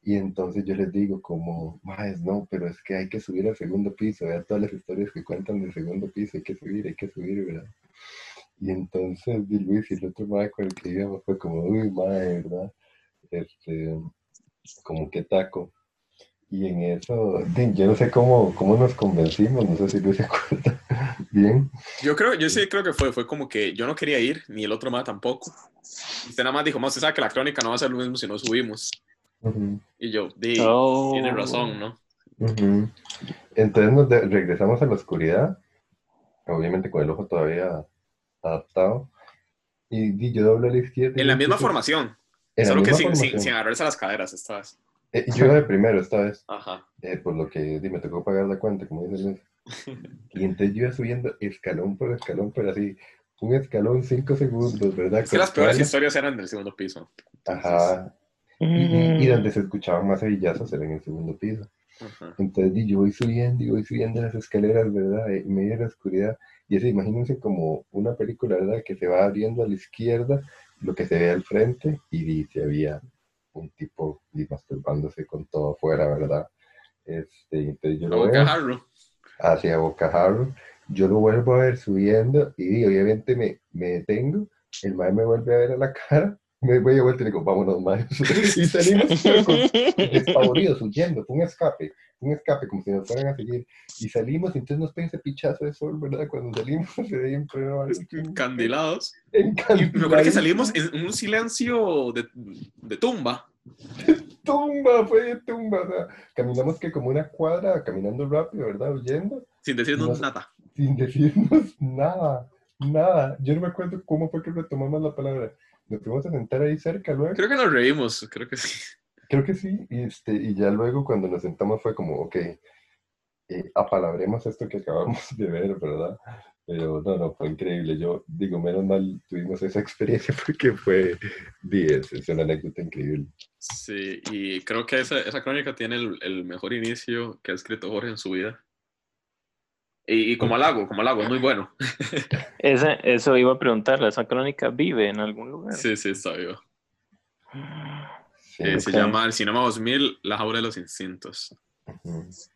Y entonces yo les digo como, más no, pero es que hay que subir al segundo piso, vean todas las historias que cuentan del segundo piso, hay que subir, hay que subir, ¿verdad? Y entonces di Luis y el otro mae con el que íbamos fue como, uy, mae, ¿verdad? Este, como que taco. Y en eso, yo no sé cómo, cómo nos convencimos, no sé si Luis se acuerda bien. Yo creo, yo sí creo que fue, fue como que yo no quería ir, ni el otro más tampoco. Usted nada más dijo, "Ma, usted sabe que la crónica no va a ser lo mismo si no subimos. Y yo, di, Oh. tiene razón, ¿no? Entonces nos de- regresamos a la oscuridad, obviamente con el ojo todavía adaptado. Y di, yo doblé a la izquierda. y En la misma formación, en solo que sin, sin, sin agarrarse las caderas esta vez. Eh, yo iba de primero esta vez, Ajá. eh, por lo que di, me tocó pagar la cuenta, como dice Luis. Y entonces yo iba subiendo escalón por escalón, pero así, un escalón cinco segundos, ¿verdad? Es que las peores Con historias eran del segundo piso. calma. Ajá. Y, y- y Mm. donde se escuchaban más sevillazos era en el segundo piso. Ajá. Entonces di, yo voy subiendo y voy subiendo las escaleras, ¿verdad? En medio de la oscuridad. Y eso, imagínense como una película, ¿verdad? Que se va abriendo a la izquierda, lo que se ve al frente, y dice, había un tipo y masturbándose con todo afuera, ¿verdad? Este, entonces yo La lo veo. Hacia Bocajarro, yo lo vuelvo a ver subiendo y obviamente me, me detengo, el mae me vuelve a ver a la cara, me voy de vuelta y le digo, vámonos, mae. y salimos pero con- despavoridos, huyendo, fue un escape, un escape, como si nos fueran a seguir. Y salimos, y entonces nos pega ese pichazo de sol, ¿verdad? Cuando salimos, se ve en pleno barrio, Candilados. Y me acuerdo que salimos en un silencio de, de tumba. Tumba, fue de tumba, o sea, caminamos que como una cuadra, caminando rápido, ¿verdad? Huyendo, Sin decirnos No. nada. sin decirnos nada, nada. Yo no me acuerdo cómo fue que retomamos la palabra. Nos fuimos a sentar ahí cerca luego. Creo que nos reímos, creo que sí. Creo que sí, y, este, y ya luego cuando nos sentamos fue como, ok, eh, apalabremos esto que acabamos de ver, ¿verdad? Pero no, no, fue increíble. Yo digo, menos mal tuvimos esa experiencia porque fue 10, es una anécdota increíble. Sí, y creo que esa, esa crónica tiene el, el mejor inicio que ha escrito Jorge en su vida. Y, y como halago, como halago, es muy bueno. Esa- eso iba a preguntarle, ¿esa crónica vive en algún lugar? Sí, sí, está vivo. Sí, Eh, Se Ok. llama El Cinema 2000, La Jaula de los Instintos.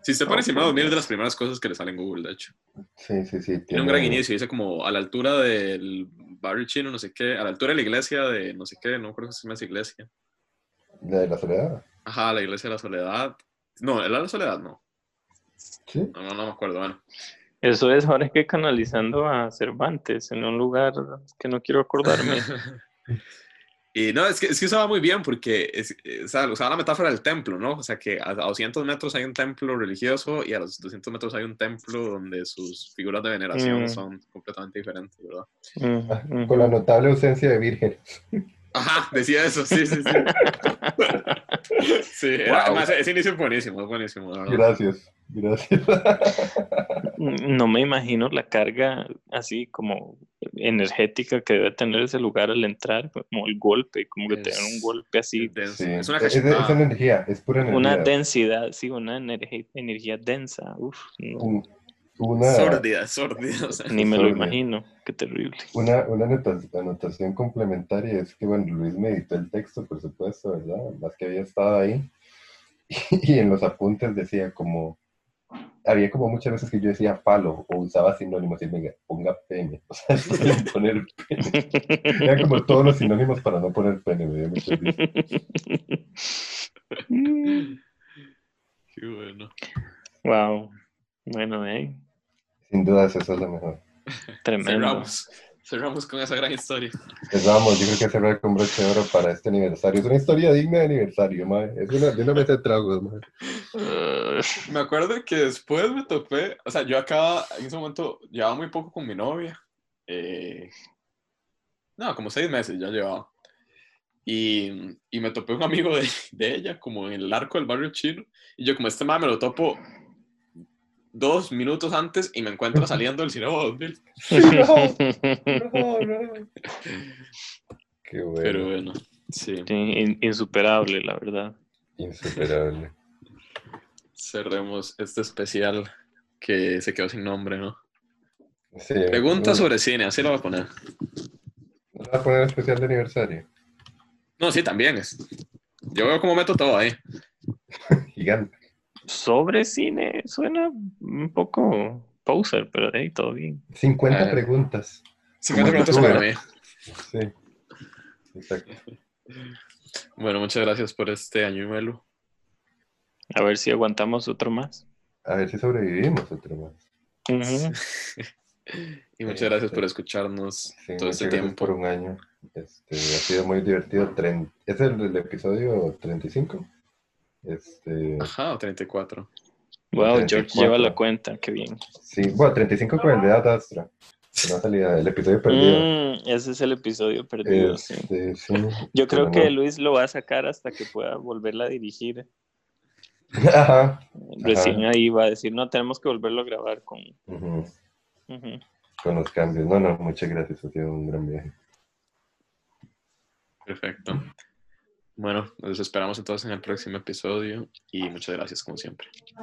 Si usted pone Ok. Cinema 2000 es de las primeras cosas que le salen en Google, de hecho. sí, sí, sí. Tiene un gran inicio, dice como a la altura del barrio chino, no sé qué, a la altura de la iglesia de no sé qué, no creo que se llama esa iglesia. La de la soledad, Ajá, la iglesia de la soledad. No, ¿es la de la soledad? No, sí. no, no, no me acuerdo, bueno. Eso es ahora que canalizando a Cervantes en un lugar que no quiero acordarme. Y no, es que, es que eso va muy bien porque es, o sea, usaba la metáfora del templo, ¿no? O sea, que a, a 200 metros hay un templo religioso y a los 200 metros hay un templo donde sus figuras de veneración Mm. son completamente diferentes, ¿verdad? Mm. Con la notable ausencia de virgen. Ajá, decía eso, sí, sí, sí. sí, Wow. además, ese inicio es buenísimo, es buenísimo. Gracias, gracias. No me imagino la carga así como energética que debe tener ese lugar al entrar, como el golpe, como que Es- tener un golpe así, Es denso, Sí, es una es, es- cachetada. es energía, es pura energía. una densidad, sí, una energía, energía densa, uf, no, una, Sórdida, sórdida. o sea. ni me lo imagino, qué terrible. una, una anota- anotación complementaria es que, bueno, Luis me editó el texto, por supuesto, ¿verdad? Más que había estado ahí. Y en los apuntes decía como, había como muchas veces que yo decía palo o usaba sinónimos y venga, ponga pene. O sea, sin poner pene. Eran como todos los sinónimos para no poner pene, me dio. Qué bueno. wow, bueno, eh, Sin dudas, esa es la mejor. tremendo. Cerramos. Cerramos con esa gran historia. Cerramos, yo creo que cerrar con broche de oro para este aniversario. Es una historia digna de aniversario, madre. Es una, de una mesa de tragos, madre. Uh, Me acuerdo que después me topé, o sea, yo acá en ese momento llevaba muy poco con mi novia. eh, no, como seis meses ya llevaba. Y, y me topé un amigo de, de ella, como en el arco del barrio chino. Y yo, como este man, me lo topo dos minutos antes y me encuentro saliendo del cine 2000. No, no. Qué bueno. Pero bueno, sí. sí, in- insuperable, la verdad. Insuperable. Cerremos este especial que se quedó sin nombre, ¿no? Sí, Pregunta sobre cine, así lo voy a poner. ¿no vas a poner especial de aniversario? No, sí, también es. Yo veo cómo meto todo ahí. Gigante. Sobre cine suena un poco poser, pero hey, todo bien. 50 Eh. preguntas. 50 Como minutos tú, para mí. Sí. Exacto. Bueno, muchas gracias por este año y melo. A ver si aguantamos otro más. A ver si sobrevivimos otro más. Y muchas gracias por escucharnos Sí, todo este tiempo. por un año. Este, ha sido muy divertido. ¿Es el, el episodio 35? Este... Ajá, o 34. Wow, George lleva la cuenta, qué bien. Sí, bueno, 35 con el de Ad Astra. Salida, el episodio perdido. Mm, ese es el episodio perdido, sí. Este, Yo creo que. Luis lo va a sacar hasta que pueda volverla a dirigir. Ajá. Recién ahí va a decir, no, tenemos que volverlo a grabar con... Con los cambios. No, no, muchas gracias. Ha sido un gran viaje. Perfecto. Bueno, nos esperamos entonces en el próximo episodio y muchas gracias como siempre.